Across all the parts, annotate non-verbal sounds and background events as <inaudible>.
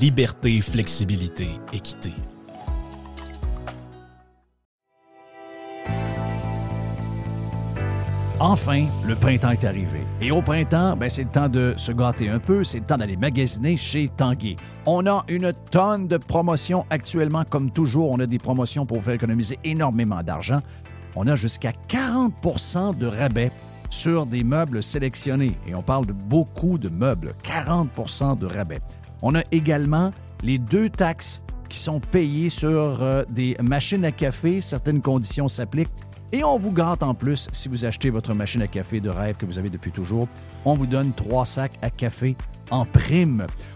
liberté, flexibilité, équité. Enfin, le printemps est arrivé. Et au printemps, ben, c'est le temps de se gâter un peu, c'est le temps d'aller magasiner chez Tanguy. On a une tonne de promotions actuellement, comme toujours, on a des promotions pour faire économiser énormément d'argent. On a jusqu'à 40% de rabais sur des meubles sélectionnés. Et on parle de beaucoup de meubles, 40% de rabais. On a également les deux taxes qui sont payées sur euh, des machines à café. Certaines conditions s'appliquent. Et on vous gâte en plus, si vous achetez votre machine à café de rêve que vous avez depuis toujours, on vous donne trois sacs à café en prime.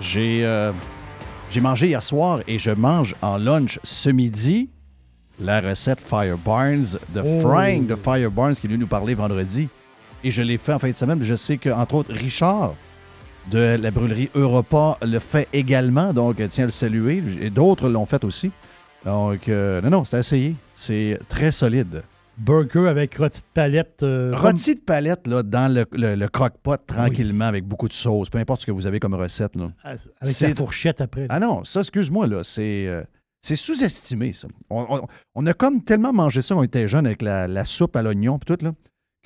J'ai euh, j'ai mangé hier soir et je mange en lunch ce midi la recette Fire Barnes de Oh. Frank de Fire Barnes qui est venu nous parler vendredi. Et je l'ai fait en fin de semaine. Je sais qu'entre autres, Richard de la brûlerie Europa le fait également. Donc, tiens à le saluer. Et d'autres l'ont fait aussi. Donc, euh, non, non, c'est à essayer. C'est très solide. Burger avec rôti de palette. euh, Rôti de palette là, dans le, le- le croque-pot tranquillement avec beaucoup de sauce. Peu importe ce que vous avez comme recette. Là. Avec C'est- la fourchette après. Ah non, ça, excuse-moi, là, c'est. euh, c'est sous-estimé, ça. On, on- on a comme tellement mangé ça quand on était jeune avec la, la soupe à l'oignon et tout, là,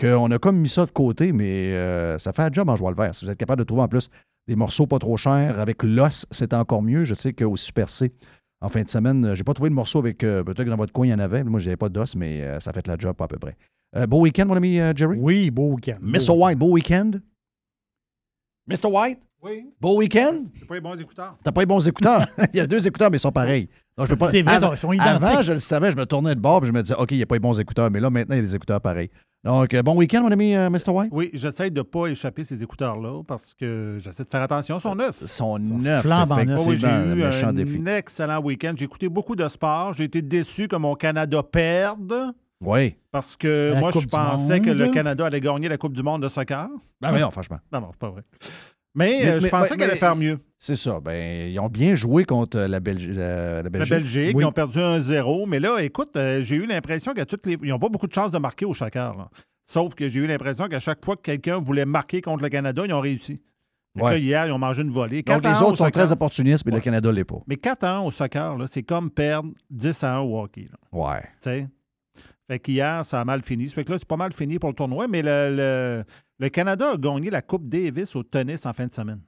qu'on a comme mis ça de côté, mais euh, ça fait un job en joie le vert. Si vous êtes capable de trouver en plus des morceaux pas trop chers, avec l'os, c'est encore mieux. Je sais qu'au Super C, en fin de semaine, euh, j'ai pas trouvé de morceau avec. euh, Peut-être que dans votre coin, il y en avait. Moi, j'avais pas d'os, mais euh, ça fait la job à peu près. Euh, beau week-end, mon ami euh, Jerry? Oui, beau week-end. Mr. White, beau week-end? Mr. White? Oui. Beau week-end? J'ai pas les bons écouteurs. T'as pas les bons écouteurs? <laughs> il y a deux écouteurs, mais ils sont pareils. Donc, je peux pas... C'est vrai, Avant- ils sont identiques. Avant, je le savais, je me tournais de bord et je me disais, OK, il n'y a pas les bons écouteurs, mais là, maintenant, il y a des écouteurs pareils. Donc, euh, bon week-end, mon ami euh, Mr. White? Oui, j'essaie de ne pas échapper ces écouteurs-là parce que j'essaie de faire attention. Ils sont neufs. Ils sont neufs, flambant neufs. Oui, effectivement. j'ai un eu un défi. excellent week-end. J'ai écouté beaucoup de sport. J'ai été déçu que mon Canada perde Oui. parce que La moi, Coupe je pensais que le. Canada allait gagner la Coupe du monde de soccer. Ben voyons, franchement. Non, non, c'est pas vrai. Mais, Mais- euh, je mais- pensais ouais, qu'elle allait faire mieux. C'est ça. Ben, ils ont bien joué contre la, Belgi- la, la La Belgique. Belgique, Oui. ils ont perdu 1-0. Mais là, écoute, euh, j'ai eu l'impression que toutes les... ils n'ont pas beaucoup de chances de marquer au là. Sauf que j'ai eu l'impression qu'à chaque fois que quelqu'un voulait marquer contre le Canada, ils ont réussi. Ouais. là, hier, ils ont mangé une volée. Donc, les autres sont très opportunistes, mais le. Canada ne l'est pas. Mais 4 ans au soccer, c'est comme perdre 10 à 1 au hockey. là. Ouais. Tu sais? Fait qu'hier, ça a mal fini. Ça fait que là, c'est pas mal fini pour le tournoi, mais le, le- le Canada a gagné la Coupe Davis au tennis en fin de semaine.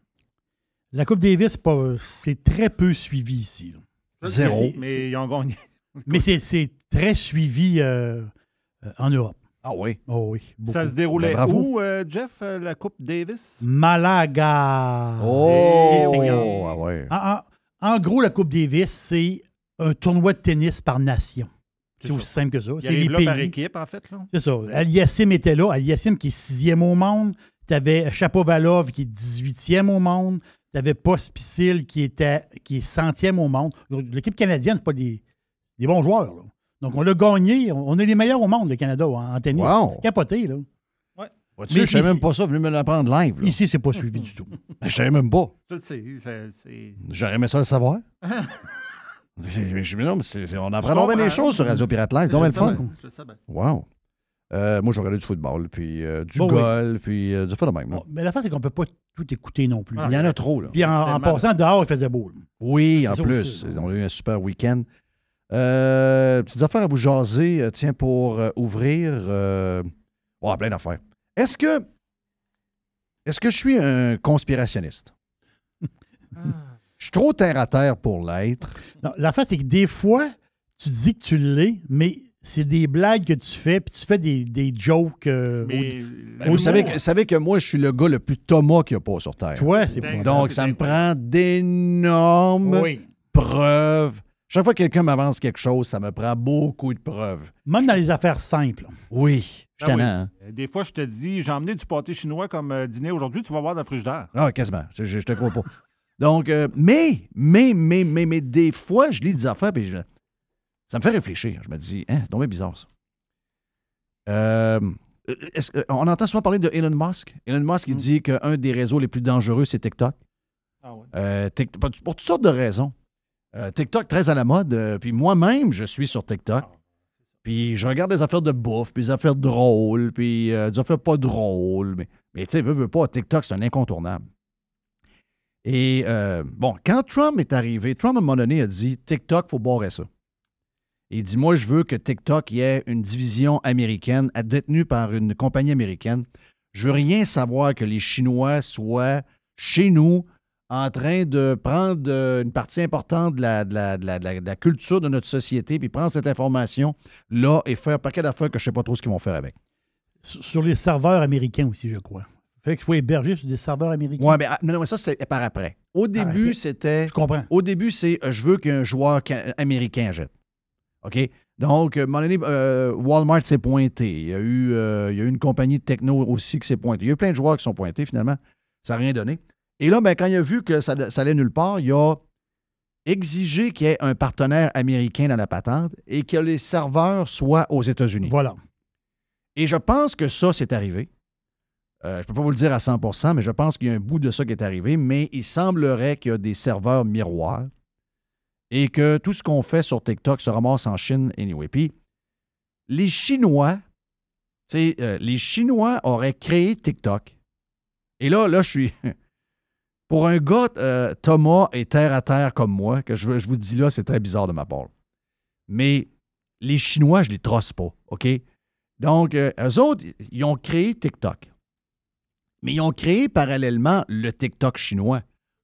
La Coupe Davis, c'est très peu suivi ici. là. Zéro. Mais ils ont gagné. <laughs> Mais c'est- très suivi euh, euh, en Europe. Ah oui. Oh oui. Ça se déroulait où, euh, Jeff, euh, la Coupe Davis? Malaga. Oh! Ah ouais. En, gros, la Coupe Davis, c'est un tournoi de tennis par nation. C'est aussi simple que ça. C'est les là par pays. équipe, en fait. C'est ça. Aliassim était là. Aliassim qui est sixième au monde. Tu avais Chapovalov qui est 18e au monde. Tu avais Pospisil qui, était, qui est centième au monde. L'équipe canadienne, c'est pas des, des bons joueurs. là. Donc, on l'a gagné. On est les meilleurs au monde, le Canada, en, en tennis. Wow. Capoté, là. Tu sais, Mais je savais ici- même pas ça, venu me l'apprendre live. là. Ici, c'est pas suivi du tout. <laughs> Je savais même pas. Sais. J'aurais aimé ça le savoir. <laughs> Je- mais non, mais on apprend bien des choses sur Radio Pirate Live. C'est le fun. je sais bien. Wow. Euh, moi, j'ai regardé du football, puis euh, du Bon, oui. golf, puis euh, du fait de même. Bon, mais la fin, c'est qu'on peut pas tout écouter non plus. Ah, Il y en a trop, là. Puis en, passant dehors, il faisait beau. là. Oui, en plus. aussi. On a eu un super week-end. Euh, petites affaires à vous jaser, tiens, pour euh, ouvrir. Euh... oh, plein d'affaires. Est-ce que. Est-ce que je suis un conspirationniste? <laughs> Je suis trop terre à terre pour l'être. Non, L'affaire, c'est que des fois, tu dis que tu l'es, mais c'est des blagues que tu fais, puis tu fais des, des jokes. euh, Mais, Ben, vous savez que, savez que moi, je suis le gars le plus Thomas qu'il n'y a pas sur Terre. au- toi, c'est pas. Donc, ça me prend d'énormes Oui. preuves. Chaque fois que quelqu'un m'avance quelque chose, ça me prend beaucoup de preuves. Même dans les affaires simples. Oui, je suis Ah oui. hein? Euh, Des fois, je te dis, j'ai emmené du pâté chinois comme euh, dîner aujourd'hui, tu vas voir dans le frigidaire. Ah, quasiment. Je, je- je te crois pas. Donc, euh, mais, mais, mais, mais, mais, des fois, je lis des affaires et ça me fait réfléchir. Je me dis, hein, c'est bizarre, ça. Euh, on entend souvent parler de Elon Musk. Elon Musk, il Mm. dit qu'un des réseaux les plus dangereux, c'est TikTok. Ah ouais. Euh, pour toutes sortes de raisons. Euh, TikTok, très à la mode. puis moi-même, je suis sur TikTok. Puis je regarde des affaires de bouffe, puis des affaires drôles, puis des affaires pas drôles. Mais, mais tu sais, veux, veux pas, TikTok, c'est un incontournable. Et bon, quand Trump est arrivé, Trump, à un moment donné, a dit TikTok, faut barrer ça. Il dit Moi, je veux que TikTok y ait une division américaine détenue par une compagnie américaine. Je veux rien savoir que les Chinois soient chez nous en train de prendre euh, une partie importante de la, de la- de la- de la- de la culture de notre société, puis prendre cette information-là et faire un paquet d'affaires que je ne sais pas trop ce qu'ils vont faire avec. Sur les serveurs américains aussi, je crois. Fait que je sois hébergé sur des serveurs américains. Oui, mais, ah, non, non, mais ça, c'était par après. Au début, c'était. Je comprends. Au début, c'est euh, je veux qu'un joueur ca- américain jette. OK? Donc, à un moment donné, euh, Walmart s'est pointé. Il y, a eu, euh, il y a eu une compagnie de techno aussi qui s'est pointée. Il y a eu plein de joueurs qui sont pointés, finalement. Ça n'a rien donné. Et là, ben, quand il a vu que ça, ça allait nulle part, il a exigé qu'il y ait un partenaire américain dans la patente et que les serveurs soient aux États-Unis. Voilà. Et je pense que ça, c'est arrivé. Euh, je ne peux pas vous le dire à 100% mais je pense qu'il y a un bout de ça qui est arrivé. Mais il semblerait qu'il y a des serveurs miroirs et que tout ce qu'on fait sur TikTok se ramasse en Chine anyway. Puis, les Chinois, tu sais, euh, les Chinois auraient créé TikTok. Et là, là, je suis. <laughs> Pour un gars, euh, Thomas est terre à terre comme moi, que je, je vous dis là, c'est très bizarre de ma part. Mais les Chinois, je les trosse pas, OK? Donc, euh, eux autres, ils ont créé TikTok. Mais ils ont créé parallèlement le TikTok chinois,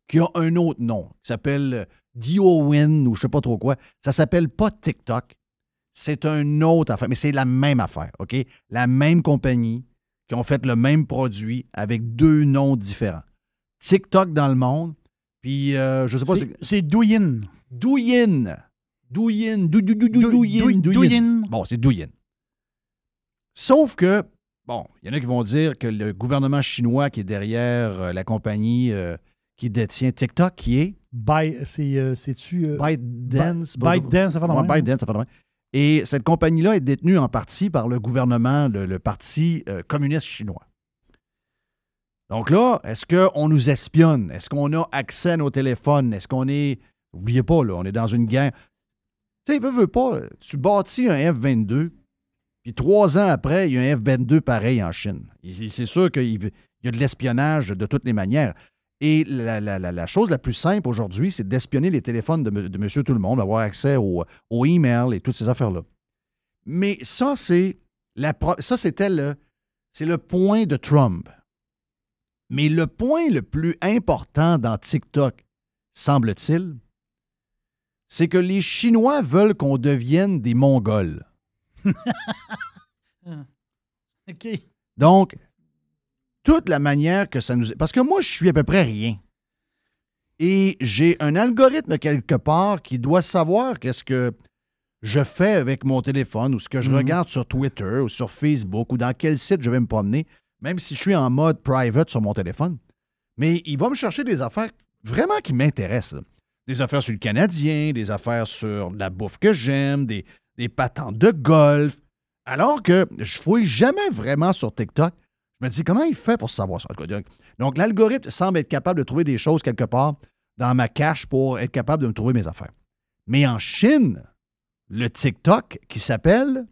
qui a un autre nom, qui s'appelle euh, DioWin ou je sais pas trop quoi. Ça s'appelle pas TikTok. C'est un autre affaire, mais c'est la même affaire, OK? La même compagnie qui ont fait le même produit avec deux noms différents. TikTok dans le monde, puis euh, je sais pas... C'est- Douyin. Douyin. Douyin. Dou, dou, dou, dou, Dou- Douyin. Dou- Douyin. Douyin. Bon, c'est Douyin. Sauf que, bon, il y en a qui vont dire que le gouvernement chinois qui est derrière euh, la compagnie euh, qui détient TikTok, qui est By- c'est, euh, C'est-tu. euh, ByteDance. By- ByteDance, ça fait de Ouais. ByteDance, ça fait. Et cette compagnie-là est détenue en partie par le gouvernement, le, le parti euh, communiste chinois. Donc là, est-ce qu'on nous espionne? Est-ce qu'on a accès à nos téléphones? Est-ce qu'on est. N'oubliez pas, là, on est dans une guerre. Tu sais, veux, veux pas, tu bâtis un F-22, puis trois ans après, il y a un F-22 pareil en Chine. C'est sûr qu'il il y a de l'espionnage de toutes les manières. Et la, la- la- la chose la plus simple aujourd'hui, c'est d'espionner les téléphones de, de monsieur tout le monde, avoir accès au, au email et toutes ces affaires-là. Mais ça, c'est la ça, c'était le, c'est le point de Trump. Mais le point le plus important dans TikTok, semble-t-il, c'est que les Chinois veulent qu'on devienne des Mongols. <laughs> OK. Donc, toute la manière que ça nous... Parce que moi, je suis à peu près rien. Et j'ai un algorithme quelque part qui doit savoir qu'est-ce que je fais avec mon téléphone ou ce que je Mhm. regarde sur Twitter ou sur Facebook ou dans quel site je vais me promener, même si je suis en mode private sur mon téléphone. Mais il va me chercher des affaires vraiment qui m'intéressent. Des affaires sur le Canadien, des affaires sur la bouffe que j'aime, des, des patentes de golf. Alors que je fouille jamais vraiment sur TikTok. Je me dis, comment il fait pour savoir ça? Donc, l'algorithme semble être capable de trouver des choses quelque part dans ma cache pour être capable de me trouver mes affaires. Mais en Chine, le TikTok qui s'appelle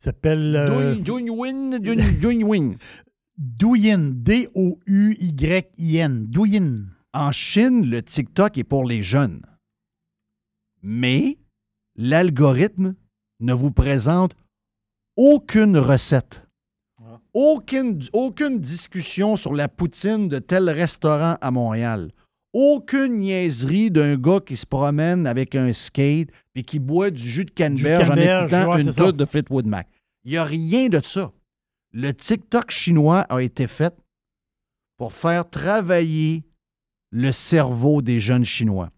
Il s'appelle euh, <laughs> Douyin, Douyin, Douyin. Douyin. D-O-U-Y-I-N. Douyin. En Chine, le TikTok est pour les jeunes. Mais l'algorithme ne vous présente aucune recette. Aucune, aucune discussion sur la poutine de tel restaurant à Montréal. Aucune niaiserie d'un gars qui se promène avec un skate et qui boit du jus de canneberge en écoutant une toute de Fleetwood Mac. Il n'y a rien de ça. Le TikTok chinois a été fait pour faire travailler le cerveau des jeunes Chinois.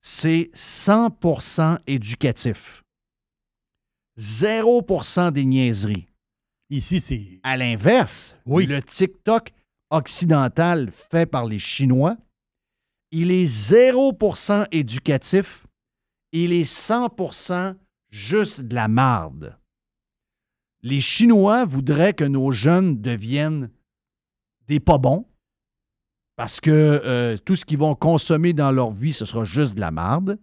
C'est 100% éducatif. 0% des niaiseries. Ici, c'est. À l'inverse, Oui. le TikTok occidental fait par les Chinois, il est 0% éducatif, il est 100% juste de la marde. Les Chinois voudraient que nos jeunes deviennent des pas bons, parce que euh, tout ce qu'ils vont consommer dans leur vie, ce sera juste de la marde,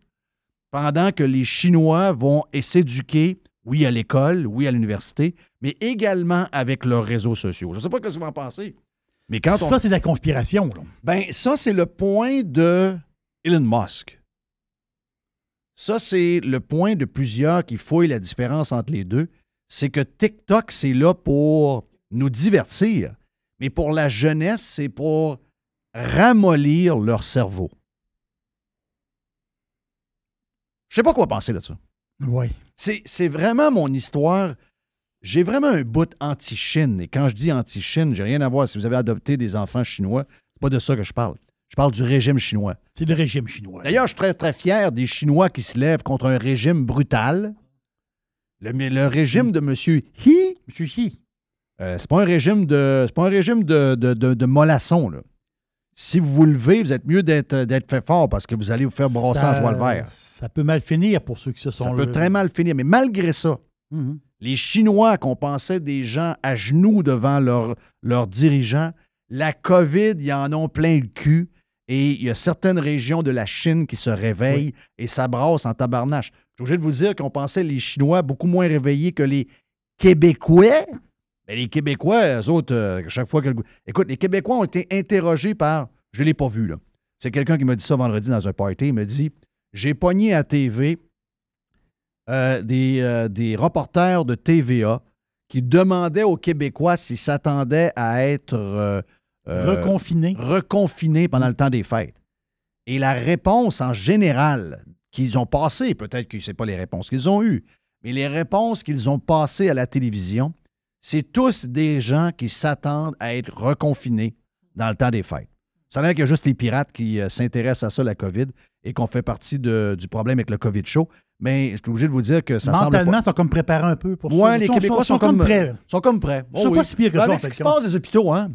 pendant que les Chinois vont s'éduquer, oui, à l'école, oui, à l'université, mais également avec leurs réseaux sociaux. Je ne sais pas ce que vous en pensez. Mais quand on Ça, c'est de la conspiration. là. ben, ça, c'est le point de Elon Musk. Ça, c'est le point de plusieurs qui fouillent la différence entre les deux. C'est que TikTok, c'est là pour nous divertir, mais pour la jeunesse, c'est pour ramollir leur cerveau. Je sais pas quoi penser de ça. Oui. C'est vraiment mon histoire. J'ai vraiment un bout anti-Chine. Et quand je dis anti-Chine, j'ai rien à voir si vous avez adopté des enfants chinois. C'est pas de ça que je parle. Je parle du régime chinois. C'est le régime chinois. D'ailleurs, je suis très, très fier des Chinois qui se lèvent contre un régime brutal. Le, mais le régime de M. He, Monsieur Xi. euh, c'est pas un régime de. C'est pas un régime de, de, de- de mollasson, là. Si vous vous levez, vous êtes mieux d'être d'être fait fort parce que vous allez vous faire brosser en joie le vert. Ça peut mal finir pour ceux qui se sont Ça peut très mal finir. Mais malgré ça, Mhm. les Chinois qu'on pensait des gens à genoux devant leurs leurs dirigeants, la COVID, ils en ont plein le cul. Et il y a certaines régions de la Chine qui se réveillent et ça brasse en tabarnache. Je suis obligé de vous dire qu'on pensait les Chinois beaucoup moins réveillés que les Québécois. Mais les Québécois, eux autres, euh, chaque fois que... Écoute, les Québécois ont été interrogés par... Je ne l'ai pas vu, là. C'est quelqu'un qui m'a dit ça vendredi dans un party. Il m'a dit, j'ai pogné à TV euh, des, euh, des reporters de TVA qui demandaient aux Québécois s'ils s'attendaient à être euh, euh, Reconfiné. reconfinés pendant le temps des fêtes. Et la réponse en général qu'ils ont passée, peut-être que ce n'est pas les réponses qu'ils ont eues, mais les réponses qu'ils ont passées à la télévision, c'est tous des gens qui s'attendent à être reconfinés dans le temps des fêtes. Ça a l'air qu'il y a juste les pirates qui euh, s'intéressent à ça, la COVID, et qu'on fait partie de- du problème avec le COVID show. Mais je suis obligé de vous dire que ça semble Mentalement, ils sont comme préparés un peu pour ça. Ouais, Ils les sont- Québécois sont, comme comme, prêts. sont comme prêts. Ils sont Oh pas oui. si pires que Ben, ça, Avec ce qui se passe des hôpitaux, hein?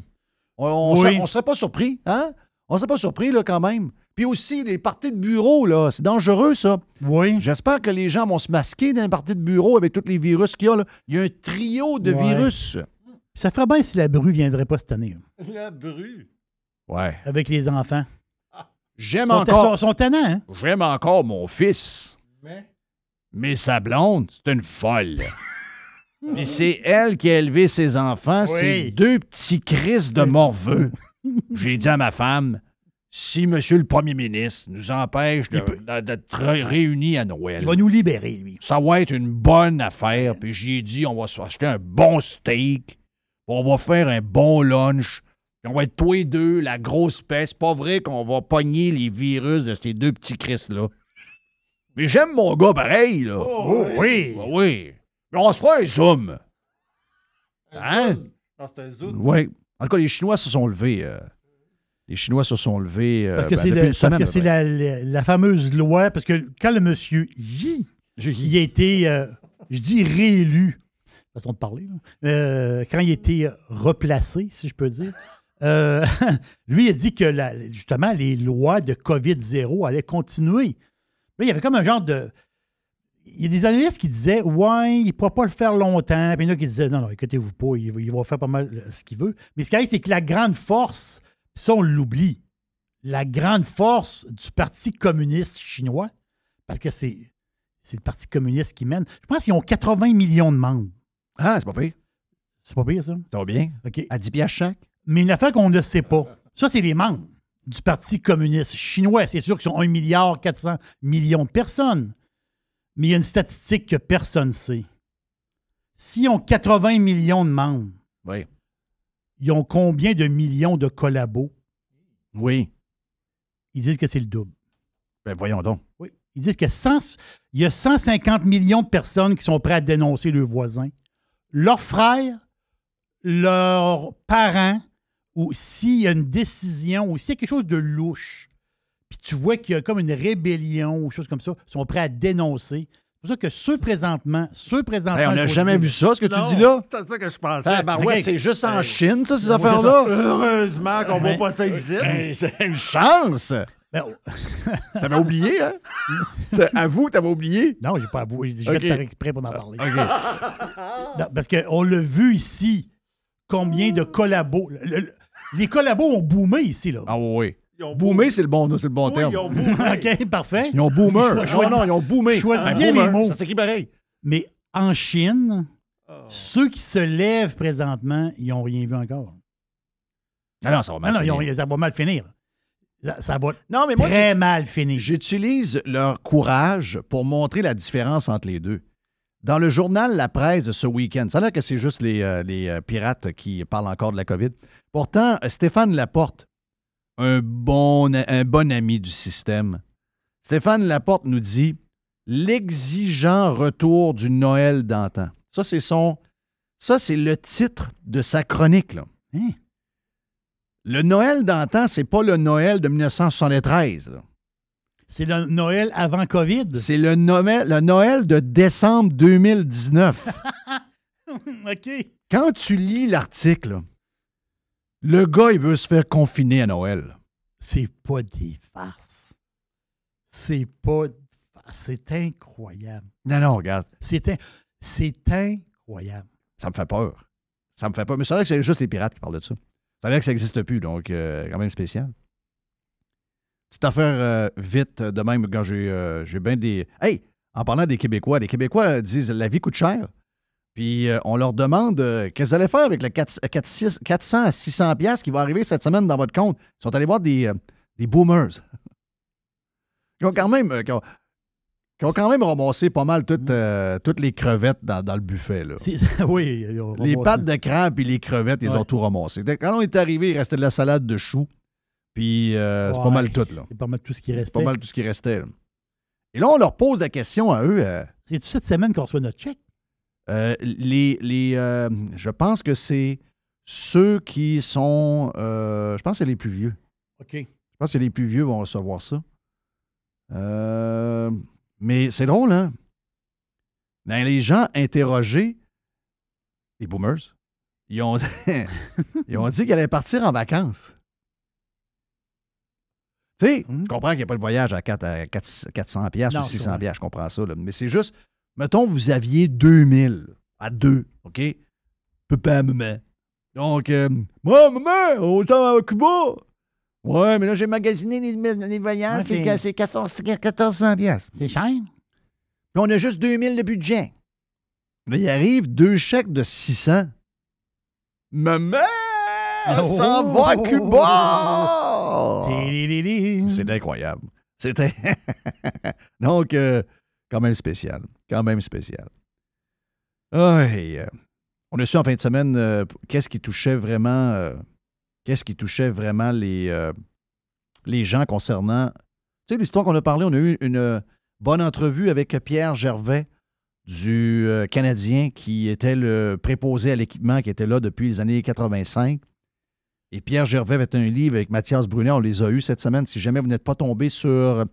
On, Oui. serait, on serait pas surpris, hein? On serait pas surpris, là, quand même. Puis aussi, les parties de bureau, là, c'est dangereux, ça. Oui. J'espère que les gens vont se masquer dans les parties de bureau avec tous les virus qu'il y a, là. Il y a un trio de Ouais. virus. Ça ferait bien si la bru viendrait pas cette année, La bru? Ouais. avec les enfants. J'aime encore, sont, sont tannants, hein? j'aime encore mon fils. Mais? Mais sa blonde, c'est une folle. <laughs> Puis c'est elle qui a élevé ses enfants, Oui. c'est deux petits cris de morveux. <laughs> J'ai dit à ma femme, si Monsieur le Premier ministre nous empêche d'être ré- réunis à Noël, Il va nous libérer, lui. ça va être une bonne affaire. Puis j'ai dit, on va se acheter un bon steak, on va faire un bon lunch, puis on va être tous les deux, la grosse peste. C'est pas vrai qu'on va pogner les virus de ces deux petits Chris-là. Mais j'aime mon gars pareil, là. Oh, oui. Ben oui. Mais on se fera un zoom? Hein? Non, c'est un zoom. Oui. En tout cas, les Chinois se sont levés. euh. Les Chinois se sont levés. euh, Parce que ben, c'est le- parce que c'est la, la- la fameuse loi, parce que quand le monsieur Yi, il a été, euh, je dis réélu, façon de parler, là, euh, quand il a été replacé, si je peux dire, euh, <laughs> lui a dit que la- justement les lois de COVID-0 allaient continuer. Là, il y avait comme un genre de. Il y a des analystes qui disaient Ouais, il ne pourra pas le faire longtemps. Puis il y en a qui disaient Non, non, écoutez-vous pas, il va, il va faire pas mal euh, ce qu'il veut. Mais ce qui arrive, c'est que la grande force, ça, on l'oublie, la grande force du Parti communiste chinois, parce que c'est, c'est le Parti communiste qui mène, je pense qu'ils ont 80 millions de membres. Ah, c'est pas pire. C'est pas pire, ça? Ça va bien. OK. À 10 piastres chaque. Mais une affaire qu'on ne sait pas, ça, c'est les membres du Parti communiste chinois. C'est sûr qu'ils sont 1 milliard 400 millions de personnes. Mais il y a une statistique que personne ne sait. S'ils ont 80 millions de membres, Oui. Ils ont combien de millions de collabos? Oui. Ils disent que c'est le double. Ben voyons donc. Oui. Ils disent que 100 il y a 150 millions de personnes qui sont prêtes à dénoncer leurs voisins, leurs frères, leurs parents, ou s'il y a une décision, ou s'il y a quelque chose de louche, puis tu vois qu'il y a comme une rébellion ou chose comme ça, sont prêts à dénoncer. C'est pour ça que ceux présentement, ceux présentement. Hey, on n'a jamais dire- vu ça, ce que tu dis là. C'est ça que je pensais. Tabarouette, Ok. c'est juste en Hey. Chine, ça, ces Ouais, affaires-là. Heureusement qu'on voit pas ça ici. Hey, c'est une chance. Ben, oh, <laughs> T'avais oublié, hein? Avoue, t'avais oublié? non, j'ai pas avoué. Je vais Ok. te faire exprès pour en parler. OK. Non, parce qu'on l'a vu ici, combien de collabos. le- le- les collabos ont boomé ici, là. Ah oui. Ils ont Boomer, c'est le bon, c'est le bon Oui, terme. ils ont boomé. <laughs> OK, parfait. Ils ont boomer. Non, choisis- non, ils ont boomé. choisis bien boomer, les mots. Ça s'écrit pareil. Mais en Chine, Oh. ceux qui se lèvent présentement, ils n'ont rien vu encore. Ah non, ça va mal non, ils finir. ont- ça va mal finir. Ça, ça va Non, mais moi, très mal finir. J'utilise leur courage pour montrer la différence entre les deux. Dans le journal La Presse de ce week-end, ça a l'air que c'est juste les, euh, les, euh, pirates qui parlent encore de la COVID. Pourtant, Stéphane Laporte, un bon, un bon ami du système, Stéphane Laporte nous dit L'exigeant retour du Noël d'antan. Ça, c'est son. Ça, c'est le titre de sa chronique. Là. Hein? Le Noël d'antan, c'est pas le Noël de 1973. là. C'est le Noël avant COVID? C'est le Noël, le Noël de décembre 2019. <laughs> OK. Quand tu lis l'article, le gars, il veut se faire confiner à Noël. C'est pas des farces. C'est pas. des farces. C'est incroyable. Non, non, regarde, C'est c'est incroyable. ça me fait peur. Ça me fait peur. Mais c'est vrai que c'est juste les pirates qui parlent de ça. Ça veut dire que ça n'existe plus, donc euh, quand même spécial. Petite affaire euh, vite de même quand j'ai euh, j'ai bien des. Hey, en parlant des Québécois, les Québécois euh, disent la vie coûte cher. Puis euh, on leur demande euh, qu'est-ce que vous allez faire avec le 4, 4, 6 400 à 600 pièces qui va arriver cette semaine dans votre compte? Ils sont allés voir des, euh, des boomers. Qui ont quand même, euh, qui ont, qui ont quand même ramassé pas mal toutes, euh, toutes les crevettes dans, dans le buffet. Là. <laughs> Oui. on va Les ça. de crabe et les crevettes, ils Ouais. ont tout ramassé. Quand on est arrivé, il restait de la salade de choux. Puis c'est pas mal tout, là. C'est pas mal tout ce qui C'est restait. pas mal tout ce qui restait. là. Et là, on leur pose la question à eux. C'est-tu cette semaine qu'on reçoit notre chèque? Euh, les, les, euh, je pense que c'est ceux qui sont. euh, je pense que c'est les plus vieux. OK. Je pense que les plus vieux vont recevoir ça. Euh, mais c'est drôle, hein? Dans les gens interrogés, les boomers, ils ont, <laughs> ils ont dit qu'ils allaient partir en vacances. Tu sais, Hmm. je comprends qu'il n'y a pas de voyage à, 4, à 4 400 pièces ou Non, je 600 comprends. pièces, je comprends ça. là. Mais c'est juste, mettons, vous aviez 2000 à deux, OK? Papa, maman. Donc, euh, moi, maman, on s'en va à Cuba. Ouais, mais là, j'ai magasiné les, les voyages, Ouais, c'est c'est- c'est 14 c'est 1400 pièces. C'est cher? Puis on a juste 2000 de budget. Là, il arrive deux chèques de 600. Maman, on s'en Oh! va à Cuba! Télélélé. C'est incroyable. C'était. <laughs> Donc, euh, quand même spécial. Quand même spécial. On a su en fin de semaine euh, qu'est-ce qui touchait vraiment. euh, qu'est-ce qui touchait vraiment les, euh, les gens concernant. Tu sais, l'histoire qu'on a parlé, on a eu une bonne entrevue avec Pierre Gervais du Canadien qui était le préposé à l'équipement qui était là depuis les années 85. Et Pierre Gervais avait un livre avec Mathias Brunet. On les a eus cette semaine. Si jamais vous n'êtes pas tombé sur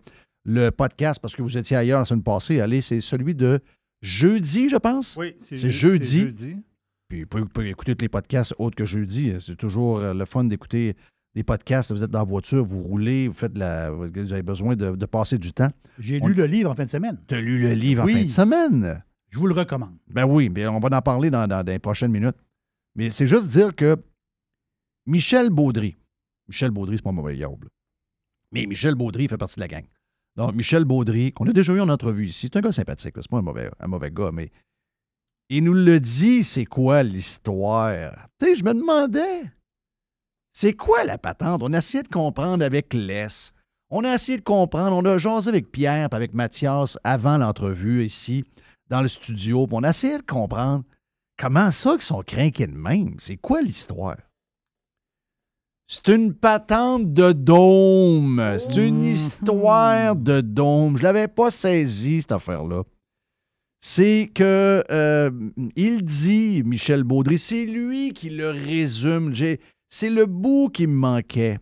le podcast parce que vous étiez ailleurs la semaine passée, allez, c'est celui de jeudi, je pense. Oui, C'est jeudi. Puis vous pouvez, vous pouvez écouter tous les podcasts autres que jeudi. C'est toujours euh, le fun d'écouter des podcasts. Vous êtes dans la voiture, vous roulez, vous faites la. Vous avez besoin de, de passer du temps. J'ai On- lu le livre en fin de semaine. Tu as lu le livre Oui. en fin de semaine? Je vous le recommande. Ben oui, mais on va en parler dans, dans- dans les prochaines minutes. Mais c'est juste dire que Michel Baudry, Michel Baudry, c'est pas un mauvais diable. Mais Michel Baudry fait partie de la gang. Donc, Michel Baudry, qu'on a déjà eu en entrevue ici, c'est un gars sympathique, c'est pas un mauvais, un mauvais gars, mais il nous le dit, c'est quoi l'histoire? Tu sais, je me demandais, c'est quoi la patente? On a essayé de comprendre avec Les. On a essayé de comprendre, on a jasé avec Pierre avec Mathias avant l'entrevue ici, dans le studio, on a essayé de comprendre comment ça qu'ils sont craqués de même. C'est quoi l'histoire? C'est une patente de dôme. C'est une histoire de dôme. Je l'avais pas saisi, cette affaire-là. C'est que euh, il dit, Michel Baudry, c'est lui qui le résume. J'ai- C'est le bout qui me manquait.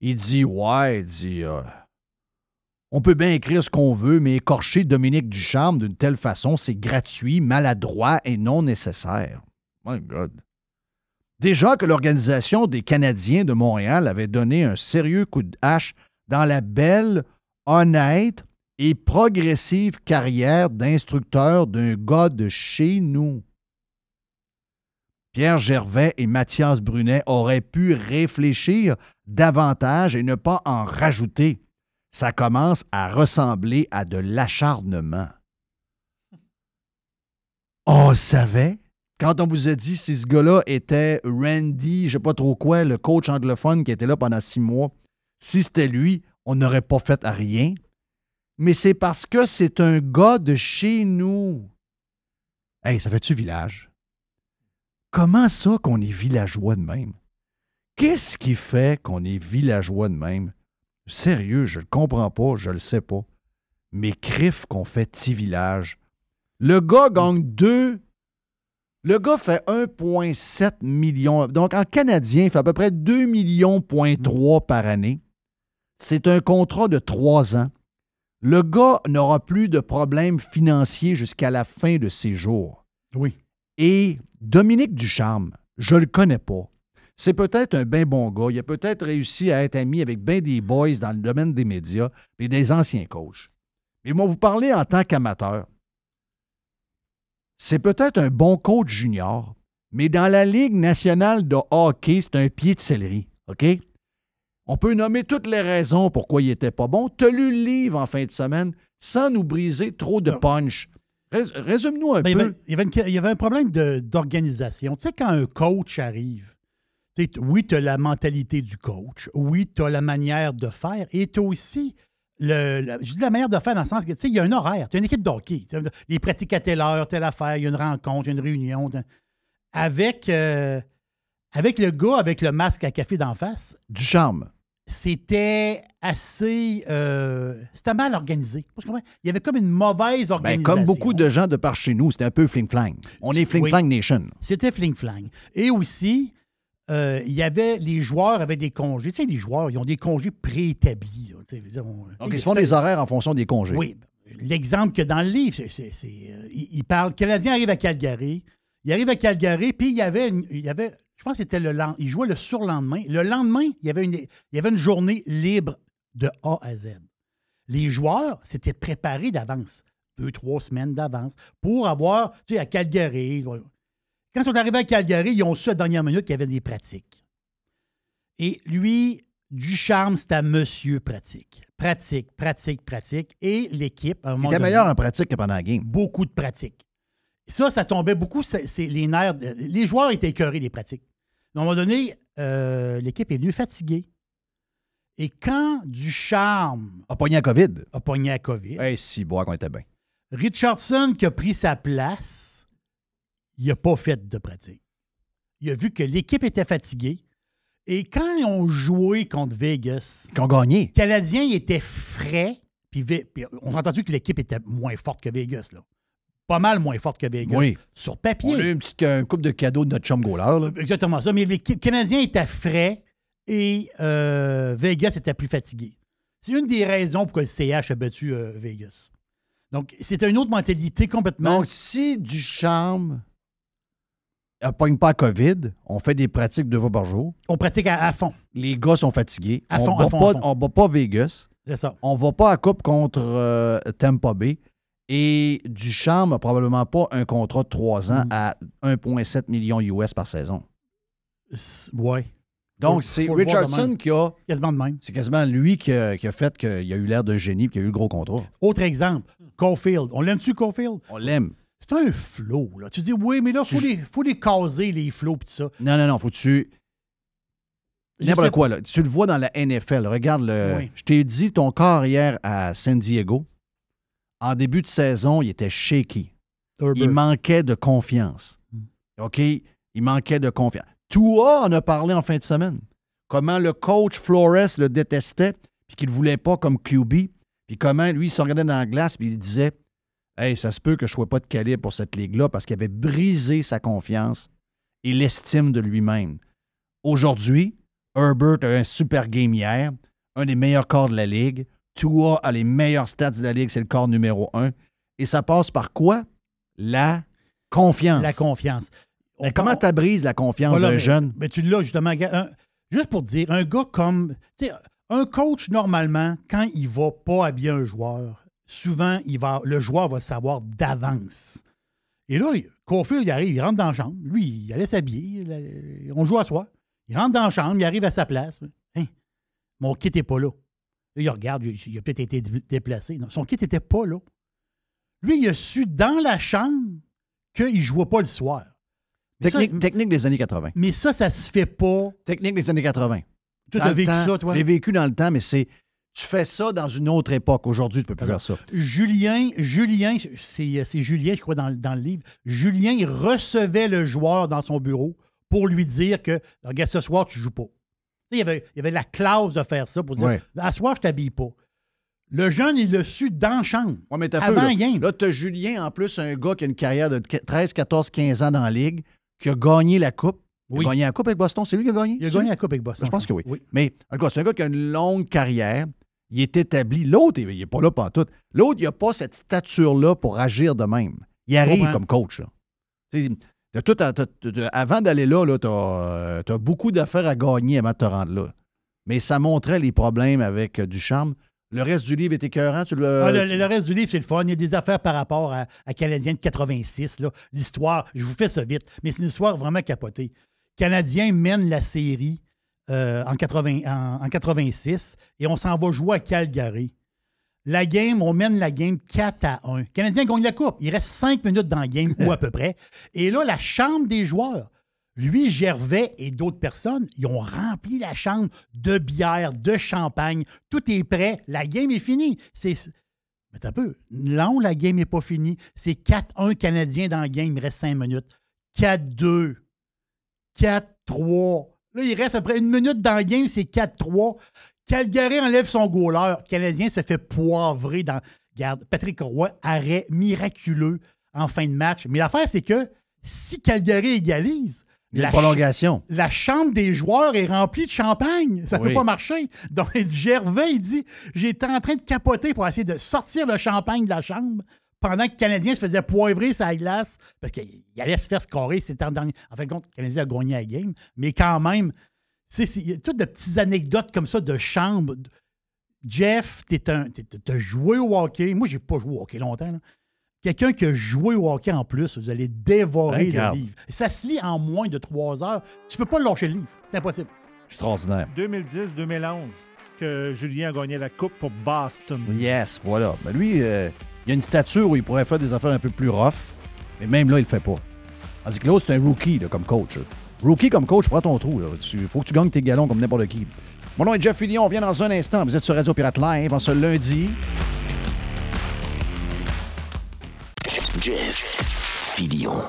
Il dit Ouais, il dit euh, On peut bien écrire ce qu'on veut, mais écorcher Dominique Ducharme d'une telle façon, c'est gratuit, maladroit et non nécessaire. My God. Déjà que l'Organisation des Canadiens de Montréal avait donné un sérieux coup de hache dans la belle, honnête et progressive carrière d'instructeur d'un gars de chez nous. Pierre Gervais et Mathias Brunet auraient pu réfléchir davantage et ne pas en rajouter. Ça commence à ressembler à de l'acharnement. On savait, quand on vous a dit si ce gars-là était Randy, je sais pas trop quoi, le coach anglophone qui était là pendant six mois, si c'était lui, on n'aurait pas fait rien. Mais c'est parce que c'est un gars de chez nous. Hey, ça fait-tu village? Comment ça qu'on est villageois de même? Qu'est-ce qui fait qu'on est villageois de même? Sérieux, je le comprends pas, je le sais pas. Mais crif qu'on fait petit village. Le gars gagne 2. Le gars fait 1,7 million. Donc, en canadien, il fait à peu près 2 millions point 3 par année. C'est un contrat de 3 ans. Le gars n'aura plus de problèmes financiers jusqu'à la fin de ses jours. Oui. Et Dominique Ducharme, je le connais pas. C'est peut-être un bien bon gars. Il a peut-être réussi à être ami avec bien des boys dans le domaine des médias et des anciens coachs. Mais moi, vous parler en tant qu'amateur. C'est peut-être un bon coach junior, mais dans la Ligue nationale de hockey, c'est un pied de céleri. OK? On peut nommer toutes les raisons pourquoi il n'était pas bon. Tu as lu le livre en fin de semaine sans nous briser trop de punch. Rés- Résume-nous un Ben, peu. il y avait il y avait un problème d'organisation. Tu sais, quand un coach arrive, oui, tu as la mentalité du coach, oui, tu as la manière de faire, et tu as aussi le, je dis la manière de faire dans le sens que, tu sais, il y a un horaire. Tu as une équipe d'hockey. Les pratiques à telle heure, telle affaire, il y a une rencontre, il y a une réunion. Avec, euh, avec le gars avec le masque à café d'en face, Du charme. c'était assez. euh, c'était mal organisé. Il y avait comme une mauvaise Ben, organisation. comme beaucoup de gens de par chez nous, c'était un peu fling-flang. On est Oui. fling-flang nation. C'était fling-flang. Et aussi, euh, il y avait les joueurs avaient des congés. Tu sais, les joueurs, ils ont des congés préétablis. là. Tu sais, je veux dire, on- Donc, ils font des horaires en fonction des congés. Oui. L'exemple que dans le livre, c'est, euh, il, il parle, le Canadien arrive à Calgary. Il arrive à Calgary, puis il y avait, une- il y avait je pense que c'était le lendemain, il jouait le surlendemain. Le lendemain, il y avait une, il y avait une journée libre de A à Z. Les joueurs s'étaient préparés d'avance, deux, trois semaines d'avance, pour avoir, tu sais, à Calgary. Quand ils sont arrivés à Calgary, ils ont su à la dernière minute qu'il y avait des pratiques. Et lui, Ducharme, c'était Monsieur Pratique. Pratique, pratique, pratique. Et l'équipe, à un Il moment était donné, meilleur en pratique que pendant la game. beaucoup de pratiques. Ça, ça tombait beaucoup, c'est les nerfs. les joueurs étaient écœurés des pratiques. À un moment donné, euh, l'équipe est venue fatiguée. Et quand Ducharme A pogné à COVID. a pogné à COVID, Hey, si, boire qu'on était bien. Richardson qui a pris sa place, il n'a pas fait de pratique. Il a vu que l'équipe était fatiguée. Et quand ils ont joué contre Vegas, ont gagné. les Canadiens ils étaient frais. Puis, Ve- puis on a entendu que l'équipe était moins forte que Vegas. Là. pas mal moins forte que Vegas. Oui. Sur On papier. a eu une petite une coupe de cadeaux de notre chum là. Exactement ça. Mais les Ca- Canadiens étaient frais et euh, Vegas était plus fatigué. C'est une des raisons pourquoi le CH a battu euh, Vegas. Donc, c'était une autre mentalité complètement. Donc, si Ducharme ne pogne pas COVID, on fait des pratiques deux fois par jour. on pratique à, à fond. Les gars sont fatigués. À on fond, bat à fond, pas, à fond. On bat pas Vegas. C'est ça. On va pas à coupe contre euh, Tampa Bay. Et Ducharme n'a probablement pas un contrat de trois ans Mm. à 1,7 million US par saison. Ouais. Donc, c'est de Richardson qui a. Quasiment de même. C'est quasiment lui qui a, qui a fait qu'il a eu l'air d'un génie et qu'il a eu le gros contrat. Autre exemple, Caulfield. On l'aime-tu, Caulfield? On l'aime. C'est un flow. Là. Tu dis, oui, mais là, il faut, les, faut les caser, les flows, pis tout ça. Non, non, non, faut que tu. N'importe quoi, là. Tu le vois dans la NFL. Regarde le. Oui. Je t'ai dit ton corps hier à San Diego. En début de saison, il était shaky. Herbert. Il manquait de confiance. Mm. OK? Il manquait de confiance. Tua en a parlé en fin de semaine. Comment le coach Flores le détestait, puis qu'il ne voulait pas comme QB, puis comment lui, il se regardait dans la glace, puis il disait Hey, ça se peut que je ne sois pas de calibre pour cette ligue-là, parce qu'il avait brisé sa confiance et l'estime de lui-même. Aujourd'hui, Herbert a un super game hier, un des meilleurs corps de la ligue. Tua a les meilleurs stats de la ligue, c'est le corps numéro un. Et ça passe par quoi? La confiance. La confiance. Mais On- comment tu brises la confiance Voilà, d'un jeune? Mais tu l'as justement. un- juste pour te dire, un gars comme. Un coach, normalement, quand il va pas habiller un joueur, souvent, il va, le joueur va le savoir d'avance. Et là, Caulfield, il arrive, il rentre dans la chambre. Lui, il allait s'habiller. il- On joue à soi. Il rentre dans la chambre, il arrive à sa place. Hein, mon kit n'est pas là. Là, il regarde, il, a peut-être été dé- déplacé. Non, son kit n'était pas là. Lui, il a su dans la chambre qu'il ne jouait pas le soir. Ça- Technique, des années 80. mais ça, ça se fait pas. Technique des années 80. Tu as vécu temps, ça, toi? Je l'ai vécu dans le temps, mais c'est. Tu fais ça dans une autre époque. Aujourd'hui, tu peux plus faire ça. Julien, Julien, c'est c'est Julien, je crois, dans, dans le livre. Julien, il recevait le joueur dans son bureau pour lui dire que, regarde, ce soir, tu joues pas. Il y, avait, il y avait la clause de faire ça pour dire, Ouais. à ce soir, je t'habille pas. Le jeune, il l'a su dans la chambre. Ouais, mais t'as Avant peu, là. game. Là, t'as Julien, en plus, un gars qui a une carrière de 13, 14, 15 ans dans la ligue, qui a gagné la Coupe. Oui. Il a gagné la Coupe avec Boston. C'est lui qui a gagné? Il a gagné la Coupe avec Boston. Je pense que oui. Oui. Mais en tout cas, c'est un gars qui a une longue carrière. Il est établi. L'autre, il n'est pas là tout. L'autre, il n'a pas cette stature-là pour agir de même. Il arrive comme coach. là. Tout à- avant d'aller là, là tu as, beaucoup d'affaires à gagner avant de te rendre là. Mais ça montrait les problèmes avec euh, Ducharme. Le reste du livre est écœurant. Tu le, Ah, le, tu- le reste du livre, c'est le fun. Il y a des affaires par rapport à, à Canadien de 86. là. L'histoire, je vous fais ça vite, mais c'est une histoire vraiment capotée. Canadien mène la série euh, en, 80 en, en 86 et on s'en va jouer à Calgary. La game, on mène la game 4 à 1. Canadien gagne la coupe. Il reste 5 minutes dans la game, ou à peu près. Et là, la chambre des joueurs, lui, Gervais et d'autres personnes, ils ont rempli la chambre de bière, de champagne. Tout est prêt. La game est finie. C'est. Mais t'as peu. Non, la game n'est pas finie. C'est 4-1 Canadien dans la game. Il reste 5 minutes. 4-2. 4-3. Là, il reste après une minute dans la game, c'est 4-3. Calgary enlève son goaler. Le Canadien se fait poivrer dans. Regarde, Patrick Roy, arrêt miraculeux en fin de match. Mais l'affaire, c'est que si Calgary égalise, la prolongation. la chambre des joueurs est remplie de champagne. Ça ne Oui. peut pas marcher. <laughs> Donc, Gervais, il dit J'étais en train de capoter pour essayer de sortir le champagne de la chambre pendant que le Canadien se faisait poivrer sa glace parce qu'il allait se faire scorer. C'était en dernier. En fin de compte, le Canadien a gagné la game. Mais quand même, c'est- il y a toutes de petites anecdotes comme ça de chambre. Jeff, t'es un- t'es- t'as joué au hockey. Moi, j'ai pas joué au hockey longtemps. là. Quelqu'un qui a joué au hockey en plus, vous allez dévorer le livre. Ça se lit en moins de trois heures. Tu peux pas lâcher le livre. C'est impossible. Extraordinaire. 2010-2011 que Julien a gagné la Coupe pour Boston. Yes, voilà. Ben lui, euh, il a une stature où il pourrait faire des affaires un peu plus rough, mais même là, il le fait pas. Tandis que l'autre, c'est un rookie là, comme coach. Rookie comme coach, prends ton trou. Il faut que tu gagnes tes galons comme n'importe qui. Mon nom est Jeff Fillion. On vient dans un instant. Vous êtes sur Radio Pirate Live en ce lundi. Jeff Filion.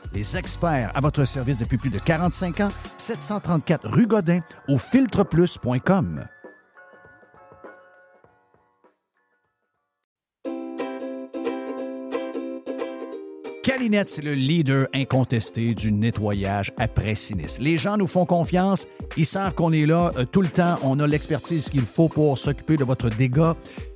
les experts à votre service depuis plus de 45 ans, 734 rue Godin au filtreplus.com. Calinette, c'est le leader incontesté du nettoyage après sinistre. Les gens nous font confiance, ils savent qu'on est là euh, tout le temps, on a l'expertise qu'il faut pour s'occuper de votre dégât.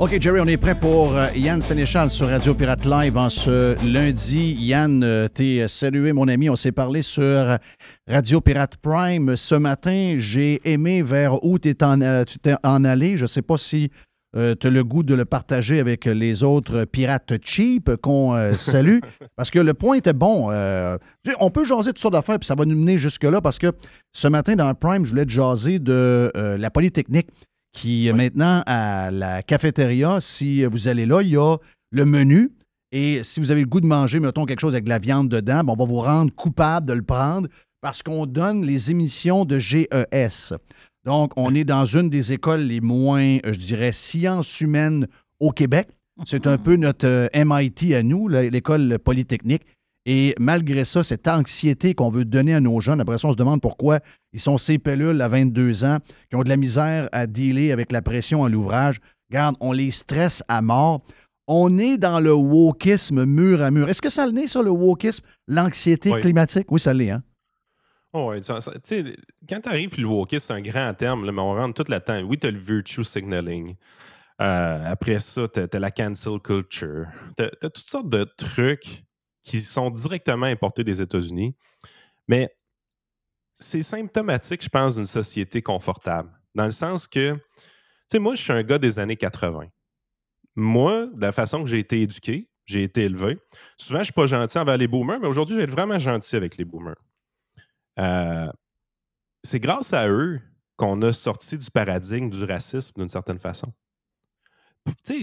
OK, Jerry, on est prêt pour euh, Yann Sénéchal sur Radio Pirate Live en ce lundi. Yann, euh, t'es salué, mon ami. On s'est parlé sur Radio Pirate Prime ce matin. J'ai aimé vers où t'es en, euh, tu t'es en allé. Je ne sais pas si euh, tu as le goût de le partager avec les autres pirates cheap qu'on euh, salue. <laughs> parce que le point était bon. Euh, on peut jaser toutes sortes d'affaires, puis ça va nous mener jusque-là, parce que ce matin, dans Prime, je voulais te jaser de euh, la Polytechnique, qui est maintenant à la cafétéria, si vous allez là, il y a le menu. Et si vous avez le goût de manger, mettons, quelque chose avec de la viande dedans, ben, on va vous rendre coupable de le prendre parce qu'on donne les émissions de GES. Donc, on est dans une des écoles les moins, euh, je dirais, sciences humaines au Québec. C'est un peu notre euh, MIT à nous, l'école polytechnique. Et malgré ça, cette anxiété qu'on veut donner à nos jeunes, après ça, on se demande pourquoi ils sont ces pellules à 22 ans, qui ont de la misère à dealer avec la pression à l'ouvrage. Regarde, on les stresse à mort. On est dans le wokisme mur à mur. Est-ce que ça l'est, ça, le wokisme, l'anxiété Oui. climatique? Oui, ça l'est, hein? Oh ouais, ça- ça- tu sais, quand tu arrives, puis le wokisme, c'est un grand terme, là, mais on rentre tout là-dedans. Oui, tu as le virtue signaling. Euh, après ça, tu as, la cancel culture. Tu as, toutes sortes de trucs qui sont directement importés des États-Unis. Mais c'est symptomatique, je pense, d'une société confortable. Dans le sens que, tu sais, moi, je suis un gars des années 80. Moi, de la façon que j'ai été éduqué, j'ai été élevé, souvent, je ne suis pas gentil envers les boomers, mais aujourd'hui, je vais être vraiment gentil avec les boomers. Euh, c'est grâce à eux qu'on a sorti du paradigme du racisme d'une certaine façon. Tu sais,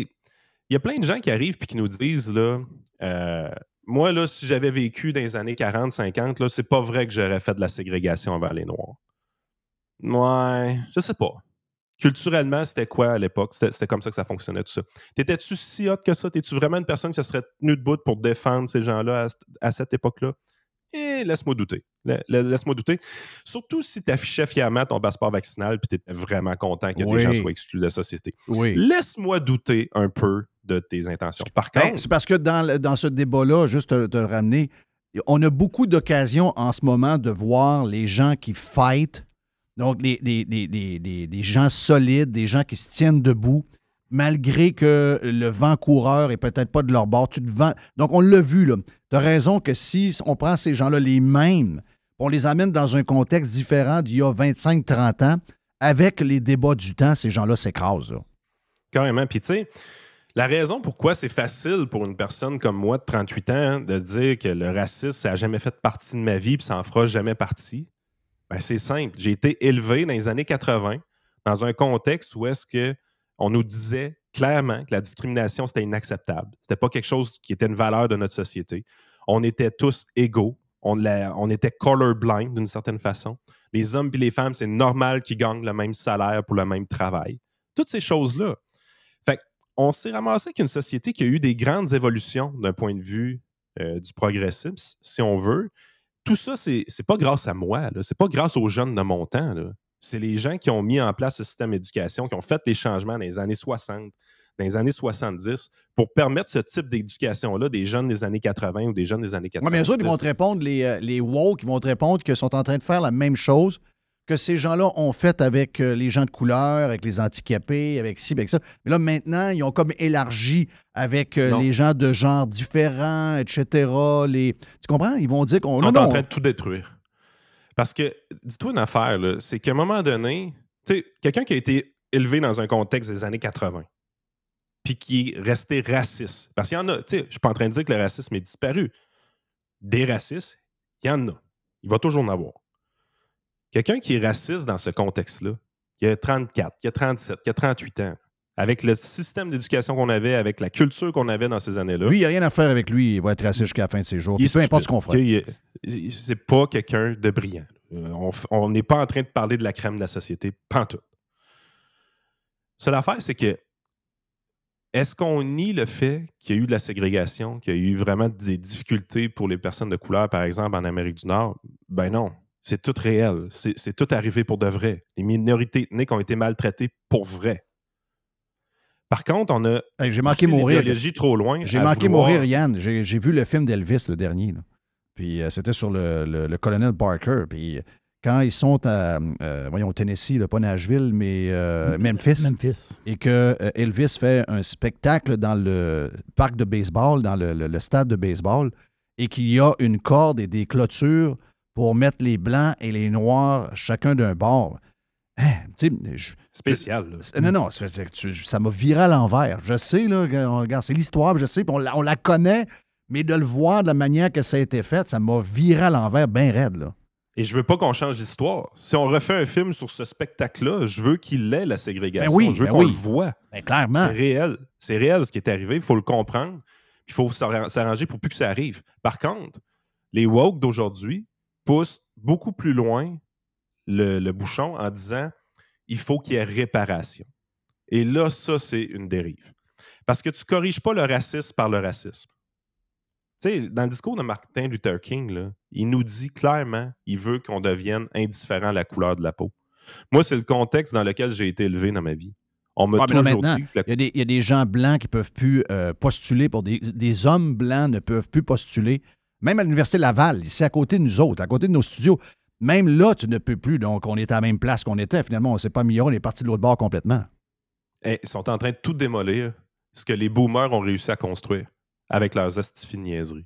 il y a plein de gens qui arrivent et qui nous disent là, euh, moi, là, si j'avais vécu dans les années 40, 50, là, c'est pas vrai que j'aurais fait de la ségrégation envers les Noirs. Ouais, je sais pas. Culturellement, c'était quoi à l'époque? C'était comme ça que ça fonctionnait, tout ça. T'étais-tu si hot que ça? T'es-tu vraiment une personne qui se serait tenue debout pour défendre ces gens-là à cette époque-là? Eh, laisse-moi douter. La- la- Laisse-moi douter. Surtout si tu affichais fièrement ton passeport vaccinal puis tu étais vraiment content que Oui. des gens soient exclus de la société. Oui. Laisse-moi douter un peu de tes intentions. Par Ben, contre, c'est parce que dans, dans ce débat-là, juste te, te ramener, on a beaucoup d'occasions en ce moment de voir les gens qui fight, donc les, les- les- les- gens solides, des gens qui se tiennent debout, malgré que le vent coureur est peut-être pas de leur bord. Tu te vends- Donc, on l'a vu, là. Tu raison que si on prend ces gens-là les mêmes, on les amène dans un contexte différent d'il y a 25-30 ans, avec les débats du temps, ces gens-là s'écrasent. Carrément. Puis, tu sais, la raison pourquoi c'est facile pour une personne comme moi de 38 ans de dire que le racisme, ça n'a jamais fait partie de ma vie puis ça en fera jamais partie, ben, c'est simple. J'ai été élevé dans les années 80 dans un contexte où est-ce que on nous disait clairement que la discrimination, c'était inacceptable. C'était pas quelque chose qui était une valeur de notre société. On était tous égaux. On, était colorblind d'une certaine façon. Les hommes et les femmes, c'est normal qu'ils gagnent le même salaire pour le même travail. Toutes ces choses-là. Fait on s'est ramassé avec une société qui a eu des grandes évolutions d'un point de vue euh, du progressisme, si on veut. Tout ça, c'est pas grâce à moi, c'est pas grâce aux jeunes de mon temps. C'est les gens qui ont mis en place ce système d'éducation, qui ont fait les changements dans les années 60, dans les années 70, pour permettre ce type d'éducation-là des jeunes des années 80 ou des jeunes des années 80. Oui, mais eux autres, ils vont te répondre, les, euh, les woke, ils vont te répondre qu'ils sont en train de faire la même chose que ces gens-là ont fait avec euh, les gens de couleur, avec les handicapés, avec ci, avec ça. Mais là, maintenant, ils ont comme élargi avec euh, Non. les gens de genre différents, etc. Les... Tu comprends? Ils vont dire qu'on... Ils sont non, en non, train de tout détruire. Parce que, dis-toi une affaire, c'est qu'à un moment donné, tu sais, quelqu'un qui a été élevé dans un contexte des années 80, puis qui est resté raciste, parce qu'il y en a, tu sais, je suis pas en train de dire que le racisme est disparu. Des racistes, il y en a. Il va toujours en avoir. Quelqu'un qui est raciste dans ce contexte-là, qui a 34, qui a 37, qui a 38 ans, avec le système d'éducation qu'on avait, avec la culture qu'on avait dans ces années-là, Lui, il n'y a rien à faire avec lui. Il va être raciste jusqu'à la fin de ses jours. il peu importe ce qu'on fera. C'est pas quelqu'un de brillant. Euh, on n'est pas en train de parler de la crème de la société, tout. Seule affaire, c'est que est-ce qu'on nie le fait qu'il y a eu de la ségrégation, qu'il y a eu vraiment des difficultés pour les personnes de couleur, par exemple, en Amérique du Nord? Ben non. C'est tout réel. C'est tout arrivé pour de vrai. Les minorités ethniques ont été maltraitées pour vrai. Par contre, on a Hey, J'ai manqué mourir. trop loin. J'ai manqué vouloir- mourir, Yann. J'ai j'ai vu le film d'Elvis, le dernier. là. Puis euh, c'était sur le, le- le colonel Parker. Puis quand ils sont à, euh, voyons, au Tennessee, là, pas Nashville, mais euh, Memphis, Memphis. et que euh, Elvis fait un spectacle dans le parc de baseball, dans le, le- le stade de baseball, et qu'il y a une corde et des clôtures pour mettre les blancs et les noirs chacun d'un bord. Hein, je- Spécial. là. Non, non, ça m'a viré à l'envers. Je sais, là, regarde, c'est l'histoire, je sais, on la, on la connaît, mais de le voir de la manière que ça a été fait, ça m'a viré à l'envers bien raide, là. Et je veux pas qu'on change l'histoire. Si on refait un film sur ce spectacle-là, je veux qu'il ait la ségrégation. Ben oui, je veux ben qu'on oui. le voit. Ben, clairement. C'est réel. C'est réel ce qui est arrivé. Il faut le comprendre. Il faut s'arra- s'arranger pour plus que ça arrive. Par contre, les woke d'aujourd'hui poussent beaucoup plus loin le, le bouchon en disant il faut qu'il y ait réparation. Et là, ça, c'est une dérive. Parce que tu ne corriges pas le racisme par le racisme. Tu sais, dans le discours de Martin Luther King, là, il nous dit clairement il veut qu'on devienne indifférent à la couleur de la peau. Moi, c'est le contexte dans lequel j'ai été élevé dans ma vie. On m'a là, toujours dit que la Il y, a des, il y a des gens blancs qui ne peuvent plus euh, postuler pour des, des hommes blancs ne peuvent plus postuler. Même à l'Université Laval, ici à côté de nous autres, à côté de nos studios, Même là, tu ne peux plus. Donc, on est à la même place qu'on était. Finalement, on ne s'est pas amélioré, on est parti de l'autre bord complètement. Eh, ils sont en train de tout démolir ce que les boomers ont réussi à construire avec leurs astifies de niaiseries.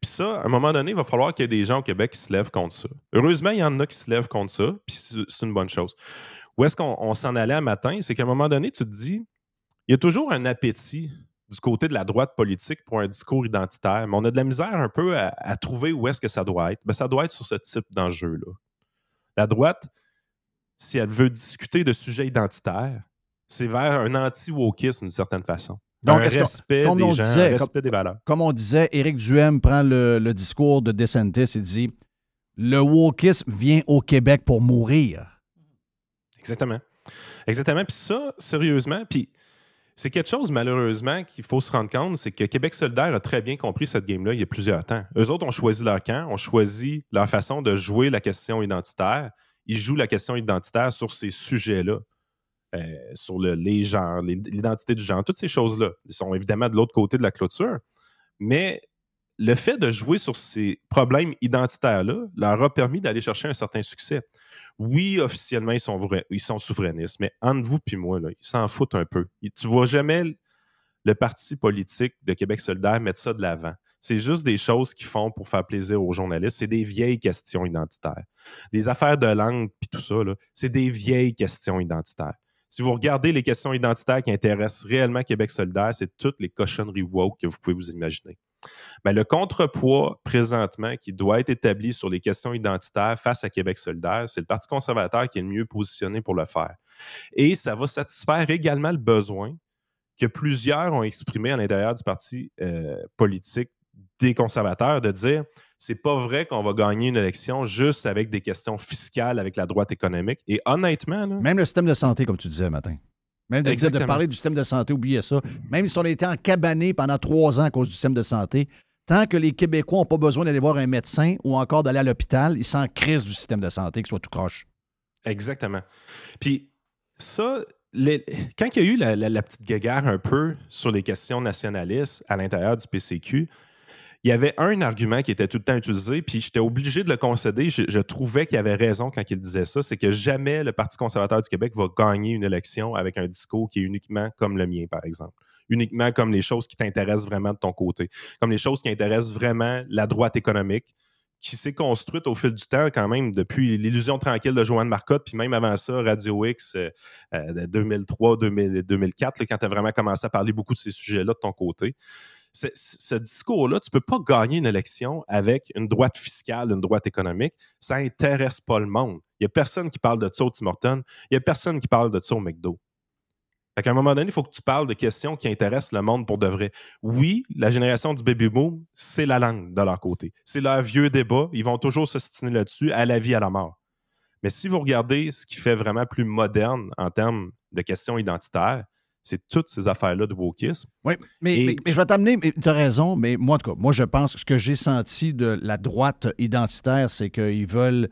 Puis ça, à un moment donné, il va falloir qu'il y ait des gens au Québec qui se lèvent contre ça. Heureusement, il y en a qui se lèvent contre ça, puis c'est une bonne chose. Où est-ce qu'on on s'en allait un matin? C'est qu'à un moment donné, tu te dis, il y a toujours un appétit du côté de la droite politique pour un discours identitaire, mais on a de la misère un peu à, à trouver où est-ce que ça doit être. Ben, ça doit être sur ce type d'enjeu-là. La droite, si elle veut discuter de sujets identitaires, c'est vers un anti-wokisme d'une certaine façon. Donc, un respect comme des on gens, disait, un comme- respect des valeurs. Comme on disait, Éric Duhem prend le, le discours de DeSantis et dit Le wokisme vient au Québec pour mourir. Exactement. Exactement. Puis ça, sérieusement, puis c'est quelque chose, malheureusement, qu'il faut se rendre compte, c'est que Québec solidaire a très bien compris cette game-là il y a plusieurs temps. Eux autres ont choisi leur camp, ont choisi leur façon de jouer la question identitaire. Ils jouent la question identitaire sur ces sujets-là. Euh, sur le, les genres, l'identité du genre, toutes ces choses-là. Ils sont évidemment de l'autre côté de la clôture. Mais le fait de jouer sur ces problèmes identitaires-là leur a permis d'aller chercher un certain succès. Oui, officiellement, ils sont, souverainistes, mais entre vous puis moi, ils s'en foutent un peu. Ils- tu vois jamais le parti politique de Québec solidaire mettre ça de l'avant. C'est juste des choses qu'ils font pour faire plaisir aux journalistes. C'est des vieilles questions identitaires. Les affaires de langue puis tout ça, c'est des vieilles questions identitaires. Si vous regardez les questions identitaires qui intéressent réellement Québec solidaire, c'est toutes les cochonneries woke que vous pouvez vous imaginer. Mais le contrepoids présentement qui doit être établi sur les questions identitaires face à Québec solidaire, c'est le Parti conservateur qui est le mieux positionné pour le faire. Et ça va satisfaire également le besoin que plusieurs ont exprimé à l'intérieur du parti euh, politique des conservateurs de dire c'est pas vrai qu'on va gagner une élection juste avec des questions fiscales avec la droite économique. Et honnêtement, Même le système de santé, comme tu disais matin. Même de, parler du système de santé, oubliez ça. Même si on a été encabané pendant trois ans à cause du système de santé, tant que les Québécois n'ont pas besoin d'aller voir un médecin ou encore d'aller à l'hôpital, ils s'en crisent du système de santé, qu'il soit tout croche. Exactement. Puis ça, les- quand il y a eu la, la- la petite guéguerre un peu sur les questions nationalistes à l'intérieur du PCQ, il y avait un argument qui était tout le temps utilisé, puis j'étais obligé de le concéder. Je, trouvais qu'il avait raison quand il disait ça, c'est que jamais le Parti conservateur du Québec va gagner une élection avec un discours qui est uniquement comme le mien, par exemple. Uniquement comme les choses qui t'intéressent vraiment de ton côté, comme les choses qui intéressent vraiment la droite économique, qui s'est construite au fil du temps quand même depuis l'illusion tranquille de Joanne Marcotte, puis même avant ça, Radio X euh, euh, de 2003, 2000, 2004, là, quand tu as vraiment commencé à parler beaucoup de ces sujets-là de ton côté. Ce discours-là, tu ne peux pas gagner une élection avec une droite fiscale, une droite économique. Ça n'intéresse pas le monde. Il n'y a personne qui parle de ça au Tim Hortons. Il n'y a personne qui parle de ça au McDo. Fait qu'à un moment donné, il faut que tu parles de questions qui intéressent le monde pour de vrai. Oui, la génération du baby boom, c'est la langue de leur côté. C'est leur vieux débat. Ils vont toujours se stiner là-dessus, à la vie, à la mort. Mais si vous regardez ce qui fait vraiment plus moderne en termes de questions identitaires, c'est toutes ces affaires-là de wokisme. Oui, mais, Et- mais- mais je vais t'amener, tu as raison, mais moi, en tout cas, moi, je pense que ce que j'ai senti de la droite identitaire, c'est qu'ils veulent.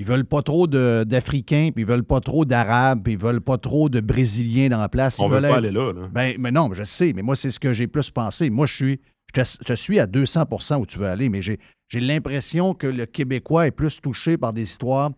Ils veulent pas trop d'Africains, puis ils veulent pas trop d'Arabes, puis ils veulent pas trop de Brésiliens dans la place. Ils On veut pas être- aller là. là. Ben, mais non, je sais, mais moi, c'est ce que j'ai plus pensé. Moi, je suis, je te, je suis à 200% où tu veux aller, mais j'ai, j'ai l'impression que le Québécois est plus touché par des histoires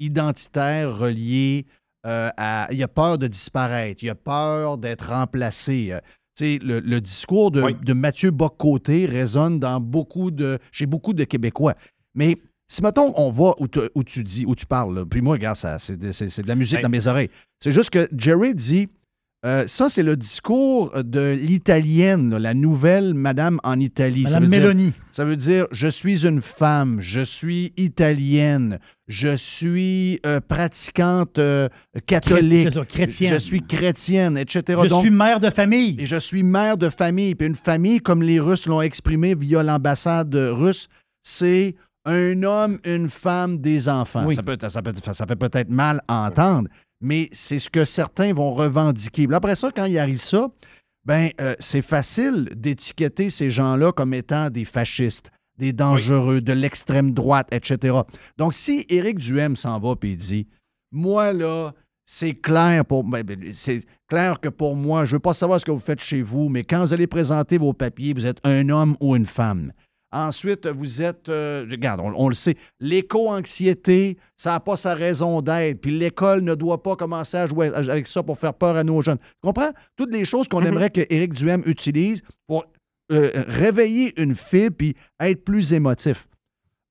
identitaires reliées euh, à. Il a peur de disparaître, il a peur d'être remplacé. Euh, tu sais, le, le discours de, Oui. de Mathieu Boccoté résonne dans beaucoup de, chez beaucoup de Québécois. Mais si, mettons, on va où, tu- où tu dis, où tu parles, là, puis moi, regarde, ça, c'est, de- c'est- c'est de la musique Hey. dans mes oreilles. C'est juste que Jerry dit euh, ça, c'est le discours de l'italienne, la nouvelle madame en Italie. ça, Madame dire, Mélanie. ça veut dire je suis une femme, je suis italienne, je suis euh, pratiquante euh, catholique, C'est ça, chrétienne. je suis chrétienne, etc. Je Donc, suis mère de famille. et je suis mère de famille. Puis une famille, comme les Russes l'ont exprimé via l'ambassade russe, c'est un homme, une femme, des enfants. Oui. Ça, peut, ça, peut- ça fait peut-être mal à entendre, mais c'est ce que certains vont revendiquer. Après ça, quand il arrive ça, ben euh, c'est facile d'étiqueter ces gens-là comme étant des fascistes, des dangereux, de l'extrême droite, etc. Donc, si Éric Duhem s'en va et dit Moi, là, c'est clair pour ben, ben, c'est clair que pour moi, je ne veux pas savoir ce que vous faites chez vous, mais quand vous allez présenter vos papiers, vous êtes un homme ou une femme. Ensuite, vous êtes, euh, regarde, on, on le sait, l'éco-anxiété, ça n'a pas sa raison d'être. Puis l'école ne doit pas commencer à jouer avec ça pour faire peur à nos jeunes. Tu comprends? Toutes les choses qu'on Mhm. aimerait que Éric Duhem utilise pour euh, réveiller une fibre puis être plus émotif.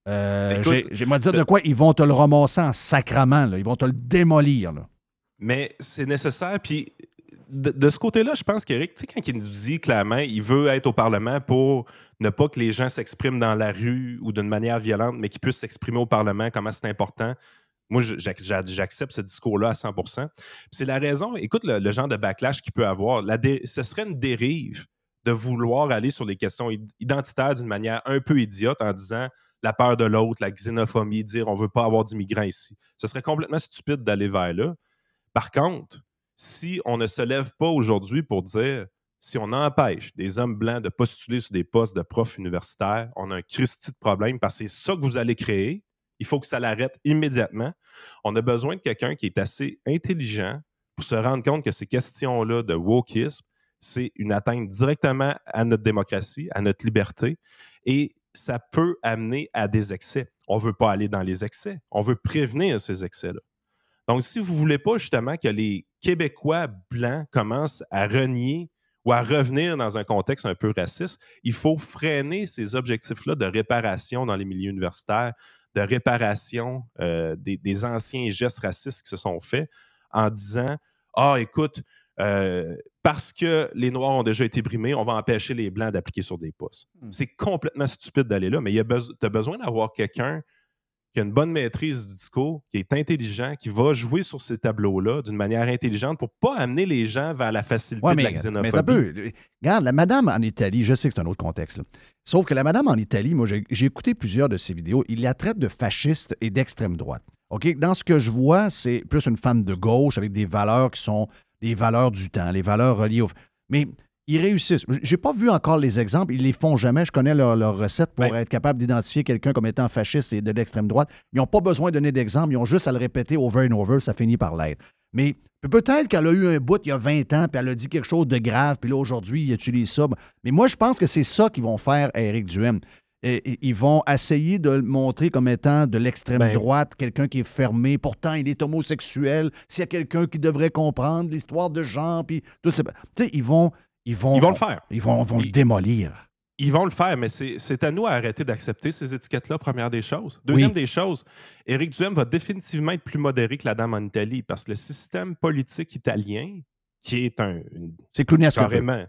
Euh, j'ai- J'aimerais dire de quoi ils vont te le ramasser en sacrament. là. Ils vont te le démolir. Là. Mais c'est nécessaire. Puis de, de ce côté-là, je pense qu'Éric, tu sais, quand il nous dit clairement il veut être au Parlement pour ne pas que les gens s'expriment dans la rue ou d'une manière violente, mais qu'ils puissent s'exprimer au Parlement, comment c'est important. Moi, j'accepte ce discours-là à 100 Puis C'est la raison, écoute le, genre de backlash qu'il peut avoir. Ce serait une dérive de vouloir aller sur les questions id- identitaires d'une manière un peu idiote en disant la peur de l'autre, la xénophobie, dire on veut pas avoir d'immigrants ici. Ce serait complètement stupide d'aller vers là. Par contre, si on ne se lève pas aujourd'hui pour dire si on empêche des hommes blancs de postuler sur des postes de profs universitaires, on a un Christi de problème parce que c'est ça que vous allez créer. Il faut que ça l'arrête immédiatement. On a besoin de quelqu'un qui est assez intelligent pour se rendre compte que ces questions-là de wokisme, c'est une atteinte directement à notre démocratie, à notre liberté, et ça peut amener à des excès. On ne veut pas aller dans les excès. On veut prévenir ces excès-là. Donc, si vous ne voulez pas justement que les Québécois blancs commencent à renier ou à revenir dans un contexte un peu raciste, il faut freiner ces objectifs-là de réparation dans les milieux universitaires, de réparation euh, des, des anciens gestes racistes qui se sont faits en disant Ah, écoute, euh, parce que les Noirs ont déjà été brimés, on va empêcher les Blancs d'appliquer sur des postes. C'est complètement stupide d'aller là, mais tu as besoin d'avoir quelqu'un qui a une bonne maîtrise du discours, qui est intelligent, qui va jouer sur ces tableaux-là d'une manière intelligente pour pas amener les gens vers la facilité Ouais, de mais, la mais xénophobie. t'as peu. Regarde, la madame en Italie, je sais que c'est un autre contexte. là. Sauf que la madame en Italie, moi, j'ai j'ai écouté plusieurs de ses vidéos. Il la traite de fasciste et d'extrême droite. OK? Dans ce que je vois, c'est plus une femme de gauche avec des valeurs qui sont les valeurs du temps, les valeurs reliées au. Mais ils réussissent. J'ai pas vu encore les exemples. Ils les font jamais. Je connais leur, leur recette pour être capable d'identifier quelqu'un comme étant fasciste et de l'extrême droite. Ils n'ont pas besoin de donner d'exemple. Ils ont juste à le répéter over and over. Ça finit par l'être. Mais peut-être qu'elle a eu un bout il y a 20 ans, puis elle a dit quelque chose de grave, puis là, aujourd'hui, il utilise ça. Mais moi, je pense que c'est ça qu'ils vont faire à Éric Duhem. Et- et- ils vont essayer de le montrer comme étant de l'extrême Ben- droite, quelqu'un qui est fermé, pourtant il est homosexuel. S'il y a quelqu'un qui devrait comprendre l'histoire de genre, puis tout ça. Tu sais, ils vont, ils vont. Ils vont le faire. Ils vont, vont le démolir. Ils vont le faire, mais c'est à nous à arrêter d'accepter ces étiquettes-là, première des choses. Deuxième Oui. des choses, Éric Duhem va définitivement être plus modéré que la dame en Italie parce que le système politique italien, qui est un. C'est. Carrément.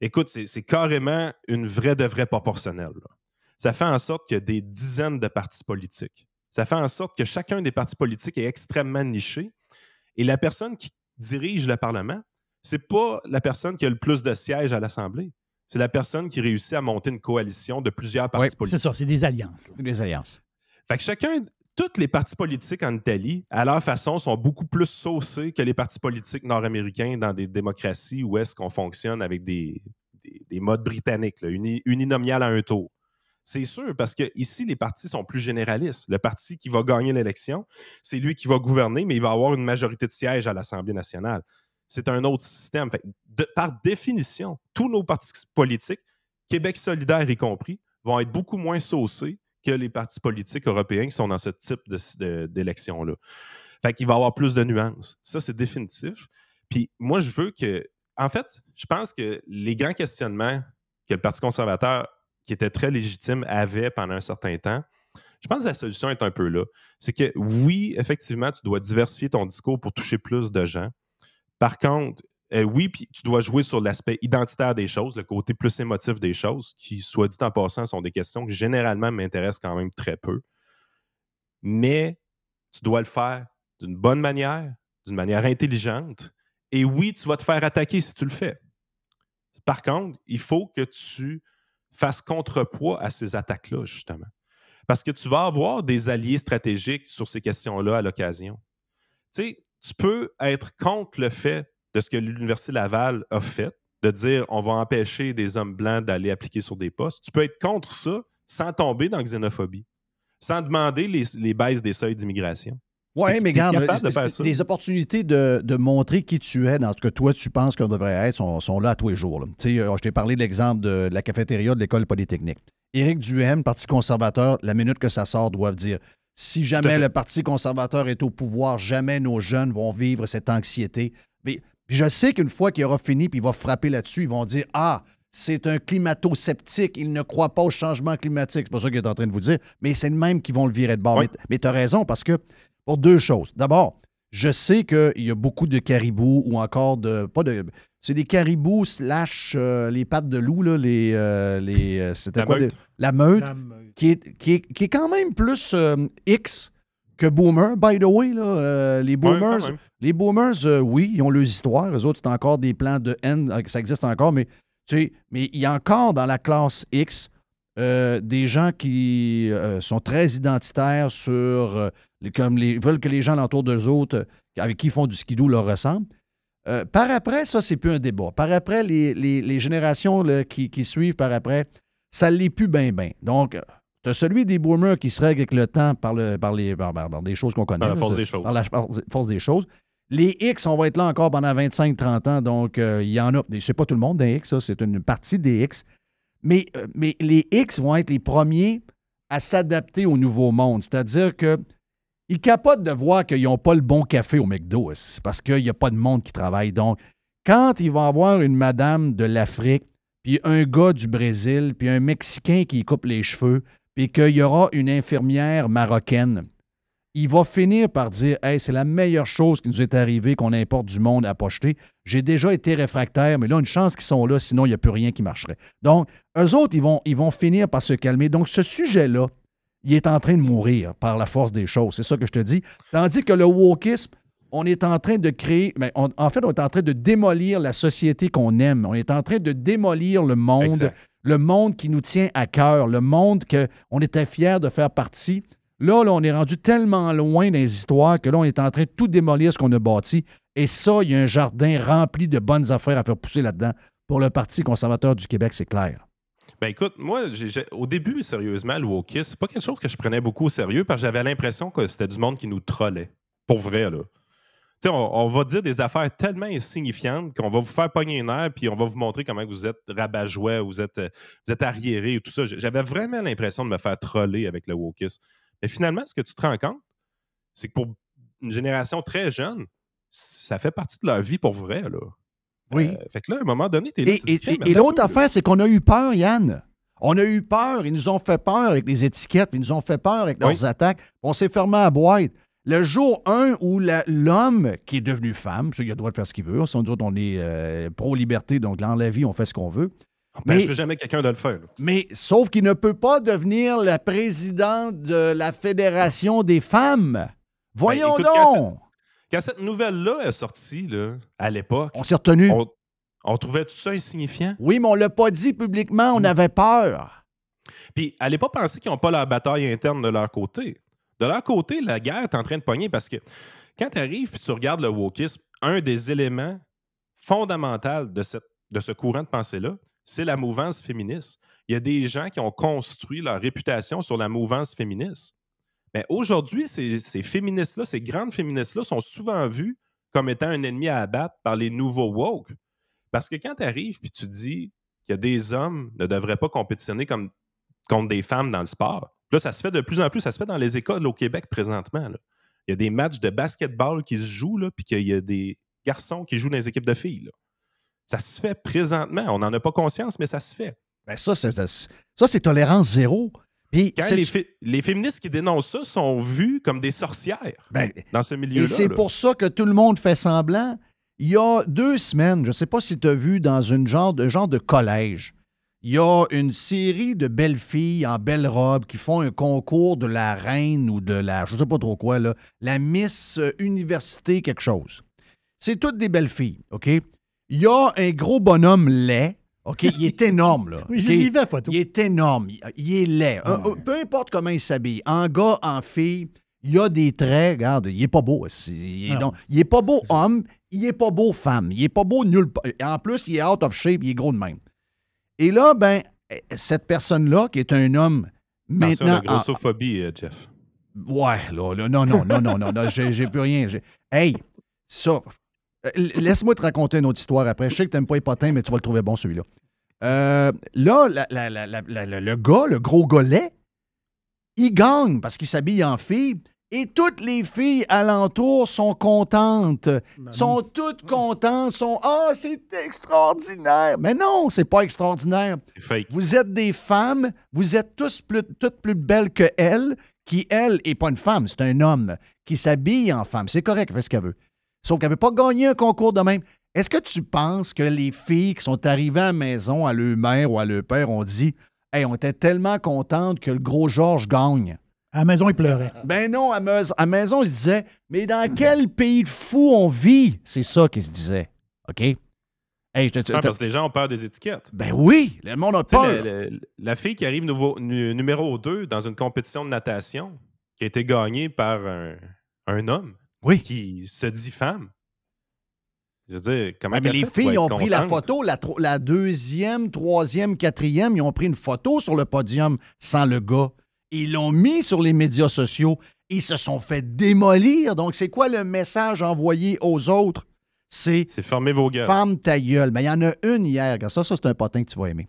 Écoute, c'est c'est carrément une vraie de vraie proportionnelle. là. Ça fait en sorte qu'il y a des dizaines de partis politiques. Ça fait en sorte que chacun des partis politiques est extrêmement niché. Et la personne qui dirige le Parlement, c'est pas la personne qui a le plus de sièges à l'Assemblée. C'est la personne qui réussit à monter une coalition de plusieurs partis C'est politiques. ça, c'est des alliances. là. Des alliances. Fait que chacun, tous les partis politiques en Italie, à leur façon, sont beaucoup plus saucés que les partis politiques nord-américains dans des démocraties où est-ce qu'on fonctionne avec des, des- des modes britanniques, là, uni- uninominal à un tour. C'est sûr, parce que ici, les partis sont plus généralistes. Le parti qui va gagner l'élection, c'est lui qui va gouverner, mais il va avoir une majorité de sièges à l'Assemblée nationale. C'est un autre système. Par définition, tous nos partis politiques, Québec solidaire y compris, vont être beaucoup moins saucés que les partis politiques européens qui sont dans ce type d'élection-là. Fait qu'il va y avoir plus de nuances. Ça, c'est définitif. Puis moi, je veux que. En fait, je pense que les grands questionnements que le Parti conservateur, qui était très légitime, avait pendant un certain temps, je pense que la solution est un peu là. C'est que oui, effectivement, tu dois diversifier ton discours pour toucher plus de gens. Par contre, euh, oui, tu dois jouer sur l'aspect identitaire des choses, le côté plus émotif des choses, qui, soit dit en passant, sont des questions qui généralement m'intéressent quand même très peu. Mais tu dois le faire d'une bonne manière, d'une manière intelligente. Et oui, tu vas te faire attaquer si tu le fais. Par contre, il faut que tu fasses contrepoids à ces attaques-là, justement. Parce que tu vas avoir des alliés stratégiques sur ces questions-là à l'occasion. Tu sais, tu peux être contre le fait de ce que l'Université Laval a fait, de dire on va empêcher des hommes blancs d'aller appliquer sur des postes. Tu peux être contre ça sans tomber dans la xénophobie, sans demander les, les baisses des seuils d'immigration. Oui, mais regarde, les- opportunités de, de montrer qui tu es dans ce que toi tu penses qu'on devrait être sont, sont là à tous les jours. là. Tu sais, euh, je t'ai parlé de l'exemple de, la cafétéria de l'école polytechnique. Éric Duhem, Parti conservateur, la minute que ça sort, doivent dire si jamais le Parti conservateur est au pouvoir, jamais nos jeunes vont vivre cette anxiété. Mais puis je sais qu'une fois qu'il aura fini, puis il va frapper là-dessus, ils vont dire Ah, c'est un climato-sceptique, il ne croit pas au changement climatique. C'est pas ça qu'il est en train de vous dire, mais c'est le même qui vont le virer de bord. Oui. Mais tu as raison, parce que pour deux choses. D'abord, je sais qu'il y a beaucoup de caribous ou encore de. Pas de. C'est des caribous slash euh, les pattes de loup, là, les. euh, les euh, c'était La quoi? meute. des- la meute La meute. qui est, qui, est, qui est quand même plus euh, X que Boomer, by the way. Là. Euh, les Boomers, les boomers euh, oui, ils ont leurs histoires. Eux autres, c'est encore des plans de haine, euh, ça existe encore, mais, tu sais, mais il y a encore dans la classe X euh, des gens qui euh, sont très identitaires sur. euh, les, comme les, veulent que les gens autour d'eux autres, avec qui ils font du skidoo, leur ressemblent. Euh, par après, ça, c'est plus un débat. Par après, les, les- les générations là, qui, qui suivent par après, ça ne l'est plus bien, bien. Donc, tu as celui des boomers qui se règle avec le temps par, le, par, les, par, par- des choses qu'on connaît. Par la force des choses. Par la par- force des choses. Les X, on va être là encore pendant 25-30 ans. Donc, euh, il y en a. C'est pas tout le monde des X, ça. C'est une partie des X. Mais, euh, mais les X vont être les premiers à s'adapter au nouveau monde. C'est-à-dire que ils capotent de voir qu'ils n'ont pas le bon café au McDo. Parce qu'il n'y a pas de monde qui travaille. Donc, quand ils vont avoir une madame de l'Afrique, puis un gars du Brésil, puis un Mexicain qui coupe les cheveux, puis qu'il y aura une infirmière marocaine, il va finir par dire Hey, c'est la meilleure chose qui nous est arrivée qu'on importe du monde à pocheter. J'ai déjà été réfractaire, mais là, une chance qu'ils sont là, sinon il n'y a plus rien qui marcherait. Donc, eux autres, ils vont, ils vont finir par se calmer. Donc, ce sujet-là, il est en train de mourir par la force des choses. C'est ça que je te dis. Tandis que le wokisme, on est en train de créer, mais on- en fait, on est en train de démolir la société qu'on aime. On est en train de démolir le monde, Exact. le monde qui nous tient à cœur, le monde qu'on était fiers de faire partie. Là, là, on est rendu tellement loin dans les histoires que là, on est en train de tout démolir ce qu'on a bâti. Et ça, il y a un jardin rempli de bonnes affaires à faire pousser là-dedans. Pour le Parti conservateur du Québec, c'est clair. Ben écoute, moi, au début, sérieusement, le wokisme, c'est pas quelque chose que je prenais beaucoup au sérieux parce que j'avais l'impression que c'était du monde qui nous trollait. Pour vrai, là. Tu sais, on, va dire des affaires tellement insignifiantes qu'on va vous faire pogner un air puis on va vous montrer comment vous êtes rabat-joie, vous êtes, euh, vous êtes arriéré et tout ça. J'avais vraiment l'impression de me faire troller avec le wokisme. Mais finalement, ce que tu te rends compte, c'est que pour une génération très jeune, ça fait partie de leur vie pour vrai, là. Oui. Euh, fait que là, à un moment donné, t'es là, Et, l'autre affaire, c'est qu'on a eu peur, Yann. On a eu peur. Ils nous ont fait peur avec les étiquettes. Ils nous ont fait peur avec leurs Oui. attaques. On s'est fermé à boîte. Le jour 1 où l'homme qui est devenu femme, il a le droit de faire ce qu'il veut. Si on dit on est euh, pro-liberté, donc dans la vie, on fait ce qu'on veut. On Mais- n'empêcherait jamais quelqu'un de le faire. là. Mais sauf qu'il ne peut pas devenir la présidente de la Fédération des femmes. Voyons Ben, écoute, quand donc! Quand cette nouvelle-là est sortie, là, à l'époque, On s'est retenu. on, on trouvait tout ça insignifiant? Oui, mais on ne l'a pas dit publiquement. On avait peur. Puis, allez pas penser qu'ils n'ont pas leur bataille interne de leur côté. De leur côté, la guerre est en train de pogner parce que quand tu arrives et tu regardes le wokisme, un des éléments fondamentaux de, cette, de ce courant de pensée-là, c'est la mouvance féministe. Il y a des gens qui ont construit leur réputation sur la mouvance féministe. Mais aujourd'hui, ces, féministes-là, ces grandes féministes-là, sont souvent vues comme étant un ennemi à abattre par les nouveaux woke. Parce que quand tu arrives et tu dis a des hommes ne devraient pas compétitionner contre des femmes dans le sport, là, ça se fait de plus en plus, ça se fait dans les écoles au Québec présentement. Il y a des matchs de basketball qui se jouent, là, puis qu'il y a des garçons qui jouent dans les équipes de filles. Ça se fait présentement. On n'en a pas conscience, mais ça se fait. Ben ça, ça, c'est tolérance zéro. Puis, Quand c'est- les, fé- les féministes qui dénoncent ça sont vus comme des sorcières ben, dans ce milieu-là. Et c'est pour ça que tout le monde fait semblant. Il y a deux semaines, je ne sais pas si tu as vu dans une genre de, genre de collège, il y a une série de belles filles en belles robes qui font un concours de la reine ou de la, je ne sais pas trop quoi, là, la Miss euh, Université quelque chose. C'est toutes des belles filles, OK? Il y a un gros bonhomme laid, OK? Il est énorme, là. <laughs> Oui, je OK? l'ai vu la photo. Il est énorme. Il, il est laid. Un- peu importe comment il s'habille, en gars, en fille, il y a des traits. Regarde, il est pas beau. c'est- Il est, Ah. non, il est pas beau homme, il est pas beau femme. Il est pas beau nulle part. En plus, il est out of shape, il est gros de même. Et là, ben, cette personne-là, qui est un homme Attention, maintenant. la grossophobie, euh, Jeff. Ouais, là, là, non, non, non, non, non, non, j'ai j'ai plus rien. Hey, ça, laisse-moi te raconter une autre histoire après. Je sais que t'aimes pas les potins, mais tu vas le trouver bon, celui-là. Euh, là, la- la- la- la- la- la- le gars, le gros golet, il gagne parce qu'il s'habille en fille. Et toutes les filles alentour sont contentes. sont toutes contentes. Sont Ah, c'est extraordinaire. Mais non, c'est pas extraordinaire. Fake. Vous êtes des femmes, vous êtes tous plus, toutes plus belles que elle, qui, elle, n'est pas une femme, c'est un homme qui s'habille en femme. C'est correct, fait ce qu'elle veut. Sauf qu'elle ne veut pas gagner un concours de même. Est-ce que tu penses que les filles qui sont arrivées à la maison, à leur mère ou à leur père, ont dit Hey, on était tellement contentes que le gros Georges gagne? À la maison, il pleurait. Ben non, à, à maison, ils se disaient Mais dans quel pays de fou on vit? C'est ça qu'ils se disaient. OK? Hey, je te- Ah, parce que les gens ont peur des étiquettes. ben oui, le monde a peur. la, la- la fille qui arrive nouveau- nu- numéro 2 dans une compétition de natation qui a été gagnée par un, un homme Oui. qui se dit femme. Je veux dire, comment Ouais, mais les fait filles ont pris la photo, la, deuxième, troisième, quatrième, ils ont pris une photo sur le podium sans le gars. Ils l'ont mis sur les médias sociaux. Ils se sont fait démolir. Donc, c'est quoi le message envoyé aux autres? C'est C'est fermez vos gueules. Ferme ta gueule. Mais il y en a une hier. Regarde Ça, ça c'est un potin que tu vas aimer.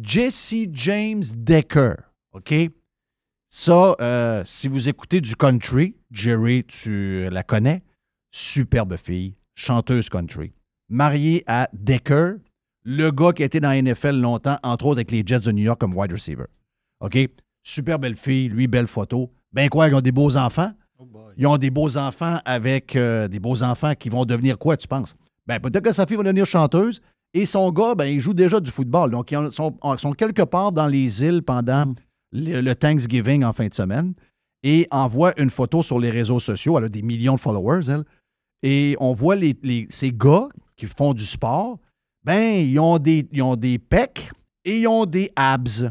Jesse James Decker. OK? Ça, euh, si vous écoutez du country, Jerry, tu la connais. Superbe fille, chanteuse country. Mariée à Decker, le gars qui a été dans la NFL longtemps, entre autres avec les Jets de New York comme wide receiver. OK? Super belle fille, lui, belle photo. Ben quoi, ils ont des beaux enfants? Ils ont des beaux enfants avec euh, des beaux enfants qui vont devenir quoi, tu penses? Ben, peut-être que sa fille va devenir chanteuse et son gars, ben, il joue déjà du football. Donc, ils sont, quelque part dans les îles pendant le, le Thanksgiving en fin de semaine et envoie une photo sur les réseaux sociaux. Elle a des millions de followers, elle. Et on voit les, les- ces gars qui font du sport, ben, ils ont des, ils ont des pecs et ils ont des abs.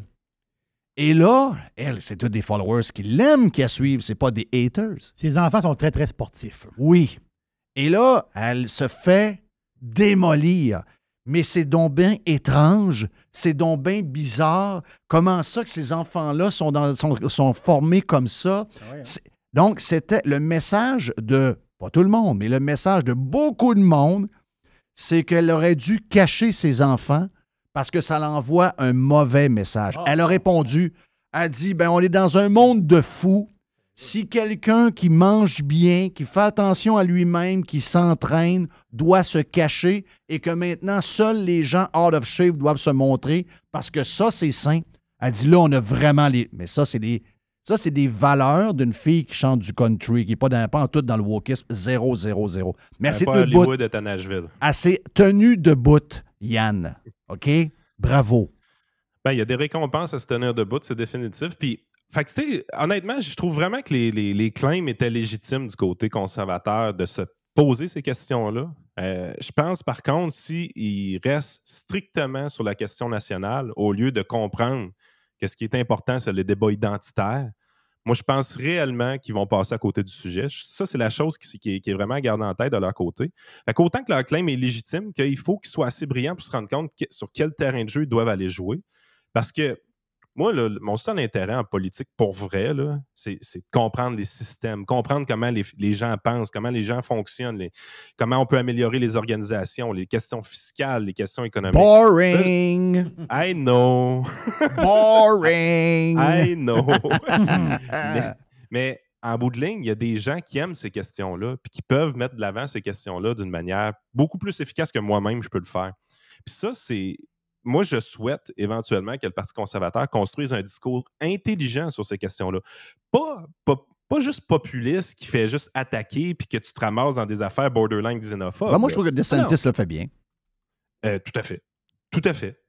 Et là, elle, c'est tous des followers qui l'aiment, qui la suivent, c'est pas des haters. Ses enfants sont très, très sportifs. Oui. Et là, elle se fait démolir. Mais c'est donc bien étrange, c'est donc bien bizarre. Comment ça que ces enfants-là sont, dans- sont, sont formés comme ça? C'est- Donc, c'était le message de, pas tout le monde, mais le message de beaucoup de monde, c'est qu'elle aurait dû cacher ses enfants parce que ça l'envoie un mauvais message. Elle a répondu, elle a dit, ben on est dans un monde de fous. Si quelqu'un qui mange bien, qui fait attention à lui-même, qui s'entraîne, doit se cacher et que maintenant seuls les gens out of shape doivent se montrer parce que ça, c'est sain. Elle dit là, on a vraiment les. Mais ça, c'est des. Ça, c'est des valeurs d'une fille qui chante du country, qui n'est pas, dans, pas en tout dans le wokisme 0, 0, 0. Merci pas de bout. Elle s'est tenue debout, Yann. OK? Bravo. Ben, il y a des récompenses à se tenir debout, c'est définitif. Puis, fait que, tu sais, honnêtement, je trouve vraiment que les, les, les claims étaient légitimes du côté conservateur de se poser ces questions-là. Euh, je pense, par contre, s'ils restent strictement sur la question nationale, au lieu de comprendre que ce qui est important, c'est le débat identitaire, moi, je pense réellement qu'ils vont passer à côté du sujet. Ça, c'est la chose qui, est, vraiment à garder en tête de leur côté. Fait qu'autant que leur claim est légitime, qu'il faut qu'ils soient assez brillants pour se rendre compte sur quel terrain de jeu ils doivent aller jouer. Parce que moi, mon seul intérêt en politique, pour vrai, c'est c'est de comprendre les systèmes, comprendre comment les, les gens pensent, comment les gens fonctionnent, les- comment on peut améliorer les organisations, les questions fiscales, les questions économiques. Boring. I know. Boring. <laughs> I know. <laughs> mais, mais en bout de ligne, il y a des gens qui aiment ces questions-là, puis qui peuvent mettre de l'avant ces questions-là d'une manière beaucoup plus efficace que moi-même, je peux le faire. Puis ça, c'est. Moi, je souhaite éventuellement que le Parti conservateur construise un discours intelligent sur ces questions-là. Pas, pas, pas juste populiste qui fait juste attaquer puis que tu te ramasses dans des affaires borderline xénophobes. Ben, moi, je trouve que. DeSantis le fait bien. Euh, tout à fait. Tout à fait.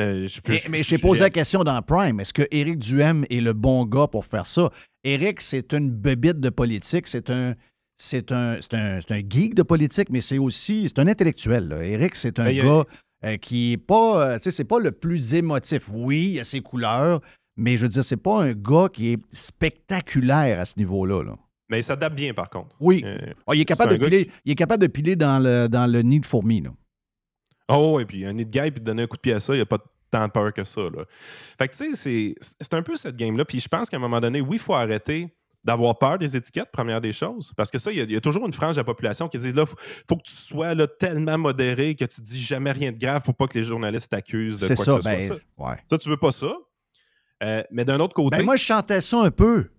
Euh, je peux- Mais, mais je t'ai posé la question dans Prime. Est-ce que Éric Duhem est le bon gars pour faire ça? Éric, c'est une bébite de politique. C'est un. C'est un, c'est un, c'est un geek de politique, mais c'est aussi. C'est un intellectuel. là. Éric, c'est un Ben, gars euh, qui est pas. euh, tu sais, c'est pas le plus émotif. Oui, il a ses couleurs, mais je veux dire, c'est pas un gars qui est spectaculaire à ce niveau-là. là. Mais il s'adapte bien, par contre. Oui. Euh, Ah, il, est capable de piler, il est capable de piler dans le, dans le nid de fourmis. là. Oh, et puis un nid de guêpe, puis de donner un coup de pied à ça, il n'y a pas tant de peur que ça. Là. Fait que, tu sais, c'est un peu cette game-là. Puis je pense qu'à un moment donné, oui, il faut arrêter d'avoir peur des étiquettes, première des choses. Parce que ça, il y, a- il y a toujours une frange de la population qui dit là, faut, faut que tu sois là, tellement modéré que tu dis jamais rien de grave pour pas que les journalistes t'accusent de C'est quoi ça, que ce ben, soit. Ça, ouais. ça, tu veux pas ça. Euh, mais d'un autre côté, Ben, moi, je chantais ça un peu.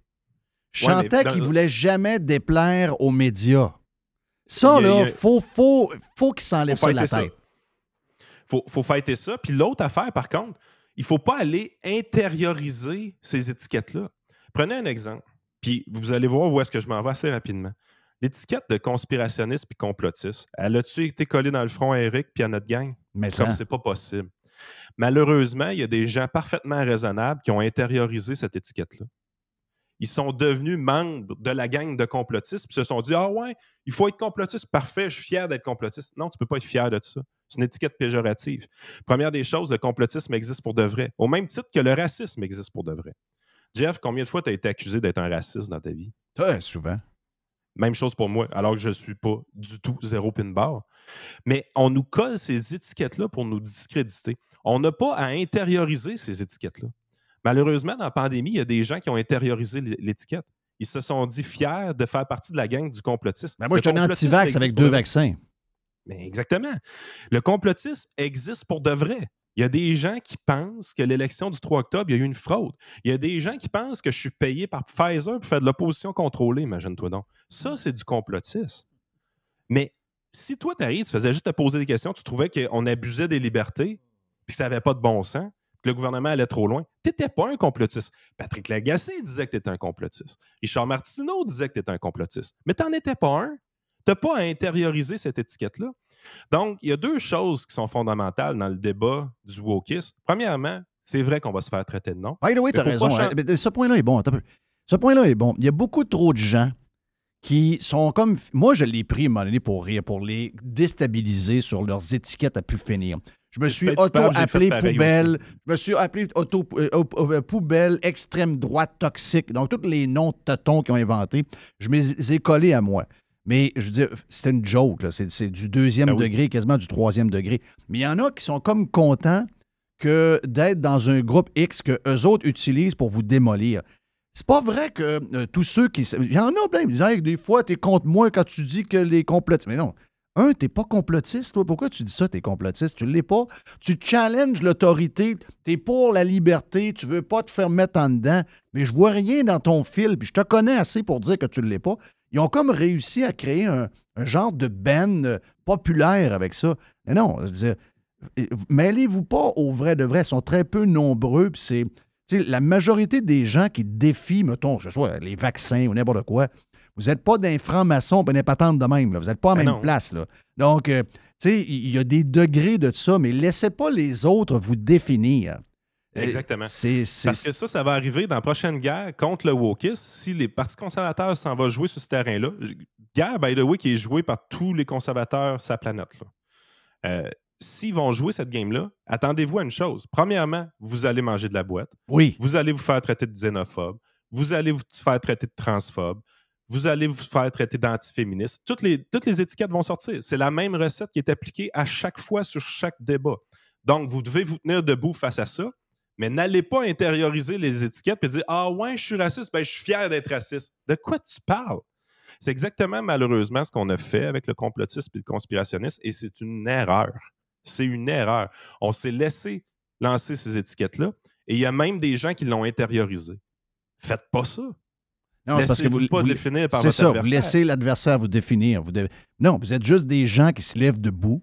Je Ouais, chantais qu'il voulait jamais déplaire aux médias. Ça, Il là, a- faut, faut, faut qu'il s'enlève ça de la fighter ça. tête. faut, faut fighter ça. Puis l'autre affaire, par contre, il faut pas aller intérioriser ces étiquettes-là. Prenez un exemple, puis vous allez voir où est-ce que je m'en vais assez rapidement. L'étiquette de conspirationniste puis complotiste, elle a-tu été collée dans le front à Eric puis à notre gang? Mais Comme c'est pas possible. Malheureusement, il y a des gens parfaitement raisonnables qui ont intériorisé cette étiquette-là. Ils sont devenus membres de la gang de complotistes puis se sont dit Ah ouais, il faut être complotiste, parfait, je suis fier d'être complotiste. Non, tu peux pas être fier de ça. C'est une étiquette péjorative. Première des choses, le complotisme existe pour de vrai, au même titre que le racisme existe pour de vrai. Jeff, combien de fois tu as été accusé d'être un raciste dans ta vie? Ouais, souvent. Même chose pour moi, alors que je ne suis pas du tout zéro pin bar. Mais on nous colle ces étiquettes-là pour nous discréditer. On n'a pas à intérioriser ces étiquettes-là. Malheureusement, dans la pandémie, il y a des gens qui ont intériorisé l'é- l'étiquette. Ils se sont dit fiers de faire partie de la gang du complotisme. Ben, moi, je suis un anti-vax avec deux de- vaccins. Mais exactement. Le complotisme existe pour de vrai. Il y a des gens qui pensent que l'élection du 3 octobre, il y a eu une fraude. Il y a des gens qui pensent que je suis payé par Pfizer pour faire de l'opposition contrôlée, imagine-toi donc. Ça, c'est du complotisme. Mais si toi, tu arrives, tu faisais juste te poser des questions, tu trouvais qu'on abusait des libertés, puis que ça n'avait pas de bon sens, que le gouvernement allait trop loin, tu n'étais pas un complotiste. Patrick Lagacé disait que tu étais un complotiste. Richard Martineau disait que tu étais un complotiste. Mais tu n'en étais pas un. Tu n'as pas à intérioriser cette étiquette-là. Donc, il y a deux choses qui sont fondamentales dans le débat du wokisme. Premièrement, c'est vrai qu'on va se faire traiter de non. By the way, raison. hein. Ce point-là est bon. Ce point-là est bon. Il y a beaucoup trop de gens qui sont comme. Moi, je l'ai pris à un moment donné pour rire, pour les déstabiliser sur leurs étiquettes à plus finir. Je me suis auto-appelé poubelle. Je me suis appelé auto, euh, euh, poubelle, extrême droite, toxique. Donc, tous les noms de totons qu'ils ont inventés, je me les ai collés à moi. Mais je veux dire, c'était une joke. C'est du deuxième Ben oui. degré, quasiment du troisième degré. Mais il y en a qui sont comme contents que d'être dans un groupe X que eux autres utilisent pour vous démolir. C'est pas vrai que euh, tous ceux qui. Il y en a plein. Ils disent Hey, des fois, t'es contre moi quand tu dis que les complotistes. Mais non. Un, t'es pas complotiste, toi. Pourquoi tu dis ça, t'es complotiste? Tu l'es pas. Tu challenges l'autorité. T'es pour la liberté. Tu veux pas te faire mettre en dedans. Mais je vois rien dans ton fil. Puis je te connais assez pour dire que tu l'es pas. Ils ont comme réussi à créer un, un genre de euh, populaire avec ça. Mais non, je veux dire, mêlez-vous pas au vrai de vrai. Ils sont très peu nombreux. C'est. la majorité des gens qui défient, mettons, que ce soit les vaccins ou n'importe quoi, vous n'êtes pas d'un franc-maçon et patente de même. là. Vous n'êtes pas en Ben même non. place. Là. Donc, euh, tu sais, il y a des degrés de ça, mais laissez pas les autres vous définir. Exactement. Parce que ça, ça va arriver dans la prochaine guerre contre le wokisme. Si les partis conservateurs s'en vont jouer sur ce terrain-là, guerre, by the way, qui est jouée par tous les conservateurs la planète. Euh, S'ils vont jouer cette game-là, attendez-vous à une chose. Premièrement, vous allez manger de la boîte. Oui. Vous allez vous faire traiter de xénophobe. Vous allez vous faire traiter de transphobe. Vous allez vous faire traiter d'antiféministe. Toutes les, toutes les étiquettes vont sortir. C'est la même recette qui est appliquée à chaque fois sur chaque débat. Donc, vous devez vous tenir debout face à ça, mais n'allez pas intérioriser les étiquettes et dire Ah ouais, je suis raciste, ben, je suis fier d'être raciste. De quoi tu parles? C'est exactement malheureusement ce qu'on a fait avec le complotisme et le conspirationnisme, et c'est une erreur. C'est une erreur. On s'est laissé lancer ces étiquettes-là, et il y a même des gens qui l'ont intériorisé. Faites pas ça. Non, c'est parce que vous, pas vous- définir par votre ça, vous laissez l'adversaire vous définir. Vous Non, vous êtes juste des gens qui se lèvent debout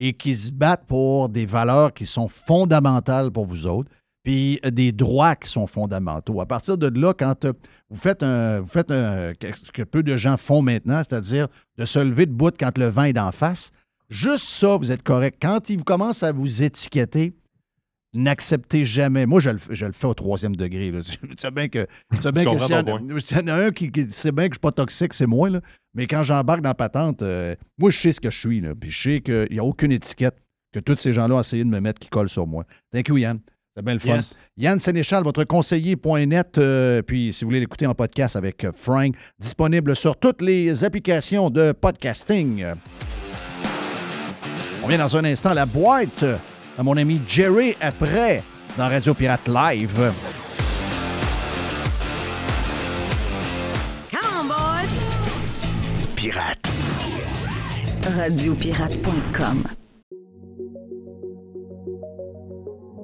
et qui se battent pour des valeurs qui sont fondamentales pour vous autres, puis euh, des droits qui sont fondamentaux. À partir de là, quand euh, vous faites un, vous faites un- ce que peu de gens font maintenant, c'est-à-dire de se lever debout quand le vent est d'en face, juste ça, vous êtes correct. Quand ils commencent à vous étiqueter, n'acceptez jamais. Moi, je le, je le fais au troisième degré. là. <laughs> Tu sais bien que, tu sais bien que s'il y en a un qui, qui sait bien que je suis pas toxique, c'est moi. Là. Mais quand j'embarque dans la patente, euh, moi, je sais ce que je suis. Là. Puis je sais qu'il n'y a aucune étiquette que tous ces gens-là ont essayé de me mettre qui colle sur moi. Thank you, Yann. C'est Yann Sénéchal, votre conseiller.net. Euh, puis si vous voulez l'écouter en podcast avec euh, Frank, disponible sur toutes les applications de podcasting. On vient dans un instant à la boîte à mon ami Jerry après dans Radio Pirate Live. Pirate. Radiopirate.com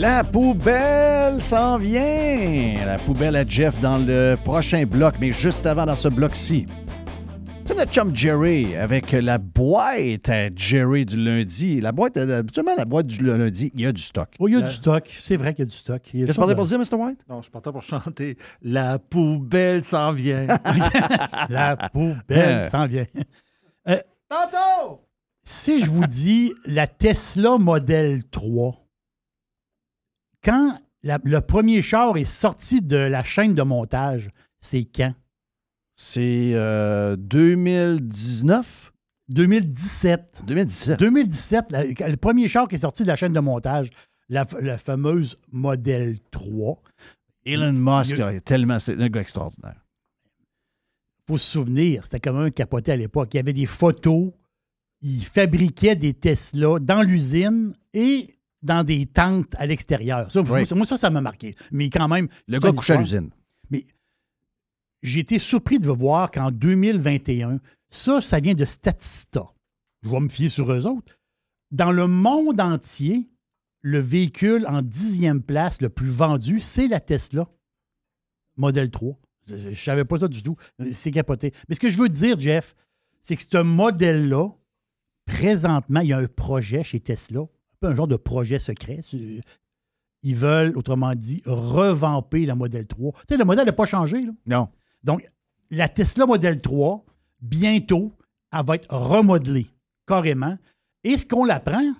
La poubelle s'en vient. La poubelle à Jeff dans le prochain bloc, mais juste avant dans ce bloc-ci. C'est notre chum Jerry avec la boîte à Jerry du lundi. La boîte, euh, habituellement, la boîte du lundi, il y a du stock. Oh, il y a La- du stock. C'est vrai qu'il y a du stock. Qu'est-ce que tu pour dire, Mr. White? Non, je partais pour chanter La poubelle s'en vient. <laughs> La poubelle s'en vient. Euh, Tantôt! si je vous dis la Tesla Model 3, quand la- le premier char est sorti de la chaîne de montage, c'est quand? C'est euh, 2019? 2017. 2017. 2017, la- le premier char qui est sorti de la chaîne de montage, la, fameuse Model 3. Elon Musk Il est tellement. C'est un gars extraordinaire. faut se souvenir, c'était comme un capoté à l'époque. Il y avait des photos, il fabriquait des Tesla dans l'usine et dans des tentes à l'extérieur. Ça, Oui. Moi, ça, ça m'a marqué. Mais quand même. Le gars couchait à l'usine. Mais j'ai été surpris de voir qu'en 2021, ça, ça vient de Statista. Je vais me fier sur eux autres. Dans le monde entier, le véhicule en dixième place le plus vendu, c'est la Tesla Model 3. Je ne savais pas ça du tout. C'est capoté. Mais ce que je veux dire, Jeff, c'est que ce modèle-là, présentement, il y a un projet chez Tesla, peu un genre de projet secret. Ils veulent, autrement dit, revamper la Model 3. Tu sais, le modèle n'a pas changé. là. Non. Donc, la Tesla Model 3, bientôt, elle va être remodelée, carrément. Et ce qu'on l'apprend,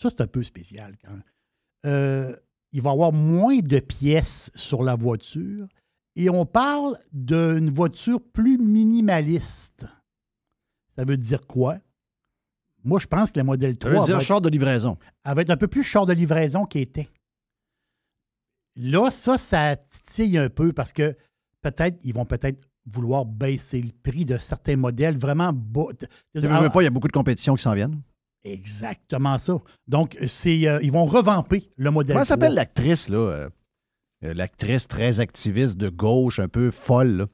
ça, c'est un peu spécial quand même. Euh, il va y avoir moins de pièces sur la voiture et on parle d'une voiture plus minimaliste. Ça veut dire quoi? Moi, je pense que la Model 3 Ça veut dire va être- char de livraison. elle va être un peu plus char de livraison qu'elle était. Là, ça, ça titille un peu parce que peut-être, ils vont peut-être vouloir baisser le prix de certains modèles vraiment bas. Tu veux pas, il y a beaucoup de compétitions qui s'en viennent. Exactement ça. Donc, c'est, euh, ils vont revamper le modèle. Comment 3. s'appelle l'actrice, là? euh, euh, l'actrice très activiste de gauche, un peu folle, là?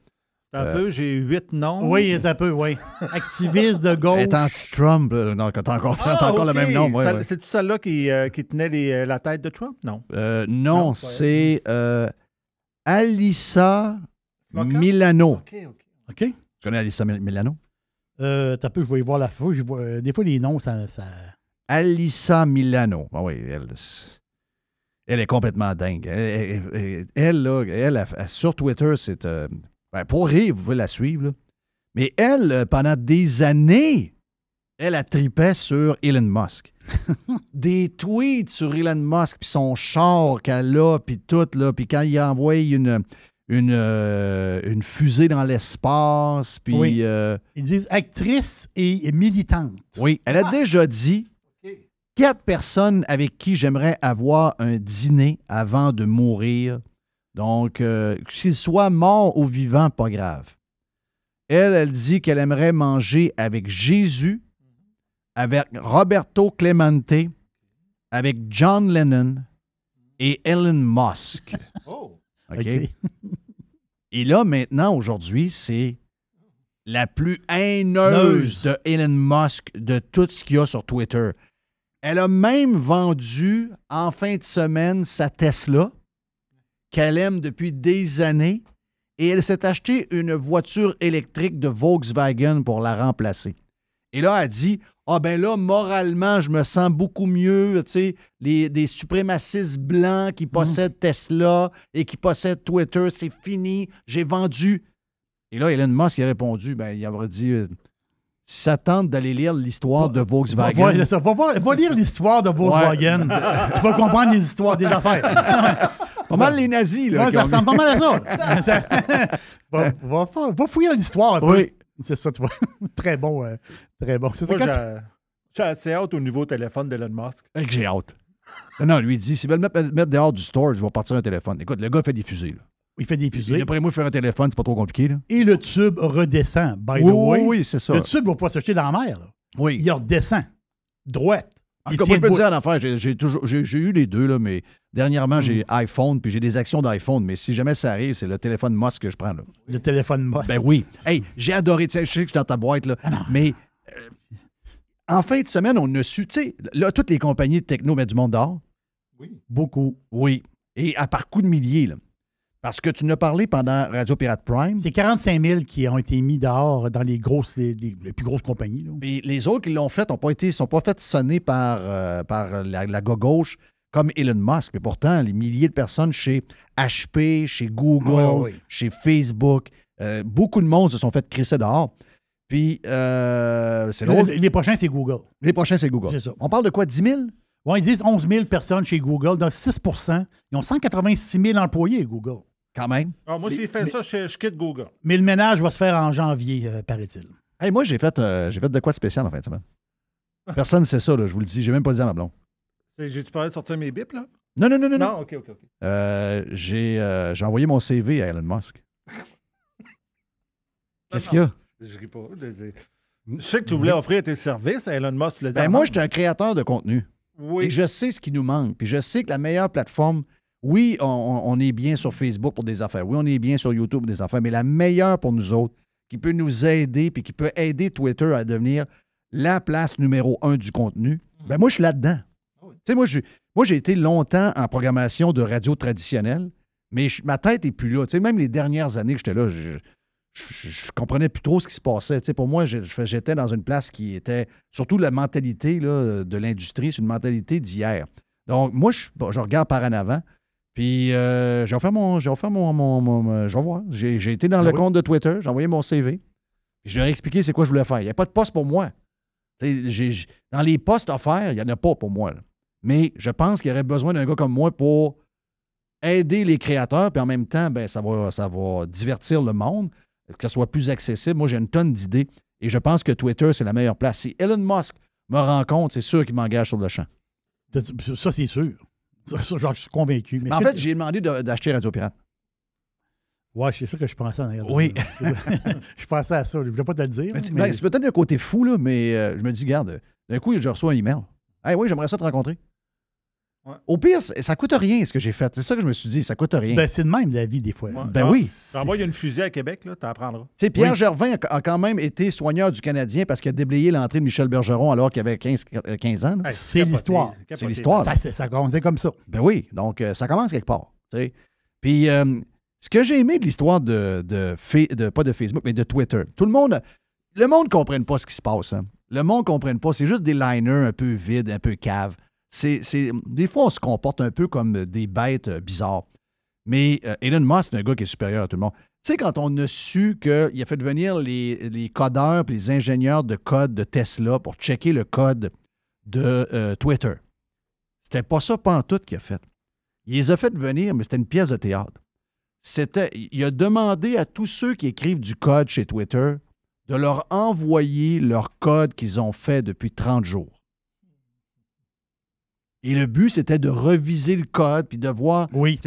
Un Euh, peu, j'ai huit noms. Oui, il est un peu, oui. Activiste de gauche. Est anti-Trump. Non, t'as encore, t'as Ah, encore le même nom. ouais, ouais. C'est-tu celle-là qui, euh, qui tenait les, euh, la tête de Trump? Non. Euh, Non, non, c'est c'est euh, Alissa? Milano. OK, OK. OK? Tu connais Alissa Mil- Milano? Euh, t'as peu, je vais y voir la fois. je vois- euh, des fois, les noms, ça. ça... Alissa Milano. Ah oui, elle, c'est- elle est complètement dingue. Elle, elle- elle- elle, là, elle, elle- elle- sur Twitter, c'est. Ben, pour rire, vous pouvez la suivre. là. Mais elle, euh, pendant des années, elle a tripé sur Elon Musk. <laughs> des tweets sur Elon Musk, puis son char qu'elle a, puis tout, là, puis quand il a envoyé une, une, euh, une fusée dans l'espace, puis... Oui. euh, Ils disent actrice et militante. oui, elle a déjà dit quatre personnes avec qui j'aimerais avoir un dîner avant de mourir. Donc, euh, qu'il soit mort ou vivant, pas grave. Elle, elle dit qu'elle aimerait manger avec Jésus, avec Roberto Clemente, avec John Lennon et Elon Musk. <laughs> Oh. OK? Et là, maintenant, aujourd'hui, c'est la plus haineuse Neuse. de Elon Musk de tout ce qu'il y a sur Twitter. Elle a même vendu en fin de semaine sa Tesla, qu'elle aime depuis des années, et elle s'est acheté une voiture électrique de Volkswagen pour la remplacer. Et là, elle dit Ah, ben là, moralement, je me sens beaucoup mieux. Tu sais, les, des suprémacistes blancs qui possèdent Tesla et qui possèdent Twitter, c'est fini, j'ai vendu. Et là, Elon Musk a répondu ben, il aurait dit euh, ça tente d'aller lire l'histoire de Va, Volkswagen. voir- c'est ça. Va voir- va lire l'histoire de Volkswagen. <laughs> tu vas comprendre les histoires des affaires. <laughs> Pas mal les nazis, là. Ouais, ça ressemble pas mal à ça. <laughs> <laughs> Ça- va, va, fa- va fouiller l'histoire un peu. Oui. C'est ça, tu vois. <laughs> très bon. euh, très bon. C'est assez hâte au nouveau téléphone d'Elon Musk. Que j'ai hâte. Non, non, lui, il dit s'ils veulent me mettre, mettre dehors du store, je vais partir un téléphone. Écoute, le gars fait des fusées. Là. Il fait des fusées. D'après moi, faire un téléphone, c'est pas trop compliqué. Là. Et le tube redescend, by Oui, the way. oui, oui, c'est ça. Le tube ne va pas s'acheter dans la mer. là. Oui. Il redescend. Droite. En tout cas, moi, je peux te dire en affaire, j'ai, eu les deux, là, mais dernièrement, j'ai iPhone, puis j'ai des actions d'iPhone. Mais si jamais ça arrive, c'est le téléphone Musk que je prends. Là. Le téléphone Moss. Ben oui. Hey, j'ai adoré, tu sais, je sais que je suis dans ta boîte, là, mais euh, en fin de semaine, on a su, tu sais, là, toutes les compagnies de techno mettent du monde dehors. Beaucoup. Oui. Et à par coups de milliers, là. Parce que tu nous as parlé pendant Radio Pirate Prime. C'est 45 000 qui ont été mis dehors dans les grosses, les, les- les plus grosses compagnies. là. Puis les autres qui l'ont fait n'ont pas été, sont pas fait sonner par, euh, par la, la gauche comme Elon Musk. Mais pourtant, les milliers de personnes chez HP, chez Google, Ouais, ouais. chez Facebook, euh, beaucoup de monde se sont fait crisser dehors. Puis euh, c'est drôle. Les, les prochains, c'est Google. Les prochains, c'est Google. C'est ça. On parle de quoi, 10 000? Ouais, ils disent 11 000 personnes chez Google, donc 6% Ils ont 186 000 employés, Google. Quand même. Ah, moi, s'il fait mais- ça, je, je quitte Google. Mais le ménage va se faire en janvier, euh, paraît-il. Hey, moi, j'ai fait, euh, j'ai fait de quoi de spécial en fin de semaine. <laughs> Personne ne sait ça, là, je vous le dis. J'ai même pas dit à ma blonde. J'ai-tu parlé de sortir mes bips, là? Non, non, non, non. non. Non, OK, OK, OK. Euh, j'ai, euh, j'ai envoyé mon CV à Elon Musk. <laughs> Qu'est-ce qu'il y a? Je ris pas. Je sais que tu voulais offrir tes services à Elon Musk. Tu Ben, moi, je suis un créateur de contenu. Oui. Et je sais ce qui nous manque. Puis je sais que la meilleure plateforme, oui, on, est bien sur Facebook pour des affaires. Oui, on est bien sur YouTube pour des affaires. Mais la meilleure pour nous autres, qui peut nous aider, puis qui peut aider Twitter à devenir la place numéro un du contenu, ben moi, je suis là-dedans. Tu sais, moi, je- moi, j'ai été longtemps en programmation de radio traditionnelle, mais je- ma tête n'est plus là. Tu sais, même les dernières années que j'étais là, je, je, je comprenais plus trop ce qui se passait. Tu sais, pour moi, j'étais dans une place qui était surtout la mentalité là, de l'industrie, c'est une mentalité d'hier. Donc, moi, je, bon, je regarde par en avant. Puis, euh, j'ai offert mon. J'ai offert mon. mon- mon- je vais voir. J'ai, été dans Ah le oui? compte de Twitter, j'ai envoyé mon CV. Puis, je leur ai expliqué c'est quoi je voulais faire. Il n'y a pas de poste pour moi. Dans les postes offerts, il n'y en a pas pour moi. là. Mais je pense qu'il y aurait besoin d'un gars comme moi pour aider les créateurs, puis en même temps, ben, ça, va, ça va divertir le monde, que ça soit plus accessible. Moi, j'ai une tonne d'idées et je pense que Twitter, c'est la meilleure place. Si Elon Musk me rencontre, c'est sûr qu'il m'engage sur le champ. Ça, c'est sûr. Ça, ça, genre, je suis convaincu. Mais Mais en fait, j'ai demandé de- d'acheter Radio Pirate. Ouais, c'est ça que je pensais en arrière Oui. <laughs> je pensais à ça. Je ne voulais pas te le dire. Mais tu- mais- ben, c'est peut-être un côté fou, là, mais euh, je me dis, garde, d'un coup, je reçois un email. Hey, oui, j'aimerais ça te rencontrer. Au pire, ça coûte rien ce que j'ai fait. C'est ça que je me suis dit, ça coûte rien. Ben, c'est de même la vie, des fois. Ben Ah, oui. T'envoies une fusée à Québec, là, t'en apprendras. Pierre Oui. Gervin a, a quand même été soigneur du Canadien parce qu'il a déblayé l'entrée de Michel Bergeron alors qu'il avait 15, euh, 15 ans. Hey, c'est l'histoire. C'est l'histoire. Ça, c'est- ça a commencé comme ça. Ben oui, donc euh, ça commence quelque part. tu sais. Puis euh, ce que j'ai aimé de l'histoire de, de- pas de Facebook, mais de Twitter, tout le monde, le monde ne comprenne pas ce qui se passe. hein. Le monde ne comprenne pas. C'est juste des liners un peu vides, un peu caves. C'est, des fois, on se comporte un peu comme des bêtes euh, bizarres. Mais euh, Elon Musk, c'est un gars qui est supérieur à tout le monde. Tu sais, quand on a su qu'il a fait venir les, les codeurs et les ingénieurs de code de Tesla pour checker le code de euh, Twitter, c'était pas ça pantoute qu'il a fait. Il les a fait venir, mais c'était une pièce de théâtre. C'était, il a demandé à tous ceux qui écrivent du code chez Twitter de leur envoyer leur code qu'ils ont fait depuis 30 jours. Et le but, c'était de reviser le code puis de voir. Oui.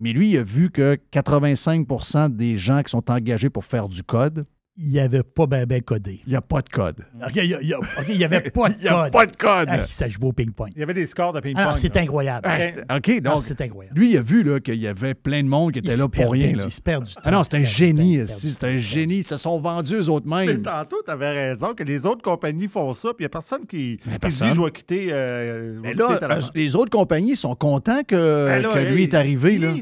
Mais lui, il a vu que 85% des gens qui sont engagés pour faire du code, Il n'y avait pas bien ben codé. il n'y a pas de code. OK, il n'y avait <laughs> pas de Il y a code. pas de code. Ah, ça joue au ping-pong. Il y avait des scores de ping-pong. Ah, c'est là. incroyable. Ah, OK, Ah, donc, c'est incroyable. lui, il a vu là, qu'il y avait plein de monde qui était là pour perdait rien. là. il se perd du Ah non, temps, c'est un génie. temps, C'est un génie. Ils se sont vendus eux autres Mais tantôt, tu avais raison que les autres compagnies font ça, puis il n'y a personne qui, qui personne. dit je vais quitter. euh, Mais là, euh, les autres compagnies sont contents que, Ben là, que lui est arrivé. Là.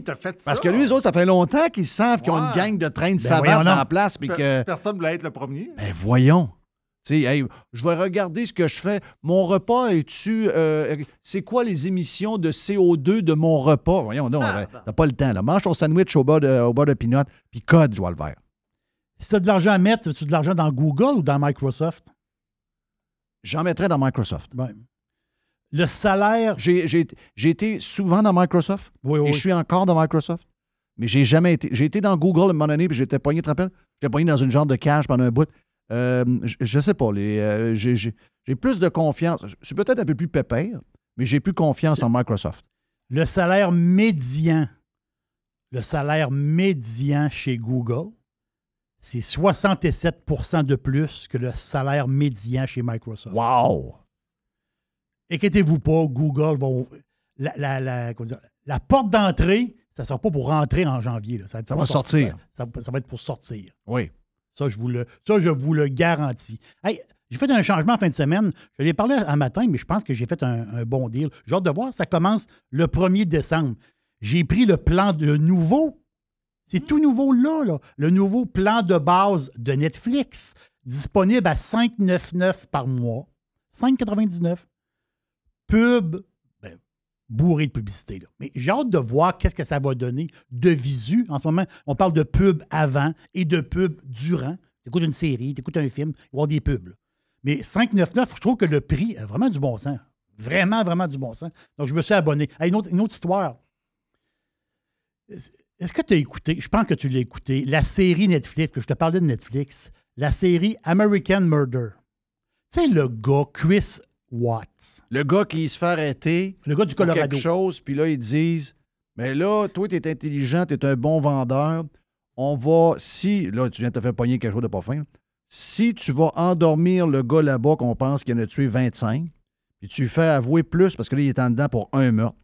Parce que lui, les autres, ça fait longtemps qu'ils savent qu'ils ont une gang de trains de Ben donc. la place. Puis que, Personne ne voulait être le premier. ben voyons. Tu sais, hey, je vais regarder ce que je fais. Mon repas est-tu. euh, c'est quoi les émissions de CO2 de mon repas? Voyons, non, Ah, t'as pas le temps. Là. Mange ton sandwich au bas de, au bas de puis code, je vois le vert. Si tu as de l'argent à mettre, tu de l'argent dans Google ou dans Microsoft? J'en mettrais dans Microsoft. Ben, le salaire. J'ai, j'ai- j'ai été souvent dans Microsoft. Oui, oui. Et je suis encore dans Microsoft. Mais j'ai jamais été. J'ai été dans Google à un moment donné, puis j'étais pogné, tu te rappelles? J'étais pogné dans une genre de cage pendant un bout. Euh, je, je sais pas. Les, euh, j'ai, plus de confiance. Je suis peut-être un peu plus pépère, mais j'ai plus confiance en Microsoft. Le salaire médian, le salaire médian chez Google, c'est 67% de plus que le salaire médian chez Microsoft. Wow! Inquiétez-vous pas, Google va. La, la- la- comment dire, la porte d'entrée, ça ne sera pas pour rentrer en janvier. là. Ça, Ça pour va sortir. Ça, ça va être pour sortir. Oui. Ça, je vous le, ça, je vous le garantis. Hey, j'ai fait un changement en fin de semaine. Je l'ai parlé un matin, mais je pense que j'ai fait un, un bon deal. J'ai hâte de voir. Ça commence le 1er décembre. J'ai pris le plan de nouveau. C'est tout nouveau là, là. Le nouveau plan de base de Netflix, disponible à 5,99 par mois. 5,99. Pub, bourré de publicité. Là. Mais j'ai hâte de voir qu'est-ce que ça va donner de visu. En ce moment, on parle de pub avant et de pub durant. Tu écoutes une série, tu écoutes un film, il va des pubs. Mais 5,99, je trouve que le prix a vraiment du bon sens. Vraiment, vraiment du bon sens. Donc, je me suis abonné. Ah, une, autre, une autre histoire. Est-ce que tu as écouté, je pense que tu l'as écouté, la série Netflix, que je te parlais de Netflix, la série American Murder. Tu sais, le gars, Chris Watts. Le gars qui se fait arrêter. Le gars du Colorado. quelque chose, puis là, ils disent Mais là, toi, tu es intelligent, tu es un bon vendeur. On va, si, là, tu viens de te faire pogner quelque chose de pas fin, si tu vas endormir le gars là-bas qu'on pense qu'il en a tué 25, puis tu lui fais avouer plus, parce que là, il est en dedans pour un meurtre,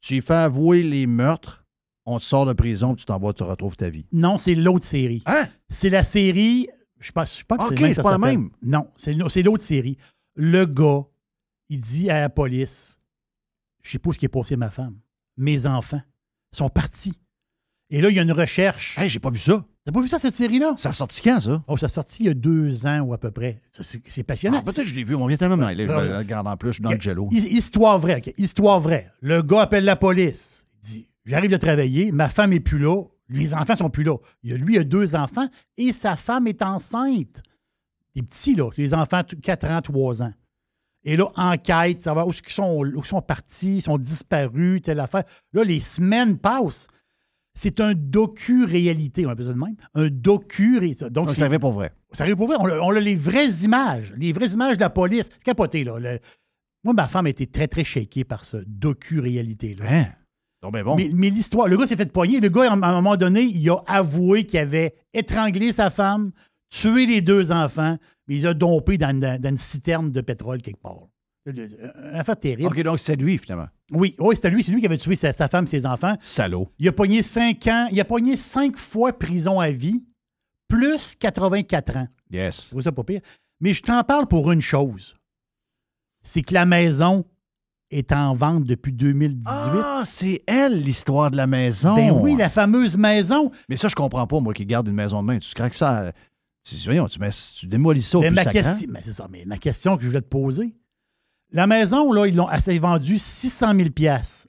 tu lui fais avouer les meurtres, on te sort de prison, tu t'en vas, tu retrouves ta vie. Non, c'est l'autre série. Hein? C'est la série. Je je c'est Ok, le même que c'est pas la même. Non, c'est l'autre série. Le gars, il dit à la police Je sais pas ce qui est passé à ma femme. Mes enfants sont partis. Et là, il y a une recherche. Hey, j'ai pas vu ça. T'as pas vu ça, cette série-là? Ça a sorti quand, ça? Oh, ça a sorti il y a deux ans ou à peu près. C'est passionnant. Ah, peut-être que je l'ai vu, on vient tellement de je Ah, regarde en plus, je suis dans le jello. His- Histoire vraie. Histoire vraie. Le gars appelle la police. Il dit J'arrive de travailler, ma femme est plus là, les enfants sont plus là. Il y a, lui, il a deux enfants et sa femme est enceinte. Des petits, là. Les enfants, 4 ans, 3 ans. Et là, enquête, ça va, où ils sont, où sont partis, ils sont disparus, telle affaire. Là, les semaines passent. C'est un docu-réalité, on appelle ça de même. Un docu-réalité. Donc, c'est arrivé pour vrai. ça arrive pour vrai. On a, on a les vraies images, les vraies images de la police. C'est capoté, là. Le- moi, ma femme a été très, très shakée par ce docu-réalité-là. Hein? Donc, ben bon. Mais, mais l'histoire, le gars s'est fait poigner. Le gars, à un moment donné, il a avoué qu'il avait étranglé sa femme, tué les deux enfants, mais il a dompés dans, dans- dans une citerne de pétrole quelque part. Une une affaire terrible. OK, donc c'est lui, finalement. Oui, oui c'était lui. C'est lui qui avait tué sa, sa femme et ses enfants. Salaud. Il a pogné 5 ans. Il a pogné 5 fois prison à vie, plus 84 ans. Yes. Trouve ça pas pire. Mais je t'en parle pour une chose. C'est que la maison est en vente depuis 2018. Ah, c'est elle, l'histoire de la maison. Ben oui, la fameuse maison. Mais ça, je comprends pas, moi, qui garde une maison de main. Tu craques ça. Tu, voyons, tu, mets, tu démolis ça au Mais plus ma, sacrant. question, mais c'est ça, mais ma question que je voulais te poser. La maison, là, ils l'ont assez vendu 600 000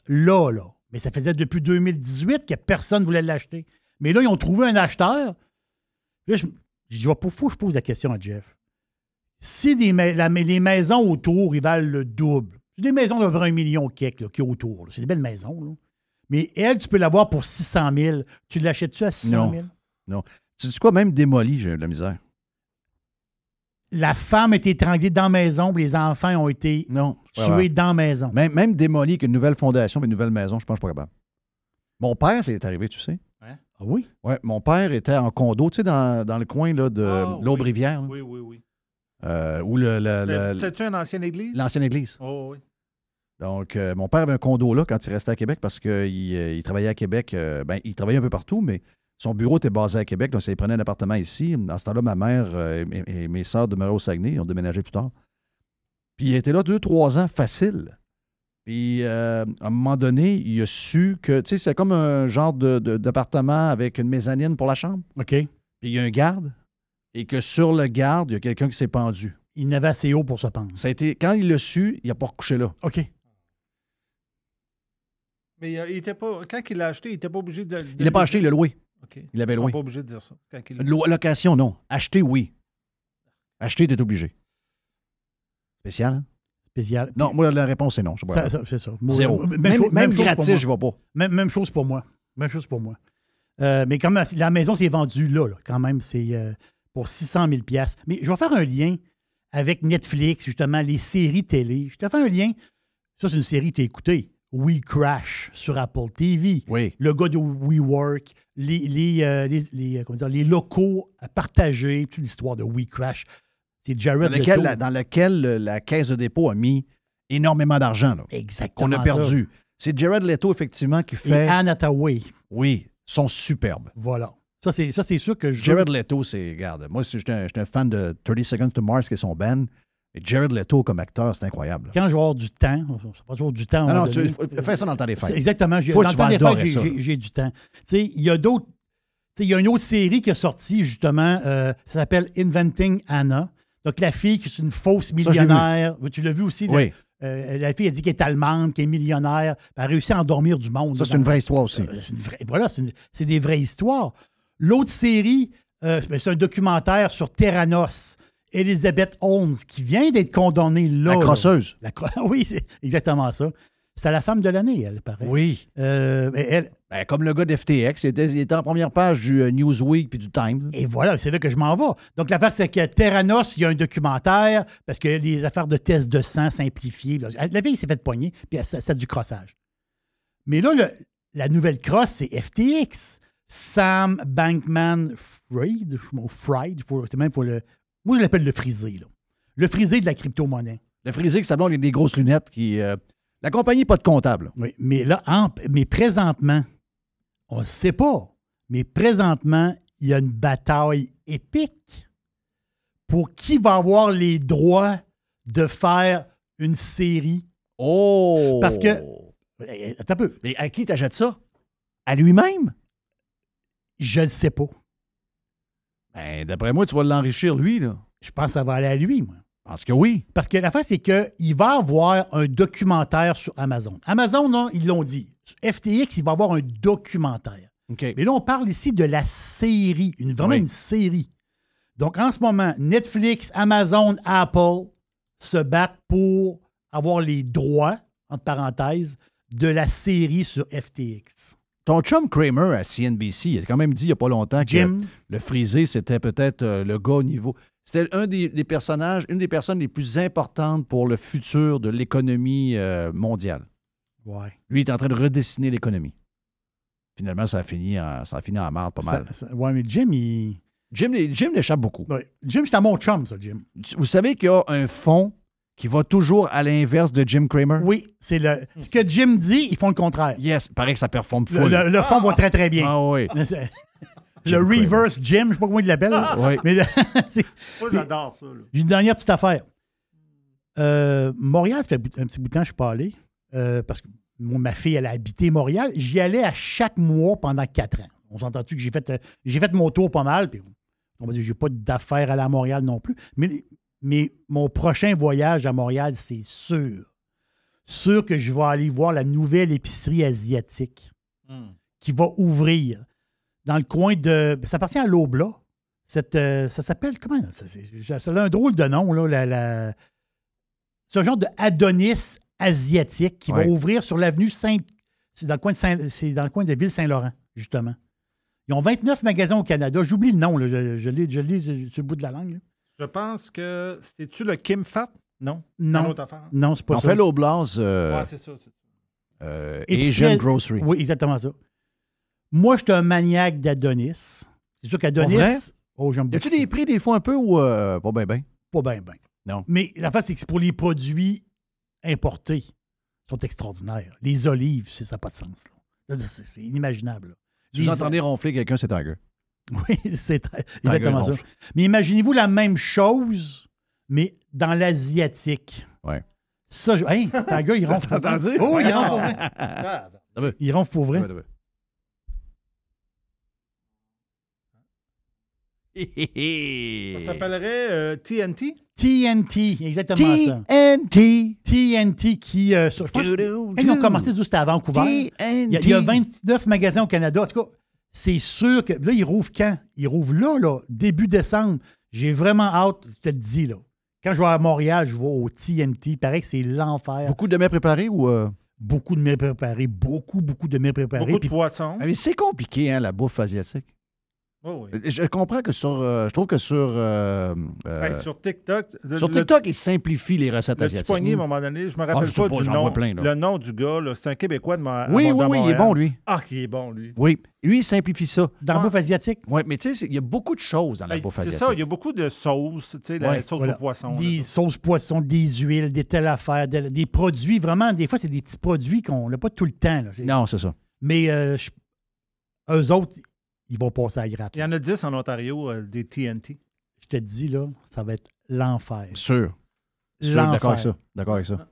Là, là. Mais ça faisait depuis 2018 que personne ne voulait l'acheter. Mais là, ils ont trouvé un acheteur. Là, je, je vois pas fou, je pose la question à Jeff. Si des ma- la- les maisons autour, ils valent le double. C'est des maisons d'à peu près un million là, qui est autour. là. C'est des belles maisons. Là. Mais elle, tu peux l'avoir pour 600 000. Tu l'achètes-tu à 600 Non. 000? Non. Tu sais quoi, même démoli, j'ai eu de la misère. La femme a été étranglée dans la maison, puis les enfants ont été Non. tués Ouais, ouais. dans la maison. Même, même démoli avec une nouvelle fondation et une nouvelle maison, je pense que je suis pas capable. Mon père, c'est arrivé, tu sais. Ah oui? Ouais, mon père était en condo, tu sais, dans, dans le coin là, de Ah, l'Aube-Rivière, là, Oui, oui, oui. euh, où le, le- C'était- le- C'était-tu une ancienne église? l'ancienne église. Oh, oui. Donc, euh, mon père avait un condo là quand il restait à Québec parce qu'il euh, il travaillait à Québec. euh, ben, il travaillait un peu partout, mais son bureau était basé à Québec, donc ça, il prenait un appartement ici. Dans ce temps-là, ma mère euh, et, et mes sœurs demeuraient au Saguenay. Ils ont déménagé plus tard. Puis il était là deux, trois ans facile. Puis euh, à un moment donné, il a su que, tu sais, c'est comme un genre de- de- d'appartement avec une mezzanine pour la chambre. OK. Puis il y a un garde. Et que sur le garde, il y a quelqu'un qui s'est pendu. Il n'avait assez haut pour se pendre. Ça a été, quand il l'a su, il n'a pas recouché là. OK. Mais euh, il était pas, quand il l'a acheté, il n'était pas obligé de. Il l'a pas acheté, il l'a loué. Il l'avait On loué. n'est pas obligé de dire ça. Quand il Location, non. Acheter, oui. Acheter, t'es obligé. Spécial, hein? Spécial. Non, moi, la réponse est non. Je sais pas. Ça- ça- c'est ça. Zéro. Même, Même, chose- même chose gratis, moi. je vais pas. Même, même chose pour moi. Même chose pour moi. Euh, mais comme la, la maison s'est vendue là, là, quand même, c'est euh, pour 600 000 Mais je vais faire un lien avec Netflix, justement, les séries télé. Je te fais un lien. Ça, c'est une série que tu as écoutée. We Crash sur Apple TV. Oui. Le gars de WeWork, les, les, euh, les, les, euh, comment dire, les locaux à partager, toute l'histoire de We Crash. C'est Jared Dans lequel, la, dans lequel la caisse de dépôt a mis énormément d'argent. Exactement. Qu'on a perdu. C'est Jared Leto, effectivement, qui Et fait. Anne Hathaway. Oui, sont superbes. Voilà. Ça, c'est, ça, c'est sûr que je. Jared Leto, c'est. Regarde, moi, j'étais un, un fan de 30 Seconds to Mars, qui est son band. Et Jared Leto, comme acteur, c'est incroyable. Quand je vais avoir du temps, ça pas toujours du temps. Non, non, tu fais ça dans le temps des fêtes. C'est Exactement. Dans le temps des fêtes, j'ai- du temps. Tu sais, il y a d'autres. tu sais, Il y a une autre série qui est sortie, justement, euh, ça s'appelle Inventing Anna. Donc, la fille qui est une fausse millionnaire. Tu l'as vu aussi? Oui. Euh, la fille a dit qu'elle est allemande, qu'elle est millionnaire. Elle a réussi à endormir du monde. Ça, c'est une vraie histoire aussi. Euh, c'est une vraie- voilà, c'est c'est des vraies histoires. L'autre série, ben, c'est un documentaire sur Terranos. Elizabeth Holmes, qui vient d'être condamnée là. La crosseuse. La <laughs> oui, c'est exactement ça. C'est la femme de l'année, elle, paraît. Oui. Euh, elle, Ben, comme le gars d'FTX, il était, il était en première page du euh, Newsweek puis du Times. et voilà, c'est là que je m'en vais. Donc, l'affaire, c'est que Terranos, il y a un documentaire, parce que les affaires de tests de sang simplifiées. la fille s'est fait pogner, puis a du crossage. Mais là, le- la nouvelle crosse, c'est FTX. Sam Bankman Fried, ou Fried, c'est même pour le. Moi, je l'appelle le frisé, là. Le frisé de la crypto-monnaie. Le frisé qui s'ablonge avec des grosses lunettes qui. euh, la compagnie n'est pas de comptable. Oui, mais là, en- mais présentement, on ne sait pas, mais présentement, il y a une bataille épique pour qui va avoir les droits de faire une série. Oh! Parce que. Eh, Attends un peu. Mais à qui t'achètes ça? À lui-même? Je ne sais pas. Ben, d'après moi, tu vas l'enrichir, lui, là. Je pense que ça va aller à lui, moi. Parce que oui. Parce que l'affaire, c'est qu'il va avoir un documentaire sur Amazon. Amazon, là, ils l'ont dit. Sur FTX, il va avoir un documentaire. Mais là, on parle ici de la série, une, vraiment Oui. une série. Donc, en ce moment, Netflix, Amazon, Apple se battent pour avoir les droits, entre parenthèses, de la série sur FTX. Ton chum Kramer à CNBC, il a quand même dit il n'y a pas longtemps que Jim. le frisé, c'était peut-être euh, le gars au niveau. C'était un des, des personnages, une des personnes les plus importantes pour le futur de l'économie euh, mondiale. Ouais. Lui, il est en train de redessiner l'économie. Finalement, ça a fini en, ça a fini en marde pas Ça- mal. ça- ouais, mais Jim, il. Jim, Jim l'échappe beaucoup. Ouais. Jim, c'est à mon chum, ça, Jim. Vous savez qu'il y a un fonds qui va toujours à l'inverse de Jim Kramer? Oui, c'est le. Ce que Jim dit, ils font le contraire. Yes, paraît que ça performe full. le- le fond va très, très bien. Ah oui. <laughs> le Jim reverse Jim, je sais pas comment il l'appelle. là. Oui. Mais <laughs> Moi, j'adore ça. là. J'ai une dernière petite affaire. Euh, Montréal, ça fait un petit bout de temps que je suis pas allé. euh, parce que moi, ma fille, elle a habité Montréal. J'y allais à chaque mois pendant quatre ans. On s'entend-tu que j'ai fait, euh, j'ai fait mon tour pas mal. Puis, on va dire, j'ai pas d'affaires à aller à Montréal non plus. Mais, mais mon prochain voyage à Montréal, c'est sûr. Sûr que je vais aller voir la nouvelle épicerie asiatique qui va ouvrir dans le coin de. Ça appartient à. Cette, euh, ça s'appelle comment? Ça, c'est- ça a un drôle de nom, là. La, la- C'est un genre de Adonis asiatique qui Ouais. va ouvrir sur l'avenue Sainte. C'est dans le coin de Saint- c'est dans le coin de Ville-Saint-Laurent, justement. Ils ont 29 magasins au Canada. J'oublie le nom, là. Je, l'ai sur le bout de la langue. là. Je pense que. C'est-tu le Kim Fat? Non? Non. C'est une autre affaire? Non, c'est pas On ça. fait l'Oblast euh, Ouais, c'est ça. c'est ça. euh, Asian Grocery. Oui, exactement ça. Moi, je suis un maniaque d'Adonis. C'est sûr qu'Adonis. Oh, j'aime Y beaucoup. a-tu des prix des fois un peu ou euh, pas bien, bien? Pas bien, bien. Non. Mais la face, c'est que c'est pour les produits importés. Ils sont extraordinaires. Les olives, c'est- ça n'a pas de sens. C'est inimaginable. là. Si vous entendez ronfler quelqu'un, c'est Tiger. <laughs> Oui, c'est très- exactement ça. Mais imaginez-vous la même chose, mais dans l'asiatique. Ouais. Ça, je... Hey, <laughs> Tiger, il ronfle. T'as entendu? Oh, il ronfle pour vrai. <laughs> Il pour vrai. Ça s'appellerait euh, TNT? TNT, exactement ça. TNT. TNT qui. euh, sur- je pense ils ont commencé juste à Vancouver. Il y, a, il y a 29 magasins au Canada. En tout cas, c'est sûr que. Là, ils rouvrent quand? Ils rouvrent là, là, début décembre. J'ai vraiment hâte, je te le dis, là. Quand je vais à Montréal, je vais au TNT. Il paraît que c'est l'enfer. Beaucoup de mets préparés ou. euh? Beaucoup de mets préparés. Beaucoup, beaucoup de mets préparés. Beaucoup de Puis- poissons. Ah, mais c'est compliqué, hein, la bouffe asiatique. Oh, oui. Je comprends que sur. euh, je trouve que sur. euh, euh, Hey, sur TikTok. le- sur le- TikTok, ils simplifient les recettes Le asiatiques. poignet, à un moment donné, je me Ah, rappelle je pas, pas, du nom. vois plein, là. Le nom du gars, c'est un Québécois de Mo- Oui, à oui, oui, il est bon, lui. Ah, qui est bon, lui. Oui. Lui, il simplifie ça. Dans la bouffe asiatique? Oui, mais tu sais, c'est- il y a beaucoup de choses dans la Hey, bouffe C'est asiatique. ça, il y a beaucoup de sauces, tu sais, la Ouais, sauce Voilà. au poisson. là. Des sauces poissons, des huiles, des telles affaires, des, des produits. Vraiment, des fois, c'est des petits produits qu'on n'a pas tout le temps. là. C'est- Non, c'est ça. Mais euh, je- eux autres, ils vont passer à la gratte. Il y en a 10 en Ontario, euh, des TNT. Je te dis, là, ça va être l'enfer. Sûr. Sûr, d'accord avec L'enfer. ça. D'accord avec ça.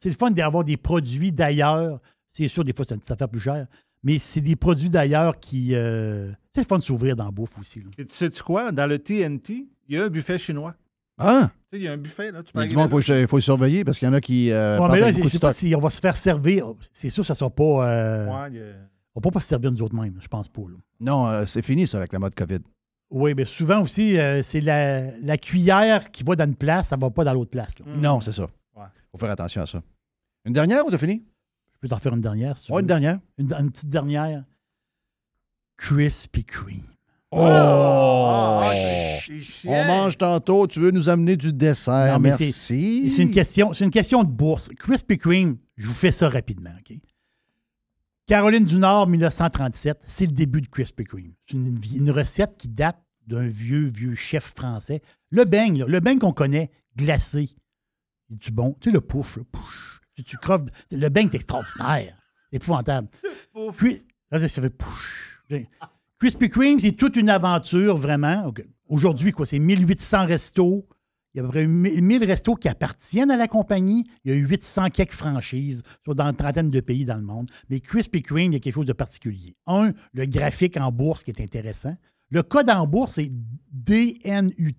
C'est le fun d'avoir des produits d'ailleurs. C'est sûr, des fois, c'est une petite affaire plus chère. Mais c'est des produits d'ailleurs qui. euh, c'est le fun de s'ouvrir dans la bouffe aussi. là. Et tu sais-tu quoi? Dans le TNT, il y a un buffet chinois. Ah! Tu sais, il y a un buffet, là. Tu Il peux y a du monde, il faut, il faut le surveiller parce qu'il y en a qui. Euh, Ouais, mais là, je sais pas si on va se faire servir. C'est sûr que ça ne sera pas. euh, Ouais, il y a- On ne va pas se servir nous autres mêmes, je pense pas. là. Non, euh, c'est fini ça avec la mode COVID. Oui, mais souvent aussi, euh, c'est la, la cuillère qui va dans une place, ça ne va pas dans l'autre place. là. Non, c'est ça. Ouais. faut faire attention à ça. Une dernière ou t'as fini? Je peux t'en faire une dernière. Si Ouais, une dernière. Une, une petite dernière. Krispy Kreme. Oh! Ah, il chiait. On mange tantôt, tu veux nous amener du dessert. Non, mais c'est- Merci. C'est une question, c'est une question de bourse. Krispy Kreme, je vous fais ça rapidement, OK? Caroline du Nord, 1937, c'est le début de Krispy Kreme. C'est une, une recette qui date d'un vieux, vieux chef français. Le beigne, là, le beigne qu'on connaît, glacé. Il du bon? Tu sais, le pouf, le pouche. Tu, tu creves. Le beigne est extraordinaire. C'est épouvantable. Puis, là, ça fait pouche. Krispy Kreme, c'est toute une aventure, vraiment. Aujourd'hui, quoi, c'est 1800 restos. Il y a à peu près 1000 restos qui appartiennent à la compagnie. Il y a 800 quelques franchises dans une trentaine de pays dans le monde. Mais Krispy Kreme, il y a quelque chose de particulier. Un, le graphique en bourse qui est intéressant. Le code en bourse, c'est DNUT.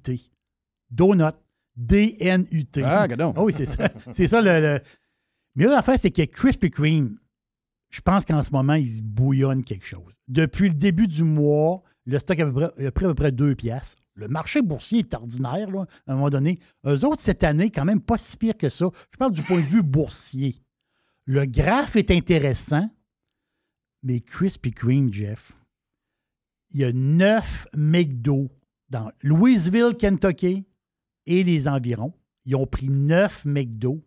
Donut. DNUT. Ah, gadon. oui, c'est ça. C'est ça le. le- Mais là, l'affaire, c'est que Krispy Kreme, je pense qu'en ce moment, ils se bouillonnent quelque chose. Depuis le début du mois, le stock a, à peu près- a pris à peu près 2 piastres. Le marché boursier est ordinaire, là, à un moment donné. Eux autres, cette année, quand même pas si pire que ça. Je parle du point de vue boursier. Le graphe est intéressant, mais Krispy Kreme, Jeff, il y a 9 McDo dans Louisville, Kentucky et les environs. Ils ont pris 9 McDo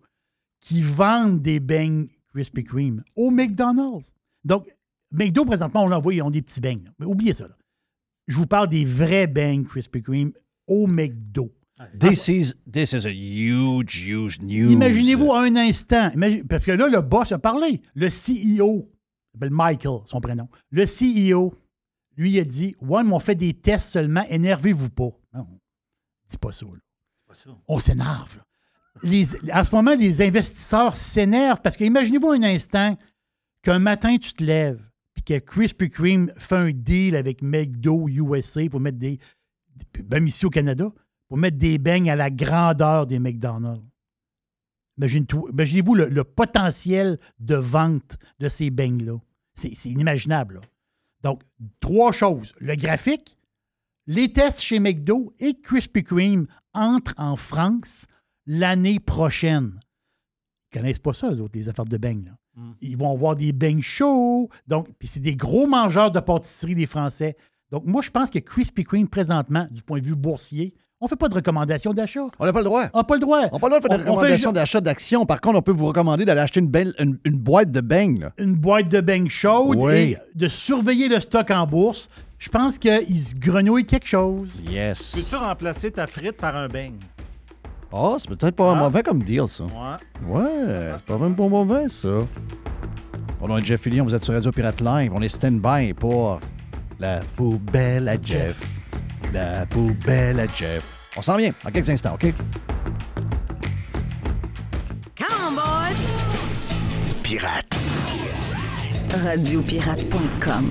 qui vendent des beignes Krispy Kreme au McDonald's. Donc, McDo, présentement, on l'envoie, ils ont des petits beignes. Mais oubliez ça. là. Je vous parle des vrais beignes Krispy Kreme au McDo. This is, this is a huge, huge news. Imaginez-vous un instant, parce que là, le boss a parlé. Le CEO, il s'appelle Michael, son prénom. Le CEO, lui, a dit Ouais, mais on fait des tests seulement, énervez-vous pas. Non, dis pas ça. là. On s'énerve. en ce moment, les investisseurs s'énervent parce que imaginez-vous un instant qu'un matin, tu te lèves que Krispy Kreme fait un deal avec McDo USA pour mettre des. Même ici au Canada, pour mettre des beignes à la grandeur des McDonald's. Imaginez-vous le, potentiel de vente de ces beignes-là. C'est inimaginable. Donc, trois choses. Le graphique, les tests chez McDo et Krispy Kreme entrent en France l'année prochaine. Ils connaissent pas ça, eux autres, les affaires de beignes. Là. Ils vont avoir des beignes chauds. Donc, puis c'est des gros mangeurs de pâtisserie, des Français. Donc, moi, je pense que Krispy Kreme, présentement, du point de vue boursier, on ne fait pas de recommandation d'achat. On n'a pas le droit. On n'a pas le droit. On n'a pas le droit de faire des recommandations d'achat d'actions. Par contre, on peut vous recommander d'aller acheter une, belle- une, une boîte de beignes. là. une boîte de beignes chaudes Oui. et de surveiller le stock en bourse. Je pense qu'ils se grenouillent quelque chose. Yes. Peux-tu remplacer ta frite par un beigne? Oh, c'est peut-être pas mauvais comme deal, ça. Ouais. Ouais, c'est pas même pas mauvais, ça. Bon, on est Jeff Fillion, vous êtes sur Radio Pirate Live. On est stand-by pour la poubelle à Jeff. La poubelle à Jeff. On s'en vient en quelques instants, OK? Come on, boys! Pirate. Radiopirate.com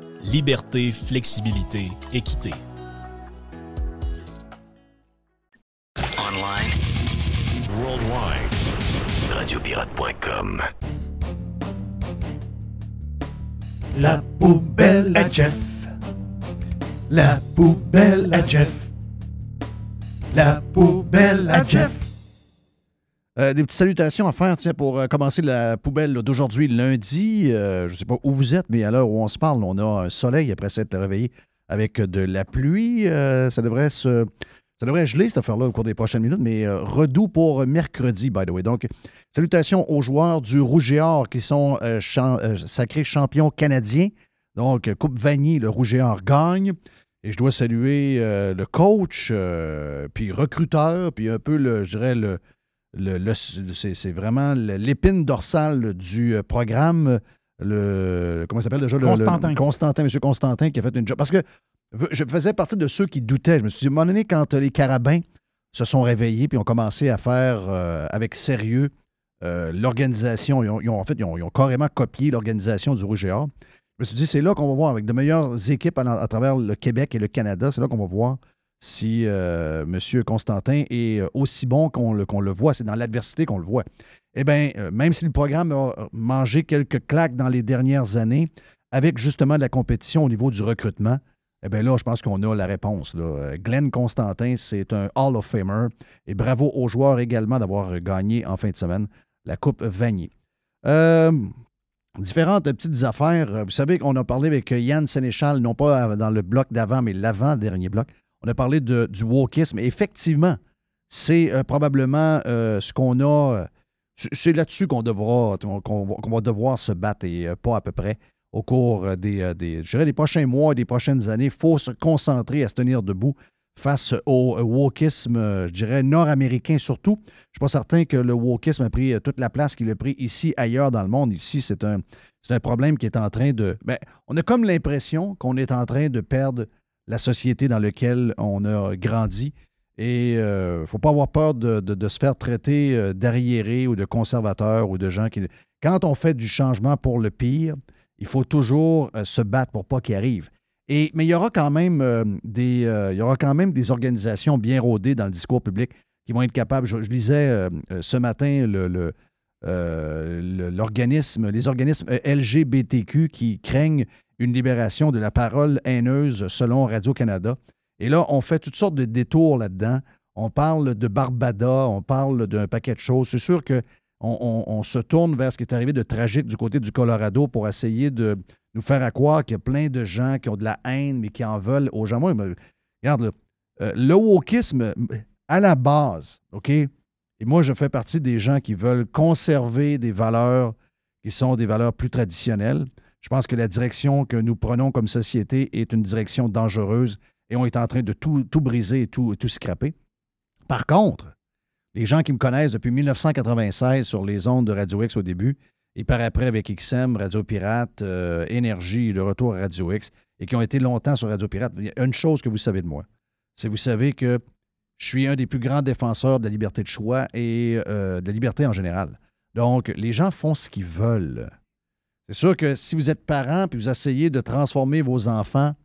liberté, flexibilité, équité. Online. Worldwide. Radiopirate.com. La poubelle à Jeff. La poubelle à Jeff. La poubelle à Jeff. Euh, des petites salutations à faire pour euh, commencer la poubelle d'aujourd'hui, lundi. Euh, je ne sais pas où vous êtes, mais à l'heure où on se parle, on a un soleil après s'être réveillé avec de la pluie. Ça, devrait se, ça devrait geler cette affaire-là au cours des prochaines minutes, mais redoux pour mercredi, by the way. Donc, salutations aux joueurs du Rouge et Or qui sont sacrés champions canadiens. Donc, Coupe Vanier, le Rouge et Or gagne. Et je dois saluer le coach, puis recruteur, puis un peu, le, je dirais, le, le, le- c'est, c'est vraiment l'épine dorsale du euh, programme. Le, comment ça s'appelle déjà? Le- Constantin. Le, Constantin, M. Constantin, qui a fait une job. Parce que je faisais partie de ceux qui doutaient. Je me suis dit, à un moment donné, quand les carabins se sont réveillés puis ont commencé à faire euh, avec sérieux euh, l'organisation, ils ont, ils ont- en fait, ils ont, ils ont carrément copié l'organisation du Rouge et Or. Je me suis dit, c'est là qu'on va voir, avec de meilleures équipes à, à travers le Québec et le Canada, c'est là qu'on va voir si euh, M. Constantin est euh, aussi bon qu'on le, le voit. C'est dans l'adversité qu'on le voit. Eh bien, euh, même si le programme a mangé quelques claques dans les dernières années, avec justement de la compétition au niveau du recrutement, eh bien là, je pense qu'on a la réponse. Glenn Constantin, c'est un Hall of Famer. Et bravo aux joueurs également d'avoir gagné en fin de semaine la Coupe Vanier. Différentes petites affaires. Vous savez qu'on a parlé avec Yann Sénéchal, non pas dans le bloc d'avant, mais l'avant-dernier bloc. On a parlé de, du wokisme. Effectivement, c'est euh, probablement euh, ce qu'on a. euh, c'est- là-dessus qu'on va, devoir se battre et pas à peu près au cours des, des, je des prochains mois des prochaines années. Il faut se concentrer à se tenir debout face au wokisme, je dirais, nord-américain surtout. Je ne suis pas certain que le wokisme a pris toute la place qu'il a pris ici, ailleurs dans le monde. Ici, c'est un, un problème qui est en train de... Ben, on a comme l'impression qu'on est en train de perdre la société dans laquelle on a grandi. Et il ne faut pas avoir peur de, de- se faire traiter euh, d'arriéré ou de conservateur ou de gens qui... Quand on fait du changement pour le pire, il faut toujours euh, se battre pour pas qu'il arrive. Et, mais il y aura quand même euh, des, euh, il y aura quand même des organisations bien rodées dans le discours public qui vont être capables. Je, lisais euh, euh, ce matin euh, l'organisme, les organismes LGBTQ qui craignent une libération de la parole haineuse selon Radio-Canada. Et là, on fait toutes sortes de détours là-dedans. On parle de Barbada, on parle d'un paquet de choses. C'est sûr que on, se tourne vers ce qui est arrivé de tragique du côté du Colorado pour essayer de nous faire croire qu'il y a plein de gens qui ont de la haine, mais qui en veulent aux gens. Moi, regarde, là, euh, le wokisme, à la base, OK? Et moi, je fais partie des gens qui veulent conserver des valeurs qui sont des valeurs plus traditionnelles. Je pense que la direction que nous prenons comme société est une direction dangereuse et on est en train de tout, briser et tout, tout scraper. Par contre, les gens qui me connaissent depuis 1996 sur les ondes de Radio X au début, et par après avec XM, Radio Pirate, euh, Énergie, le retour à Radio X, et qui ont été longtemps sur Radio Pirate, une chose que vous savez de moi, c'est vous savez que je suis un des plus grands défenseurs de la liberté de choix et euh, de la liberté en général. Donc, les gens font ce qu'ils veulent. C'est sûr que si vous êtes parent puis vous essayez de transformer vos enfants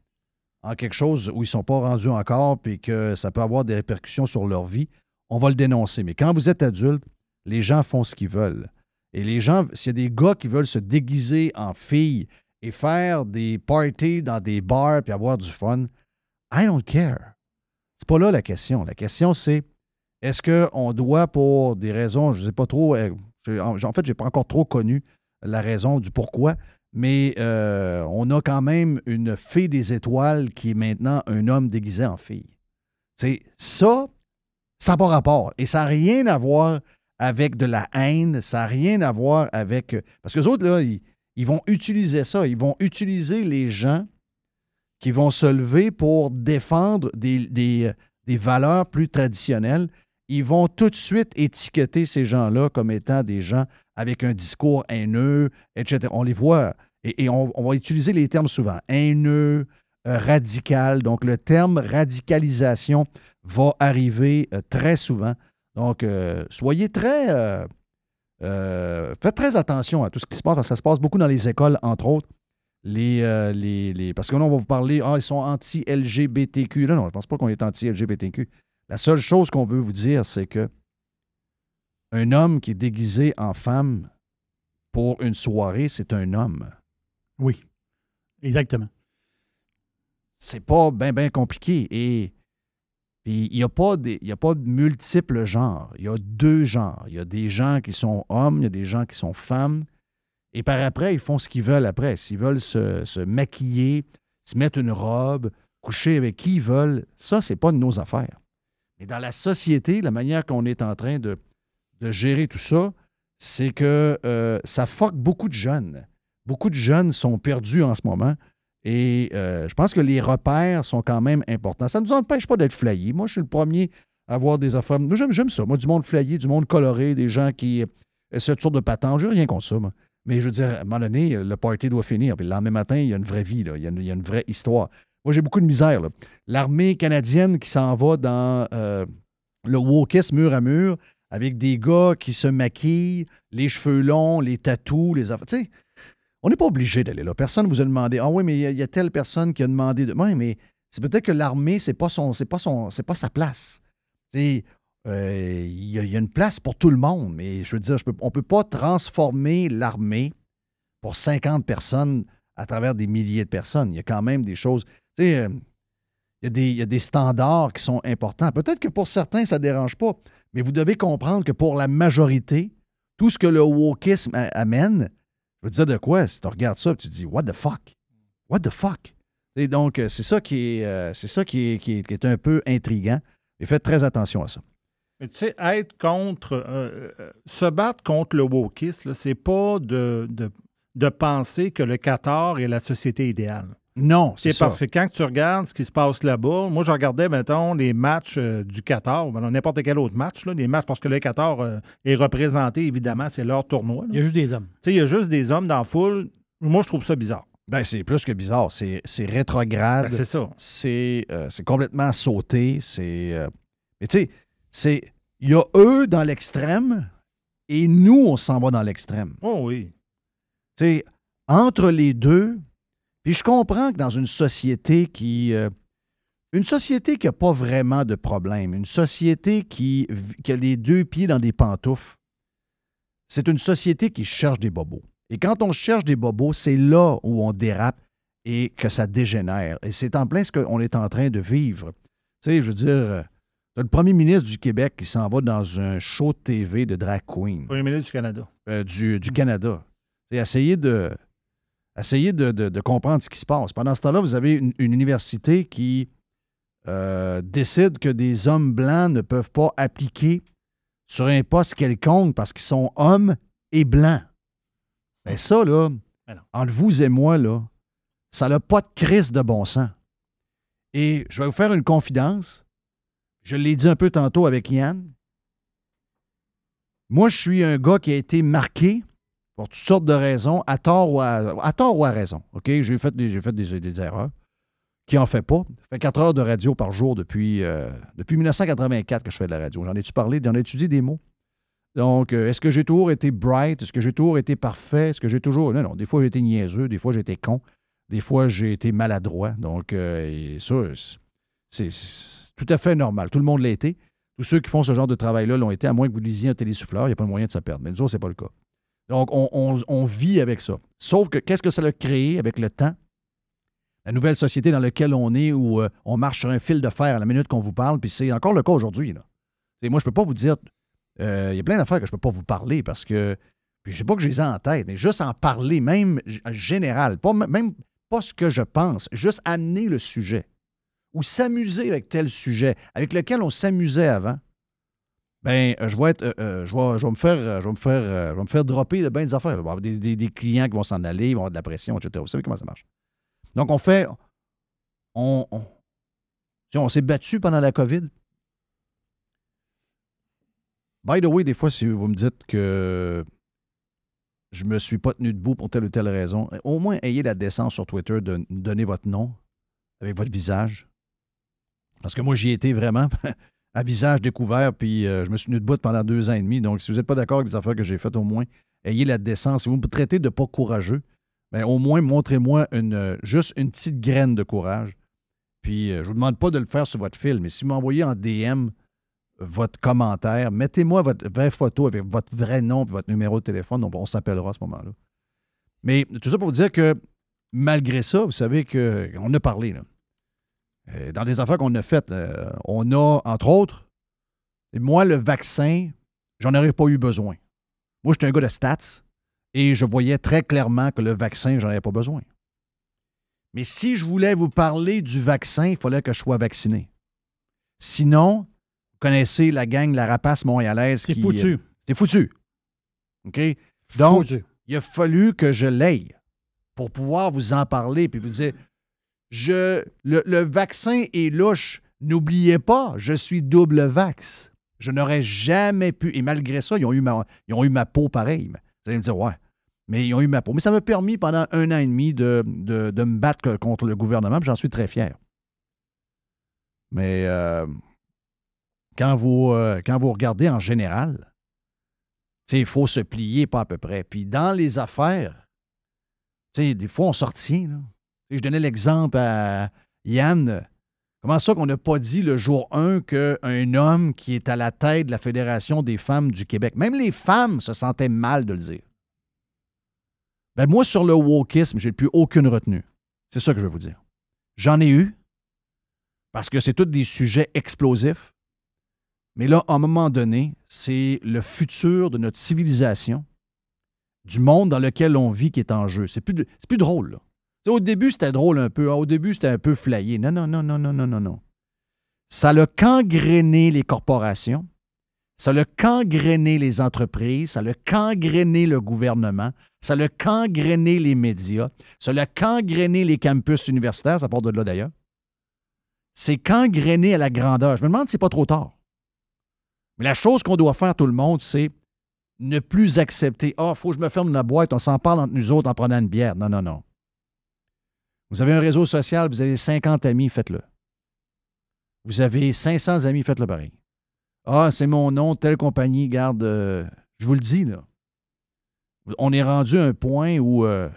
en quelque chose où ils ne sont pas rendus encore puis que ça peut avoir des répercussions sur leur vie, on va le dénoncer. Mais quand vous êtes adulte, les gens font ce qu'ils veulent. Et les gens, s'il y a des gars qui veulent se déguiser en filles et faire des parties dans des bars puis avoir du fun, I don't care. C'est pas là la question. La question, c'est est-ce qu'on doit, pour des raisons, je ne sais pas trop, euh, en fait, je n'ai pas encore trop connu la raison du pourquoi, mais euh, on a quand même une fée des étoiles qui est maintenant un homme déguisé en fille. C'est ça, ça n'a pas rapport. Et ça n'a rien à voir avec de la haine, ça n'a rien à voir avec. Parce que les autres, là, ils, vont utiliser ça. Ils vont utiliser les gens qui vont se lever pour défendre des valeurs plus traditionnelles. Ils vont tout de suite étiqueter ces gens-là comme étant des gens avec un discours haineux, etc. On les voit, et, on, va utiliser les termes souvent, haineux, euh, radical. Donc, le terme radicalisation va arriver euh, très souvent. Donc, euh, soyez très... faites très attention à tout ce qui se passe, parce que ça se passe beaucoup dans les écoles, entre autres. Les, les, les- parce que là, on va vous parler, ah, ils sont anti-LGBTQ. Non, non, je ne pense pas qu'on est anti-LGBTQ. La seule chose qu'on veut vous dire, c'est que un homme qui est déguisé en femme pour une soirée, c'est un homme. Oui, exactement. C'est pas bien, bien compliqué. Et il n'y a, pas des- il y a pas de multiples genres. Il y a deux genres. Il y a des gens qui sont hommes, il y a des gens qui sont femmes. Et par après, ils font ce qu'ils veulent après. S'ils veulent se, se maquiller, se mettre une robe, coucher avec qui ils veulent, ça, c'est pas de nos affaires. Mais dans la société, la manière qu'on est en train de, de gérer tout ça, c'est que euh, ça fuck beaucoup de jeunes. Beaucoup de jeunes sont perdus en ce moment. Et euh, je pense que les repères sont quand même importants. Ça ne nous empêche pas d'être flyés. Moi, je suis le premier à avoir des affaires. Moi, j'aime, ça. Moi, du monde flyé, du monde coloré, des gens qui essaient toutes sortes de patentes. Je n'ai rien contre ça. Mais je veux dire, à un moment donné, le party doit finir. Puis le lendemain matin, il y a une vraie vie. Il, y a une, vraie histoire. Moi, j'ai beaucoup de misère. L'armée canadienne qui s'en va dans euh, le wokisme mur à mur avec des gars qui se maquillent, les cheveux longs, les tatous, les affaires. On n'est pas obligé d'aller là. Personne ne vous a demandé. Ah oui, mais il y a- telle personne qui a demandé de. Oui, mais c'est peut-être que l'armée, c'est pas son, c'est pas son, c'est pas sa place. Euh, Il y, y a une place pour tout le monde, mais je veux dire, on ne peut pas transformer l'armée pour 50 personnes à travers des milliers de personnes. Il y a quand même des choses. Tu sais, euh, il y, il y a des standards qui sont importants. Peut-être que pour certains, ça ne dérange pas, mais vous devez comprendre que pour la majorité, tout ce que le wokisme amène, je veux dire de quoi, si tu regardes ça, tu te dis, what the fuck? What the fuck? Et donc, euh, c'est ça qui est, euh, c'est ça qui est, qui est- un peu intriguant. Et faites très attention à ça. Mais tu sais, être contre. euh, se battre contre le wokisme, c'est pas de, de penser que le Qatar est la société idéale. Non, c'est parce ça. que quand tu regardes ce qui se passe là-bas, moi, je regardais, mettons, les matchs euh, du Qatar, ben, n'importe quel autre match, là, les matchs, parce que le Qatar euh, est représenté, évidemment, c'est leur tournoi. là. Il y a juste des hommes. Tu sais, il y a juste des hommes dans la foule. Moi, je trouve ça bizarre. Ben, c'est plus que bizarre. C'est, c'est rétrograde. Ben, c'est ça. C'est, euh, c'est complètement sauté. C'est. euh, Mais tu sais, c'est. Il y a eux dans l'extrême et nous, on s'en va dans l'extrême. Oh oui. Tu sais, entre les deux, puis je comprends que dans une société qui. euh, une société qui n'a pas vraiment de problème, une société qui, a les deux pieds dans des pantoufles, c'est une société qui cherche des bobos. Et quand on cherche des bobos, c'est là où on dérape et que ça dégénère. Et c'est en plein ce qu'on est en train de vivre. Tu sais, je veux dire, euh, le premier ministre du Québec qui s'en va dans un show de TV de drag queen. Premier ministre du Canada. Euh, du, du Canada. C'est essayer de, essayer de, de- de comprendre ce qui se passe. Pendant ce temps-là, vous avez une, une université qui euh, décide que des hommes blancs ne peuvent pas appliquer sur un poste quelconque parce qu'ils sont hommes et blancs. Ben ça, là, entre vous et moi, là, ça n'a pas de crise de bon sens. Et je vais vous faire une confidence. Je l'ai dit un peu tantôt avec Yann. Moi, je suis un gars qui a été marqué pour toutes sortes de raisons, à tort ou à, tort ou à raison. OK? J'ai fait, des, fait des, erreurs. Qui en fait pas? Ça fait 4 heures de radio par jour depuis, euh, depuis 1984 que je fais de la radio. J'en ai-tu parlé? J'en ai étudié des mots? Donc, euh, est-ce que j'ai toujours été bright? Est-ce que j'ai toujours été parfait? Est-ce que j'ai toujours. Non, non. Des fois, j'ai été niaiseux. Des fois, j'ai été con. Des fois, j'ai été maladroit. Donc, euh, ça, c'est, c'est tout à fait normal. Tout le monde l'a été. Tous ceux qui font ce genre de travail-là l'ont été, à moins que vous lisiez un télésouffleur. Il n'y a pas de moyen de se perdre. Mais nous autres, ce n'est pas le cas. Donc, on, vit avec ça. Sauf que qu'est-ce que ça a créé avec le temps? La nouvelle société dans laquelle on est, où euh, on marche sur un fil de fer à la minute qu'on vous parle, puis c'est encore le cas aujourd'hui. moi, je ne peux pas vous dire. euh, Il y a plein d'affaires que je ne peux pas vous parler parce que. Puis je sais pas que je les ai en tête, mais juste en parler, même général, pas, même pas ce que je pense, juste amener le sujet ou s'amuser avec tel sujet avec lequel on s'amusait avant, ben, euh, je vais être, euh, euh, je vais, je vais me faire, je vais me faire, je vais me faire dropper de bien des affaires. Des, des- des clients qui vont s'en aller, ils vont avoir de la pression, etc. Vous savez comment ça marche. Donc, on fait, on, on, on s'est battu pendant la COVID. By the way, des fois, si vous me dites que je me suis pas tenu debout pour telle ou telle raison, au moins ayez la décence sur Twitter de donner votre nom avec votre visage. Parce que moi, j'y étais vraiment <laughs> à visage découvert, puis euh, je me suis tenu debout pendant deux ans et demi. Donc, si vous n'êtes pas d'accord avec les affaires que j'ai faites, au moins, ayez la décence. Si vous me traitez de pas courageux, ben, au moins, montrez-moi une, euh, juste une petite graine de courage. Puis, euh, je ne vous demande pas de le faire sur votre fil, mais si vous m'envoyez en DM votre commentaire, mettez-moi votre vraie photo avec votre vrai nom et votre numéro de téléphone. Donc, on s'appellera à ce moment-là. Mais tout ça pour vous dire que malgré ça, vous savez qu'on a parlé. Là. Euh, Dans des affaires qu'on a faites, euh, on a, entre autres, et moi, le vaccin, j'en aurais pas eu besoin. Moi, j'étais un gars de stats et je voyais très clairement que le vaccin, j'en avais pas besoin. Mais si je voulais vous parler du vaccin, il fallait que je sois vacciné. Sinon, vous connaissez la gang, la rapace montréalaise. C'est foutu. C'est foutu. OK? Donc, Foutu. il a fallu que je l'aie pour pouvoir vous en parler puis vous dire le, vaccin est louche. N'oubliez pas, je suis double vax. Je n'aurais jamais pu. Et malgré ça, ils ont eu ma, peau pareille. Vous allez me dire, ouais. Mais ils ont eu ma peau. Mais ça m'a permis pendant un an et demi de, me battre contre le gouvernement, j'en suis très fier. Mais euh, quand, vous, euh, quand vous regardez en général, il faut se plier pas à peu près. Puis dans les affaires, des fois, on s'en retient. là. Je donnais l'exemple à Yann. Comment ça qu'on n'a pas dit le jour 1 qu'un homme qui est à la tête de la Fédération des femmes du Québec, même les femmes se sentaient mal de le dire. Ben moi, sur le wokisme, j'ai plus aucune retenue. C'est ça que je veux vous dire. J'en ai eu, parce que c'est tous des sujets explosifs. Mais là, à un moment donné, c'est le futur de notre civilisation, du monde dans lequel on vit qui est en jeu. C'est plus, plus drôle. là. Au début, c'était drôle un peu. Au début, c'était un peu flayé. Non, non, non, non, non, non, non, non. Ça l'a cangréné les corporations. Ça l'a cangréné les entreprises. Ça l'a cangréné le gouvernement. Ça l'a cangréné les médias. Ça l'a cangréné les campus universitaires. Ça part de là d'ailleurs. C'est cangréné à la grandeur. Je me demande si c'est pas trop tard. Mais la chose qu'on doit faire, tout le monde, c'est ne plus accepter Ah, il faut que je me ferme la boîte, on s'en parle entre nous autres en prenant une bière. Non, non, non. Vous avez un réseau social, vous avez 50 amis, faites-le. Vous avez 500 amis, faites-le pareil. Ah, c'est mon nom, telle compagnie, garde. euh, je vous le dis, là. On est rendu à un point où euh,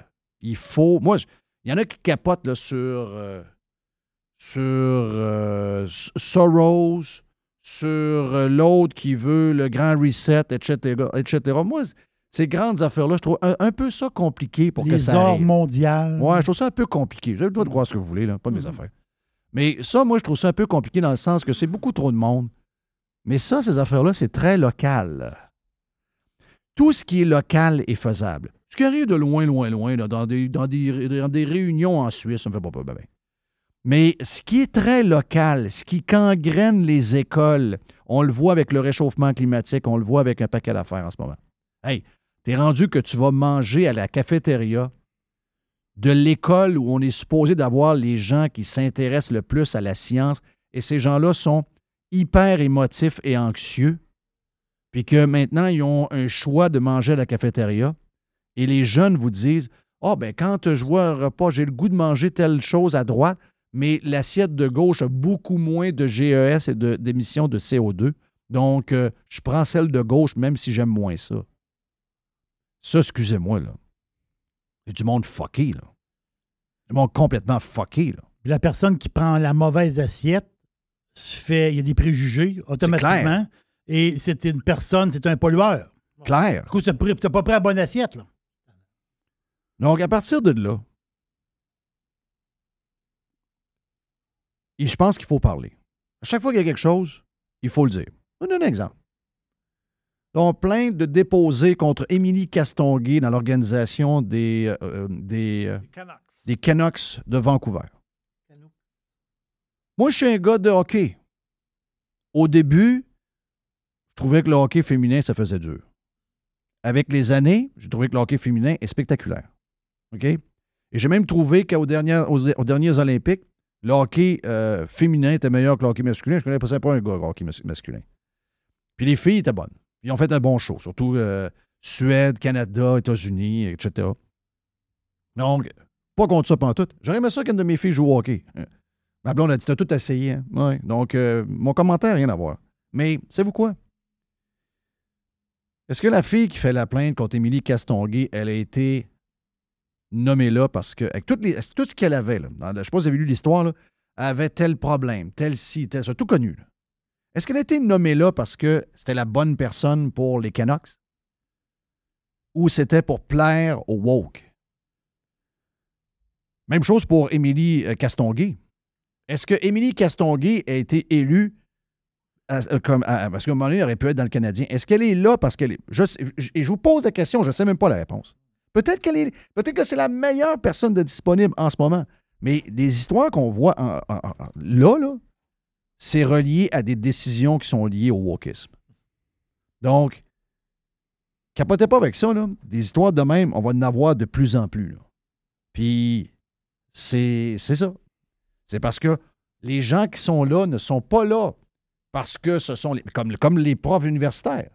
il faut. Moi, il y en a qui capotent là, sur. euh, sur Soros, sur l'autre qui veut le grand reset, etc. etc. Moi, ces grandes affaires-là, je trouve un, un peu ça compliqué pour que Les ça ordres arrive. mondiales. Ouais, je trouve ça un peu compliqué. Vous avez le droit de croire ce que vous voulez, là, pas de mes Mhm. affaires. Mais ça, moi, je trouve ça un peu compliqué dans le sens que c'est beaucoup trop de monde. Mais ça, ces affaires-là, c'est très local. Tout ce qui est local est faisable. Ce qui arrive de loin, loin, loin, là, dans, des, dans, des, dans des réunions en Suisse, ça me fait pas peur. ben, ben. Mais ce qui est très local, ce qui gangrène les écoles, on le voit avec le réchauffement climatique, on le voit avec un paquet d'affaires en ce moment. Hey, t'es rendu que tu vas manger à la cafétéria de l'école où on est supposé d'avoir les gens qui s'intéressent le plus à la science, et ces gens-là sont hyper émotifs et anxieux, puis que maintenant, ils ont un choix de manger à la cafétéria, et les jeunes vous disent Ah, ben quand je vois un repas, j'ai le goût de manger telle chose à droite, mais l'assiette de gauche a beaucoup moins de GES et de- d'émissions de, CO2. Donc, euh, je prends celle de gauche, même si j'aime moins ça. Ça, excusez-moi, là. C'est du monde fucké, là. Du monde complètement fucké, là. Puis la personne qui prend la mauvaise assiette se fait. Il y a des préjugés automatiquement. Et c'est une personne, c'est un pollueur. Clair. Du coup, tu n'as pas pris la bonne assiette. Là. Donc, à partir de là, et je pense qu'il faut parler. À chaque fois qu'il y a quelque chose, il faut le dire. Je vous donne un exemple. On plaint de déposer contre Émilie Castonguay dans l'organisation des, euh, des, euh, des Canucks de Vancouver. Moi, je suis un gars de hockey. Au début, je trouvais que le hockey féminin, ça faisait dur. Avec les années, j'ai trouvé que le hockey féminin est spectaculaire. OK? Et j'ai même trouvé qu'aux dernières, aux, aux derniers Olympiques, le hockey euh, féminin était meilleur que le hockey masculin. Je ne connais pas, pas un gars de hockey mas- masculin. Puis les filles étaient bonnes. Ils ont fait un bon show, surtout euh, Suède, Canada, États-Unis, etc. Donc, pas contre ça pantoute. J'aurais aimé ça qu'une de mes filles joue au hockey. Euh, Ma blonde a dit T'as tout essayé. Hein? Donc, euh, mon commentaire, rien à voir. Mais, savez-vous quoi? Est-ce que la fille qui fait la plainte contre Émilie Castonguay, elle a été nommée là parce que, avec tout ce qu'elle avait, je ne sais pas si vous avez lu l'histoire, avait tel problème, tel ci, tel ça, tout connu. Est-ce qu'elle a été nommée là parce que c'était la bonne personne pour les Canucks? Ou c'était pour plaire aux woke? Même chose pour Émilie euh, Castonguay. Est-ce que Émilie Castonguay a été élue euh, à- parce qu'à un moment donné, elle aurait pu être dans le Canadien. Est-ce qu'elle est là parce qu'elle est. Et je vous pose la question, je ne sais même pas la réponse. Peut-être qu'elle est. Peut-être que c'est la meilleure personne disponible en ce moment. Mais les histoires qu'on voit là, là, c'est relié à des décisions qui sont liées au wokisme. Donc, capotez pas avec ça, là. Des histoires de même, on va en avoir de plus en plus. Puis, c'est c'est ça. C'est parce que les gens qui sont là ne sont pas là parce que ce sont les, comme, comme les profs universitaires.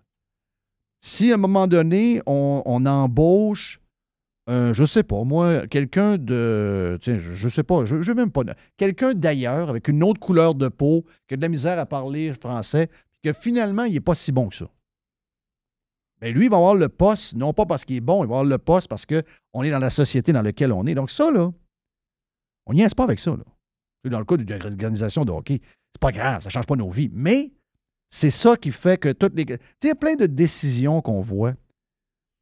Si à un moment donné, on, on embauche, un, je sais pas, moi, quelqu'un de, tiens, je, je sais pas, je, je même pas, quelqu'un d'ailleurs avec une autre couleur de peau, qui a de la misère à parler français, que finalement, il n'est pas si bon que ça. Bien, lui, il va avoir le poste, non pas parce qu'il est bon, il va avoir le poste parce qu'on est dans la société dans laquelle on est. Donc, ça, là, on n'y est pas avec ça. Là. Dans le cas d'une organisation de hockey, c'est pas grave, ça ne change pas nos vies. Mais c'est ça qui fait que toutes les. Tu sais, il y a plein de décisions qu'on voit. Tu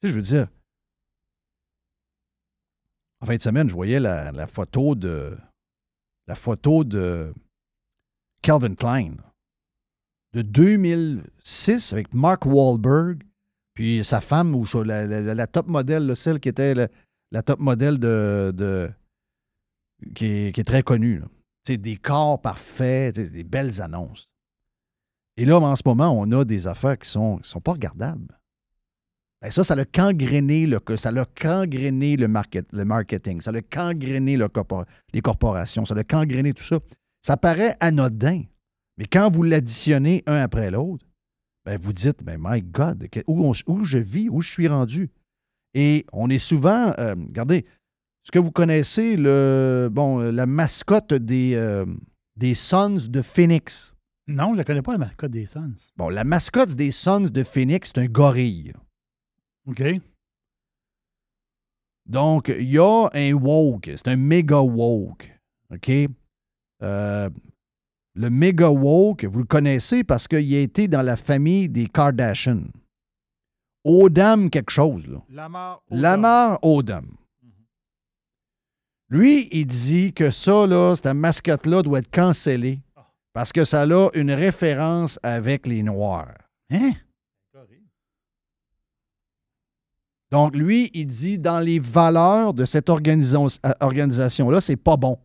sais, je veux dire. En fin de semaine, je voyais la, photo de. La photo de Calvin Klein de 2006 avec Mark Wahlberg, puis sa femme, ou la, top modèle, celle qui était la, top modèle de, qui, est, très connue. sais, des corps parfaits, des belles annonces. Et là, en ce moment, on a des affaires qui sont, qui sont pas regardables. Ben ça, ça a cangréné le, ça l'a cangréné le, market, le marketing, ça l'a cangréné le corpor- les corporations, ça l'a cangréné tout ça. Ça paraît anodin, mais quand vous l'additionnez un après l'autre, ben vous dites, ben my God, où, on- où je vis, où je suis rendu? Et on est souvent, euh, regardez, est-ce que vous connaissez le, bon, la mascotte des, euh, des Suns de Phoenix? Non, je ne connais pas la mascotte des Suns. Bon, la mascotte des Suns de Phoenix, c'est un gorille. OK. Donc, il y a un woke. C'est un méga woke. OK? Euh, le méga woke, vous le connaissez parce qu'il a été dans la famille des Kardashian. Odam quelque chose, là. Lamar. Lamar Odom. Lui, il dit que ça, là, cette mascotte-là doit être cancellée parce que ça a une référence avec les Noirs. Hein? Donc, lui, il dit dans les valeurs de cette euh, organisation-là, c'est pas bon.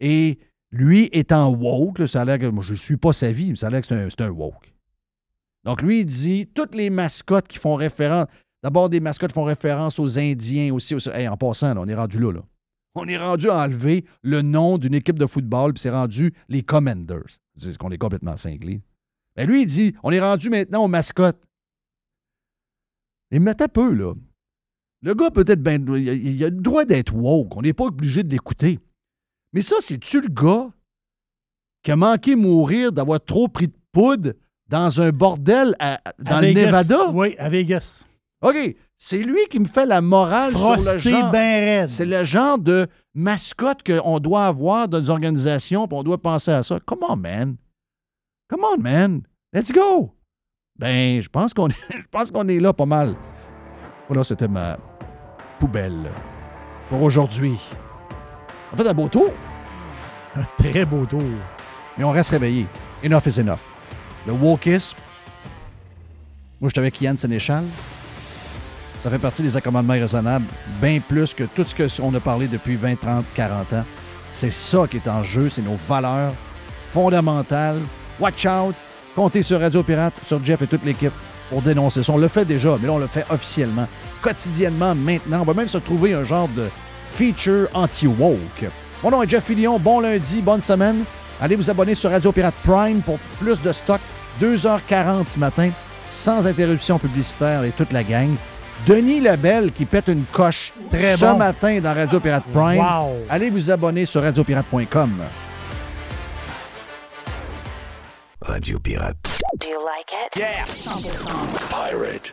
Et lui étant woke, ça a l'air que je ne suis pas sa vie, mais ça a l'air que c'est un, woke. Donc, lui, il dit toutes les mascottes qui font référence. D'abord, des mascottes font référence aux Indiens aussi. en passant, on est rendu là, là. On est rendu à enlever le nom d'une équipe de football, puis c'est rendu les Commanders. C'est qu'on est complètement cinglé. Mais lui, il dit on est rendu maintenant aux mascottes. Et mettez peu, là. Le gars, peut-être, ben, il a- le droit d'être woke. On n'est pas obligé de l'écouter. Mais ça, c'est-tu le gars qui a manqué mourir d'avoir trop pris de poudre dans un bordel à- dans À le Vegas. Nevada? Oui, à Vegas. OK. C'est lui qui me fait la morale sur le genre. ben. C'est le genre de mascotte qu'on doit avoir dans des organisations, puis on doit penser à ça. Come on, man. Come on, man. Let's go. Ben, je pense qu'on est, <laughs> je pense qu'on est là pas mal. Voilà, c'était ma poubelle pour aujourd'hui. En fait, un beau tour. Un très beau tour. Mais on reste réveillé. Enough is enough. Le wokisme. Moi, je suis avec Yann Sénéchal. Ça fait partie des accommodements raisonnables, bien plus que tout ce qu'on a parlé depuis 20, 30, 40 ans. C'est ça qui est en jeu, c'est nos valeurs fondamentales. Watch out! Comptez sur Radio Pirate, sur Jeff et toute l'équipe pour dénoncer ça. On le fait déjà, mais là, on le fait officiellement, quotidiennement, maintenant. On va même se trouver un genre de feature anti-woke. Mon nom est Jeff Fillion. Bon lundi, bonne semaine. Allez vous abonner sur Radio Pirate Prime pour plus de stock. 2h40 ce matin, sans interruption publicitaire et toute la gang. Denis Lebel qui pète une coche Très ce bon. matin dans Radio Pirate Prime. Wow. Allez vous abonner sur radiopirate.com. Radio Pirate. Do you like it? Yeah. Pirate.